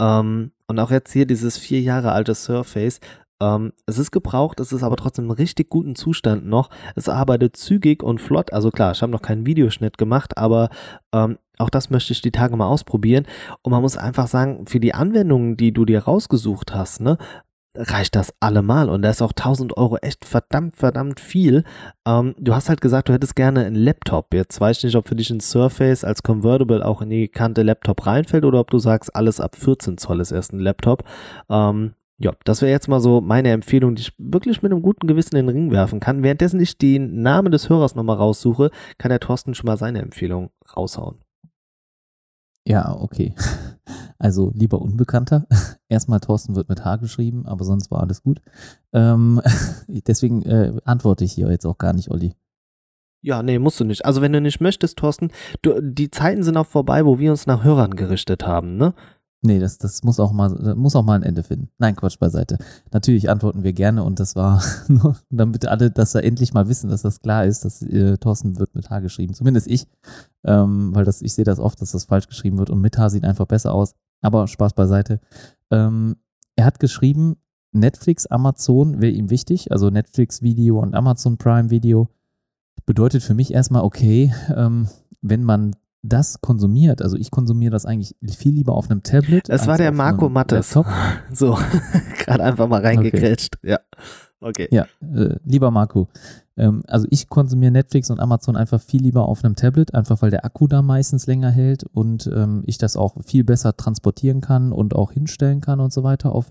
Ähm, und auch jetzt hier dieses vier Jahre alte Surface. Ähm, es ist gebraucht, es ist aber trotzdem in richtig guten Zustand noch. Es arbeitet zügig und flott. Also klar, ich habe noch keinen Videoschnitt gemacht, aber ähm, auch das möchte ich die Tage mal ausprobieren. Und man muss einfach sagen, für die Anwendungen, die du dir rausgesucht hast, ne, reicht das allemal. Und da ist auch 1000 Euro echt verdammt, verdammt viel. Ähm, du hast halt gesagt, du hättest gerne einen Laptop. Jetzt weiß ich nicht, ob für dich ein Surface als Convertible auch in die Kante Laptop reinfällt oder ob du sagst, alles ab 14 Zoll ist erst ein Laptop. Ähm, ja, das wäre jetzt mal so meine Empfehlung, die ich wirklich mit einem guten Gewissen in den Ring werfen kann. Währenddessen ich den Namen des Hörers nochmal raussuche, kann der Thorsten schon mal seine Empfehlung raushauen. Ja, okay. Also lieber Unbekannter. Erstmal Thorsten wird mit H geschrieben, aber sonst war alles gut. Ähm, deswegen äh, antworte ich hier jetzt auch gar nicht, Olli. Ja, nee, musst du nicht. Also wenn du nicht möchtest, Thorsten, du, die Zeiten sind auch vorbei, wo wir uns nach Hörern gerichtet haben, ne? Nee, das, das muss auch mal, das muss auch mal ein Ende finden. Nein, Quatsch beiseite. Natürlich antworten wir gerne und das war nur, damit alle, dass da endlich mal wissen, dass das klar ist, dass äh, Thorsten wird mit H geschrieben. Zumindest ich, ähm, weil das, ich sehe das oft, dass das falsch geschrieben wird und mit H sieht einfach besser aus. Aber Spaß beiseite. Ähm, er hat geschrieben, Netflix, Amazon wäre ihm wichtig, also Netflix Video und Amazon Prime Video. Bedeutet für mich erstmal, okay, ähm, wenn man das konsumiert, also ich konsumiere das eigentlich viel lieber auf einem Tablet. Es war der Marco Mattes. Laptop. So, gerade einfach mal reingekrätscht. Ja. Okay. Ja, äh, lieber Marco, ähm, also ich konsumiere Netflix und Amazon einfach viel lieber auf einem Tablet, einfach weil der Akku da meistens länger hält und ähm, ich das auch viel besser transportieren kann und auch hinstellen kann und so weiter. Auf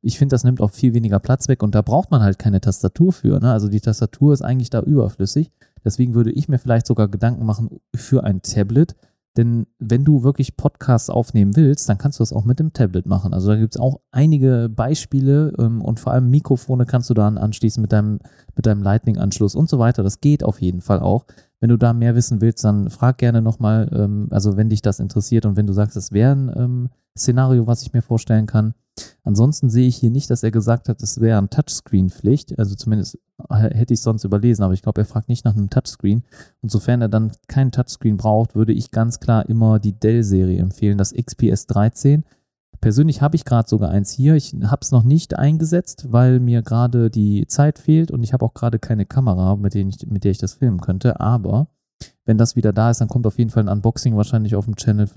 ich finde, das nimmt auch viel weniger Platz weg und da braucht man halt keine Tastatur für. Ne? Also die Tastatur ist eigentlich da überflüssig. Deswegen würde ich mir vielleicht sogar Gedanken machen für ein Tablet, Denn wenn du wirklich Podcasts aufnehmen willst, dann kannst du das auch mit dem Tablet machen. Also da gibt es auch einige Beispiele ähm, und vor allem Mikrofone kannst du dann anschließen mit deinem, mit deinem Lightning-Anschluss und so weiter. Das geht auf jeden Fall auch. Wenn du da mehr wissen willst, dann frag gerne nochmal, ähm, also wenn dich das interessiert und wenn du sagst, das wäre ein ähm, Szenario, was ich mir vorstellen kann. Ansonsten sehe ich hier nicht, dass er gesagt hat, es wäre ein Touchscreen-Pflicht. Also zumindest hätte ich sonst überlesen, aber ich glaube, er fragt nicht nach einem Touchscreen. Und sofern er dann keinen Touchscreen braucht, würde ich ganz klar immer die Dell-Serie empfehlen, das XPS 13. Persönlich habe ich gerade sogar eins hier. Ich habe es noch nicht eingesetzt, weil mir gerade die Zeit fehlt und ich habe auch gerade keine Kamera, mit, ich, mit der ich das filmen könnte. Aber wenn das wieder da ist, dann kommt auf jeden Fall ein Unboxing wahrscheinlich auf dem Channel.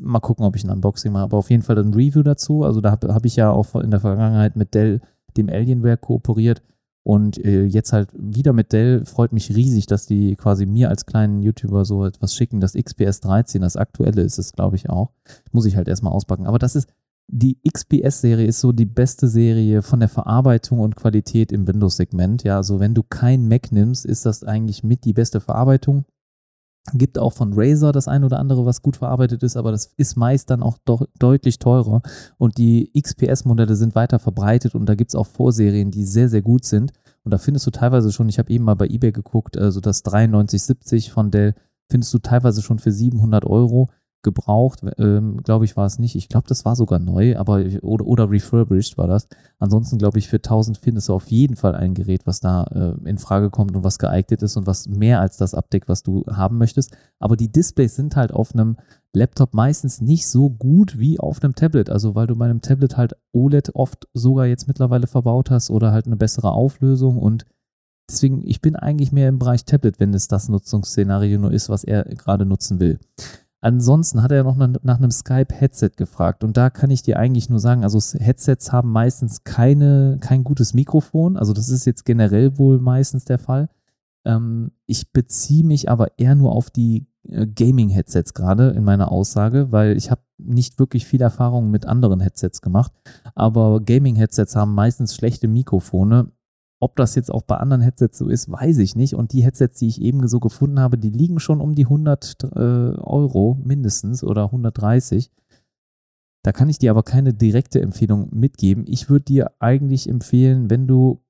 Mal gucken, ob ich ein Unboxing mache, aber auf jeden Fall ein Review dazu. Also da habe hab ich ja auch in der Vergangenheit mit Dell, dem Alienware, kooperiert. Und äh, jetzt halt wieder mit Dell freut mich riesig, dass die quasi mir als kleinen YouTuber so etwas schicken. Das XPS 13, das aktuelle ist es, glaube ich, auch. Muss ich halt erstmal auspacken. Aber das ist, die XPS-Serie ist so die beste Serie von der Verarbeitung und Qualität im Windows-Segment. Ja, also wenn du kein Mac nimmst, ist das eigentlich mit die beste Verarbeitung. Gibt auch von Razer das ein oder andere, was gut verarbeitet ist, aber das ist meist dann auch deutlich teurer. Und die XPS-Modelle sind weiter verbreitet und da gibt es auch Vorserien, die sehr, sehr gut sind. Und da findest du teilweise schon, ich habe eben mal bei eBay geguckt, also das 9370 von Dell findest du teilweise schon für 700 Euro gebraucht, ähm, glaube ich, war es nicht. Ich glaube, das war sogar neu, aber oder, oder refurbished war das. Ansonsten glaube ich, für 1000 findest du auf jeden Fall ein Gerät, was da äh, in Frage kommt und was geeignet ist und was mehr als das abdeckt, was du haben möchtest. Aber die Displays sind halt auf einem Laptop meistens nicht so gut wie auf einem Tablet. Also weil du bei einem Tablet halt OLED oft sogar jetzt mittlerweile verbaut hast oder halt eine bessere Auflösung und Deswegen, ich bin eigentlich mehr im Bereich Tablet, wenn es das Nutzungsszenario nur ist, was er gerade nutzen will. Ansonsten hat er noch nach einem Skype-Headset gefragt. Und da kann ich dir eigentlich nur sagen, also Headsets haben meistens keine, kein gutes Mikrofon, also das ist jetzt generell wohl meistens der Fall. Ähm, ich beziehe mich aber eher nur auf die äh, Gaming-Headsets gerade in meiner Aussage, weil ich habe nicht wirklich viel Erfahrung mit anderen Headsets gemacht, aber Gaming-Headsets haben meistens schlechte Mikrofone ob das jetzt auch bei anderen Headsets so ist, weiß ich nicht. Und die Headsets, die ich eben so gefunden habe, die liegen schon um die 100 äh, Euro mindestens oder 130. Da kann ich dir aber keine direkte Empfehlung mitgeben. Ich würde dir eigentlich empfehlen, wenn du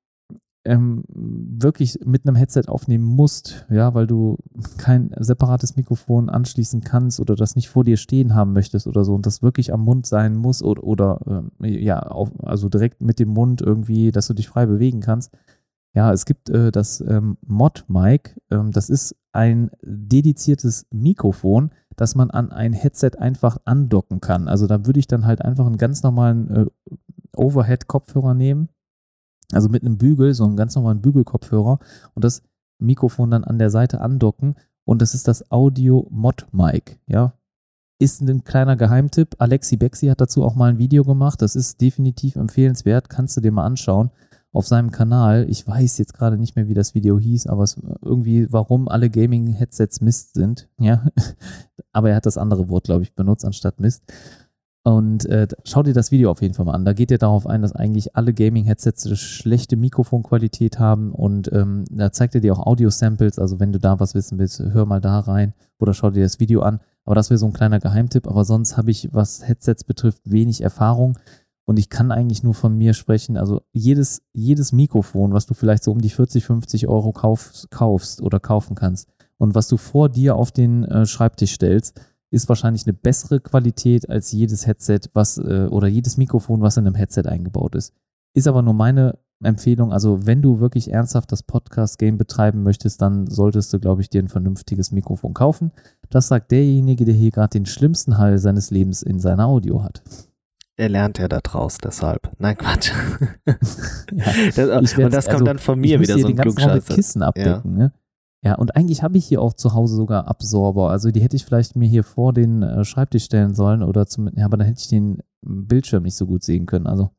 ähm, wirklich mit einem Headset aufnehmen musst, ja, weil du kein separates Mikrofon anschließen kannst oder das nicht vor dir stehen haben möchtest oder so und das wirklich am Mund sein muss oder, oder äh, ja, auf, also direkt mit dem Mund irgendwie, dass du dich frei bewegen kannst. Ja, es gibt äh, das ähm, Mod-Mic, ähm, das ist ein dediziertes Mikrofon, das man an ein Headset einfach andocken kann. Also da würde ich dann halt einfach einen ganz normalen äh, Overhead-Kopfhörer nehmen, also mit einem Bügel, so einem ganz normalen Bügelkopfhörer und das Mikrofon dann an der Seite andocken und das ist das Audio Mod Mic, ja. Ist ein kleiner Geheimtipp. Alexi Bexi hat dazu auch mal ein Video gemacht. Das ist definitiv empfehlenswert. Kannst du dir mal anschauen auf seinem Kanal. Ich weiß jetzt gerade nicht mehr, wie das Video hieß, aber es irgendwie, warum alle Gaming-Headsets Mist sind. Ja, aber er hat das andere Wort, glaube ich, benutzt anstatt Mist. Und äh, schau dir das Video auf jeden Fall mal an. Da geht er darauf ein, dass eigentlich alle Gaming-Headsets schlechte Mikrofonqualität haben und ähm, da zeigt er dir auch Audio-Samples. Also wenn du da was wissen willst, hör mal da rein oder schau dir das Video an. Aber das wäre so ein kleiner Geheimtipp. Aber sonst habe ich, was Headsets betrifft, wenig Erfahrung. Und ich kann eigentlich nur von mir sprechen. Also jedes, jedes Mikrofon, was du vielleicht so um die 40, 50 Euro kauf, kaufst oder kaufen kannst und was du vor dir auf den äh, Schreibtisch stellst, ist wahrscheinlich eine bessere Qualität als jedes Headset, was äh, oder jedes Mikrofon, was in einem Headset eingebaut ist. Ist aber nur meine Empfehlung. Also, wenn du wirklich ernsthaft das Podcast-Game betreiben möchtest, dann solltest du, glaube ich, dir ein vernünftiges Mikrofon kaufen. Das sagt derjenige, der hier gerade den schlimmsten Hall seines Lebens in seiner Audio hat. Er lernt ja da draus, deshalb. Nein, Quatsch. ja, das, und das kommt also, dann von mir wieder so ein Klugscheißer. Kissen abdecken, ja. ne? Ja, und eigentlich habe ich hier auch zu Hause sogar Absorber. Also die hätte ich vielleicht mir hier vor den äh, Schreibtisch stellen sollen oder zum, ja, aber dann hätte ich den Bildschirm nicht so gut sehen können. Also,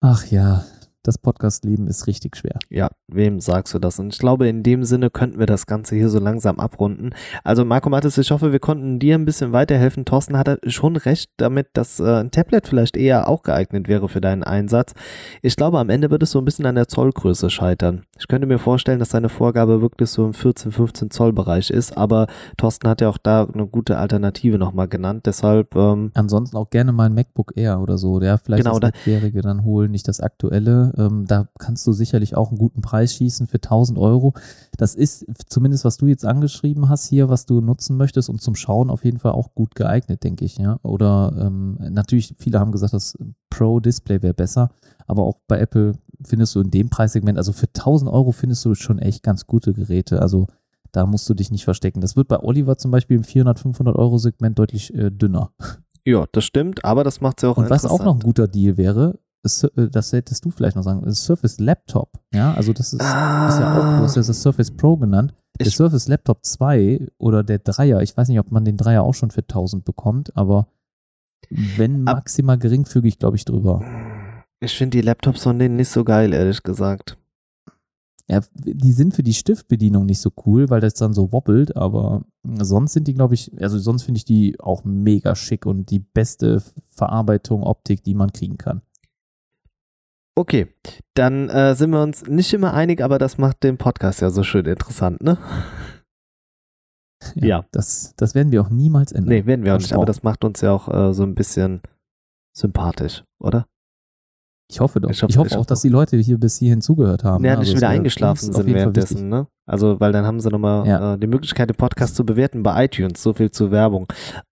ach ja, das Podcast-Leben ist richtig schwer. Ja, wem sagst du das? Und ich glaube, in dem Sinne könnten wir das Ganze hier so langsam abrunden. Also Marco Mattes, ich hoffe, wir konnten dir ein bisschen weiterhelfen. Thorsten hatte schon recht damit, dass äh, ein Tablet vielleicht eher auch geeignet wäre für deinen Einsatz. Ich glaube, am Ende wird es so ein bisschen an der Zollgröße scheitern. Ich könnte mir vorstellen, dass seine Vorgabe wirklich so im 14, 15 Zoll Bereich ist, aber Thorsten hat ja auch da eine gute Alternative nochmal genannt. Deshalb. Ähm, Ansonsten auch gerne mal ein MacBook Air oder so, der vielleicht Genau, das da- dann holen, nicht das aktuelle. Ähm, da kannst du sicherlich auch einen guten Preis schießen für 1000 Euro. Das ist zumindest, was du jetzt angeschrieben hast hier, was du nutzen möchtest und zum Schauen auf jeden Fall auch gut geeignet, denke ich. Ja? Oder ähm, natürlich, viele haben gesagt, das Pro-Display wäre besser, aber auch bei Apple findest du in dem Preissegment, also für 1000 Euro findest du schon echt ganz gute Geräte. Also da musst du dich nicht verstecken. Das wird bei Oliver zum Beispiel im 400, 500 Euro Segment deutlich äh, dünner. ja, das stimmt, aber das macht es ja auch Und was auch noch ein guter Deal wäre, das hättest du vielleicht noch sagen, ist Surface Laptop. Ja, also das ist, ist ja auch, du hast ja das Surface Pro genannt. Der Ich- Surface Laptop 2 oder der Dreier, ich weiß nicht, ob man den Dreier auch schon für 1000 bekommt, aber wenn maximal geringfügig, glaube ich, drüber. Ich finde die Laptops von denen nicht so geil, ehrlich gesagt. Ja, die sind für die Stiftbedienung nicht so cool, weil das dann so wobbelt, aber sonst sind die, glaube ich, also sonst finde ich die auch mega schick und die beste Verarbeitung, Optik, die man kriegen kann. Okay, dann äh, sind wir uns nicht immer einig, aber das macht den Podcast ja so schön interessant, ne? Ja. Das, das werden wir auch niemals ändern. Nee, werden wir auch nicht, aber das macht uns ja auch äh, so ein bisschen sympathisch, oder? Ich hoffe doch. Ich Ich hoffe- hoffe, ich auch, hoffe dass die Leute hier bis hierhin zugehört haben. Ja, ne? nicht Also wieder wäre eingeschlafen sind währenddessen, ne? Also, weil dann haben sie nochmal Ja. äh, die Möglichkeit, den Podcast zu bewerten bei iTunes. So viel zur Werbung.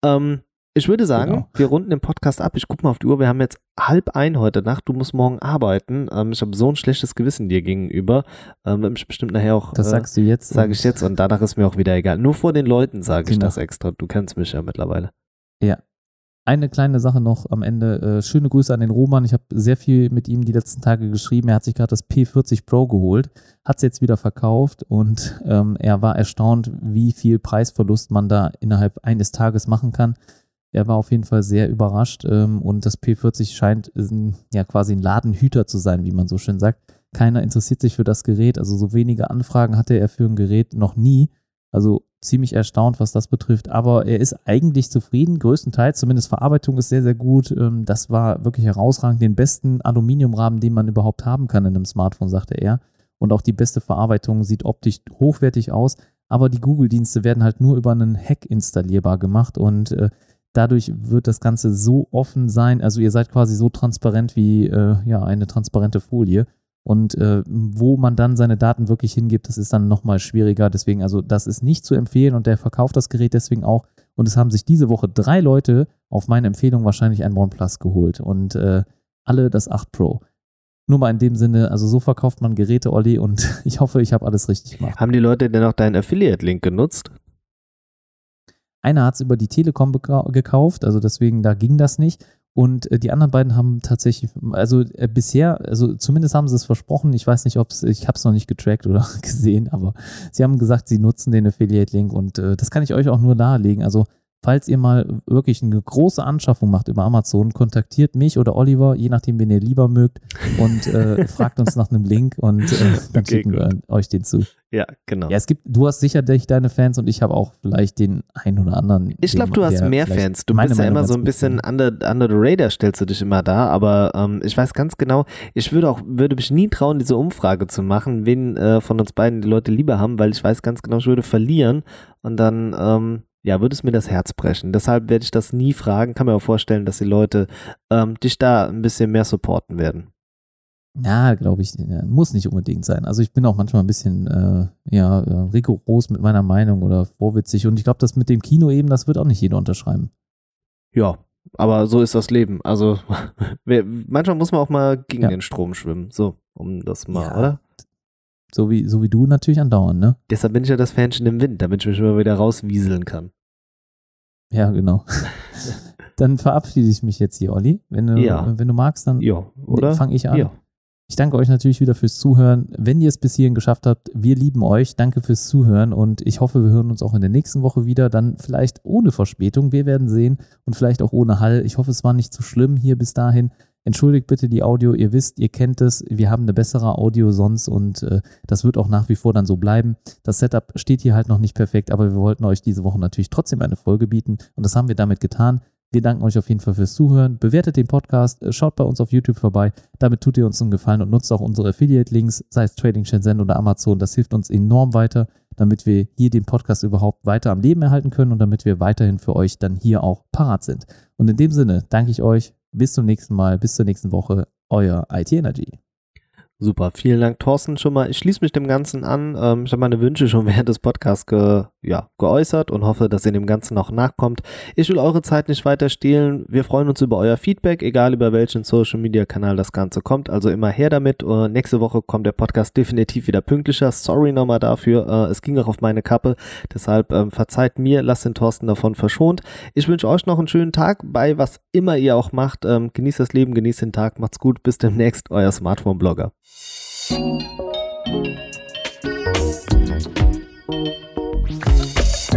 Ähm, ich würde sagen, Genau. wir runden den Podcast ab. Ich gucke mal auf die Uhr. Wir haben jetzt halb ein heute Nacht. Du musst morgen arbeiten. Ähm, ich habe so ein schlechtes Gewissen dir gegenüber. Ähm, mich bestimmt nachher auch. Das äh, sagst du jetzt. Sage ich jetzt und danach ist mir auch wieder egal. Nur vor den Leuten sage ich Genau. das extra. Du kennst mich ja mittlerweile. Eine kleine Sache noch am Ende. Äh, schöne Grüße an den Roman. Ich habe sehr viel mit ihm die letzten Tage geschrieben. Er hat sich gerade das P40 Pro geholt, hat es jetzt wieder verkauft und ähm, er war erstaunt, wie viel Preisverlust man da innerhalb eines Tages machen kann. Er war auf jeden Fall sehr überrascht ähm, und das P40 scheint ein- ja quasi ein Ladenhüter zu sein, wie man so schön sagt. Keiner interessiert sich für das Gerät, also so wenige Anfragen hatte er für ein Gerät noch nie. Also ziemlich erstaunt, was das betrifft. Aber er ist eigentlich zufrieden, größtenteils. Zumindest Verarbeitung ist sehr, sehr gut. Ähm, Das war wirklich herausragend. Den besten Aluminiumrahmen, den man überhaupt haben kann in einem Smartphone, sagte er. Und auch die beste Verarbeitung sieht optisch hochwertig aus. Aber die Google-Dienste werden halt nur über einen Hack installierbar gemacht. Und äh, dadurch wird das Ganze so offen sein. Also ihr seid quasi so transparent wie äh, ja, eine transparente Folie. Und äh, wo man dann seine Daten wirklich hingibt, das ist dann nochmal schwieriger. Deswegen, also das ist nicht zu empfehlen und der verkauft das Gerät deswegen auch. Und es haben sich diese Woche drei Leute auf meine Empfehlung wahrscheinlich ein OnePlus geholt und äh, alle das 8 Pro. Nur mal in dem Sinne, also so verkauft man Geräte, Olli, und ich hoffe, ich habe alles richtig gemacht. Haben die Leute denn auch deinen Affiliate-Link genutzt? Einer hat es über die Telekom gekauft, also deswegen, da ging das nicht. Und äh, die anderen beiden haben tatsächlich, also äh, bisher, also zumindest haben sie es versprochen. Ich weiß nicht, ob es, ich habe es noch nicht getrackt oder gesehen, aber sie haben gesagt, sie nutzen den Affiliate-Link und äh, das kann ich euch auch nur nahelegen. Also falls ihr mal wirklich eine große Anschaffung macht über Amazon, kontaktiert mich oder Oliver, je nachdem, wen ihr lieber mögt, und äh, fragt uns nach einem Link und äh, dann Okay, schicken wir euch den zu. Ja, genau. Ja, es gibt, du hast sicherlich deine Fans und ich habe auch vielleicht den einen oder anderen. Ich glaube, du hast mehr Fans. Du bist ja immer so ein bisschen under, under the radar, stellst du dich immer da. Aber ähm, ich weiß ganz genau, ich würde auch, würde mich nie trauen, diese Umfrage zu machen, wen äh, von uns beiden die Leute lieber haben, weil ich weiß ganz genau, ich würde verlieren und dann, ähm, ja, würde es mir das Herz brechen. Deshalb werde ich das nie fragen. Kann mir auch vorstellen, dass die Leute ähm, dich da ein bisschen mehr supporten werden. Ja, glaube ich, muss nicht unbedingt sein. Also ich bin auch manchmal ein bisschen äh, ja, äh, rigoros mit meiner Meinung oder vorwitzig und ich glaube, das mit dem Kino eben, das wird auch nicht jeder unterschreiben. Ja, aber so ist das Leben. Also manchmal muss man auch mal gegen Ja. den Strom schwimmen. So, um das mal, Ja. oder? So wie, so wie du natürlich andauernd, ne? Deshalb bin ich ja das Fähnchen im Wind, damit ich mich immer wieder rauswieseln kann. Ja, genau. dann verabschiede ich mich jetzt hier, Olli. Wenn du, Ja. wenn du magst, dann Ja, fange ich an. Ja. Ich danke euch natürlich wieder fürs Zuhören. Wenn ihr es bis hierhin geschafft habt, wir lieben euch. Danke fürs Zuhören und ich hoffe, wir hören uns auch in der nächsten Woche wieder. Dann vielleicht ohne Verspätung. Wir werden sehen und vielleicht auch ohne Hall. Ich hoffe, es war nicht zu schlimm hier bis dahin. Entschuldigt bitte die Audio, ihr wisst, ihr kennt es, wir haben eine bessere Audio sonst und äh, das wird auch nach wie vor dann so bleiben. Das Setup steht hier halt noch nicht perfekt, aber wir wollten euch diese Woche natürlich trotzdem eine Folge bieten und das haben wir damit getan. Wir danken euch auf jeden Fall fürs Zuhören. Bewertet den Podcast, äh, schaut bei uns auf YouTube vorbei. Damit tut ihr uns einen Gefallen und nutzt auch unsere Affiliate-Links, sei es Trading Shenzhen oder Amazon. Das hilft uns enorm weiter, damit wir hier den Podcast überhaupt weiter am Leben erhalten können und damit wir weiterhin für euch dann hier auch parat sind. Und in dem Sinne danke ich euch. Bis zum nächsten Mal, bis zur nächsten Woche. Euer IT Energy. Super, vielen Dank, Thorsten, schon mal. Ich schließe mich dem Ganzen an. Ähm, ich habe meine Wünsche schon während des Podcasts ge, ja, geäußert und hoffe, dass ihr dem Ganzen noch nachkommt. Ich will eure Zeit nicht weiter stehlen. Wir freuen uns über euer Feedback, egal über welchen Social Media Kanal das Ganze kommt. Also immer her damit. Uh, nächste Woche kommt der Podcast definitiv wieder pünktlicher. Sorry nochmal dafür. Uh, es ging auch auf meine Kappe. Deshalb ähm, verzeiht mir, lasst den Thorsten davon verschont. Ich wünsche euch noch einen schönen Tag bei was immer ihr auch macht. Ähm, genießt das Leben, genießt den Tag. Macht's gut. Bis demnächst. Euer Smartphone-Blogger.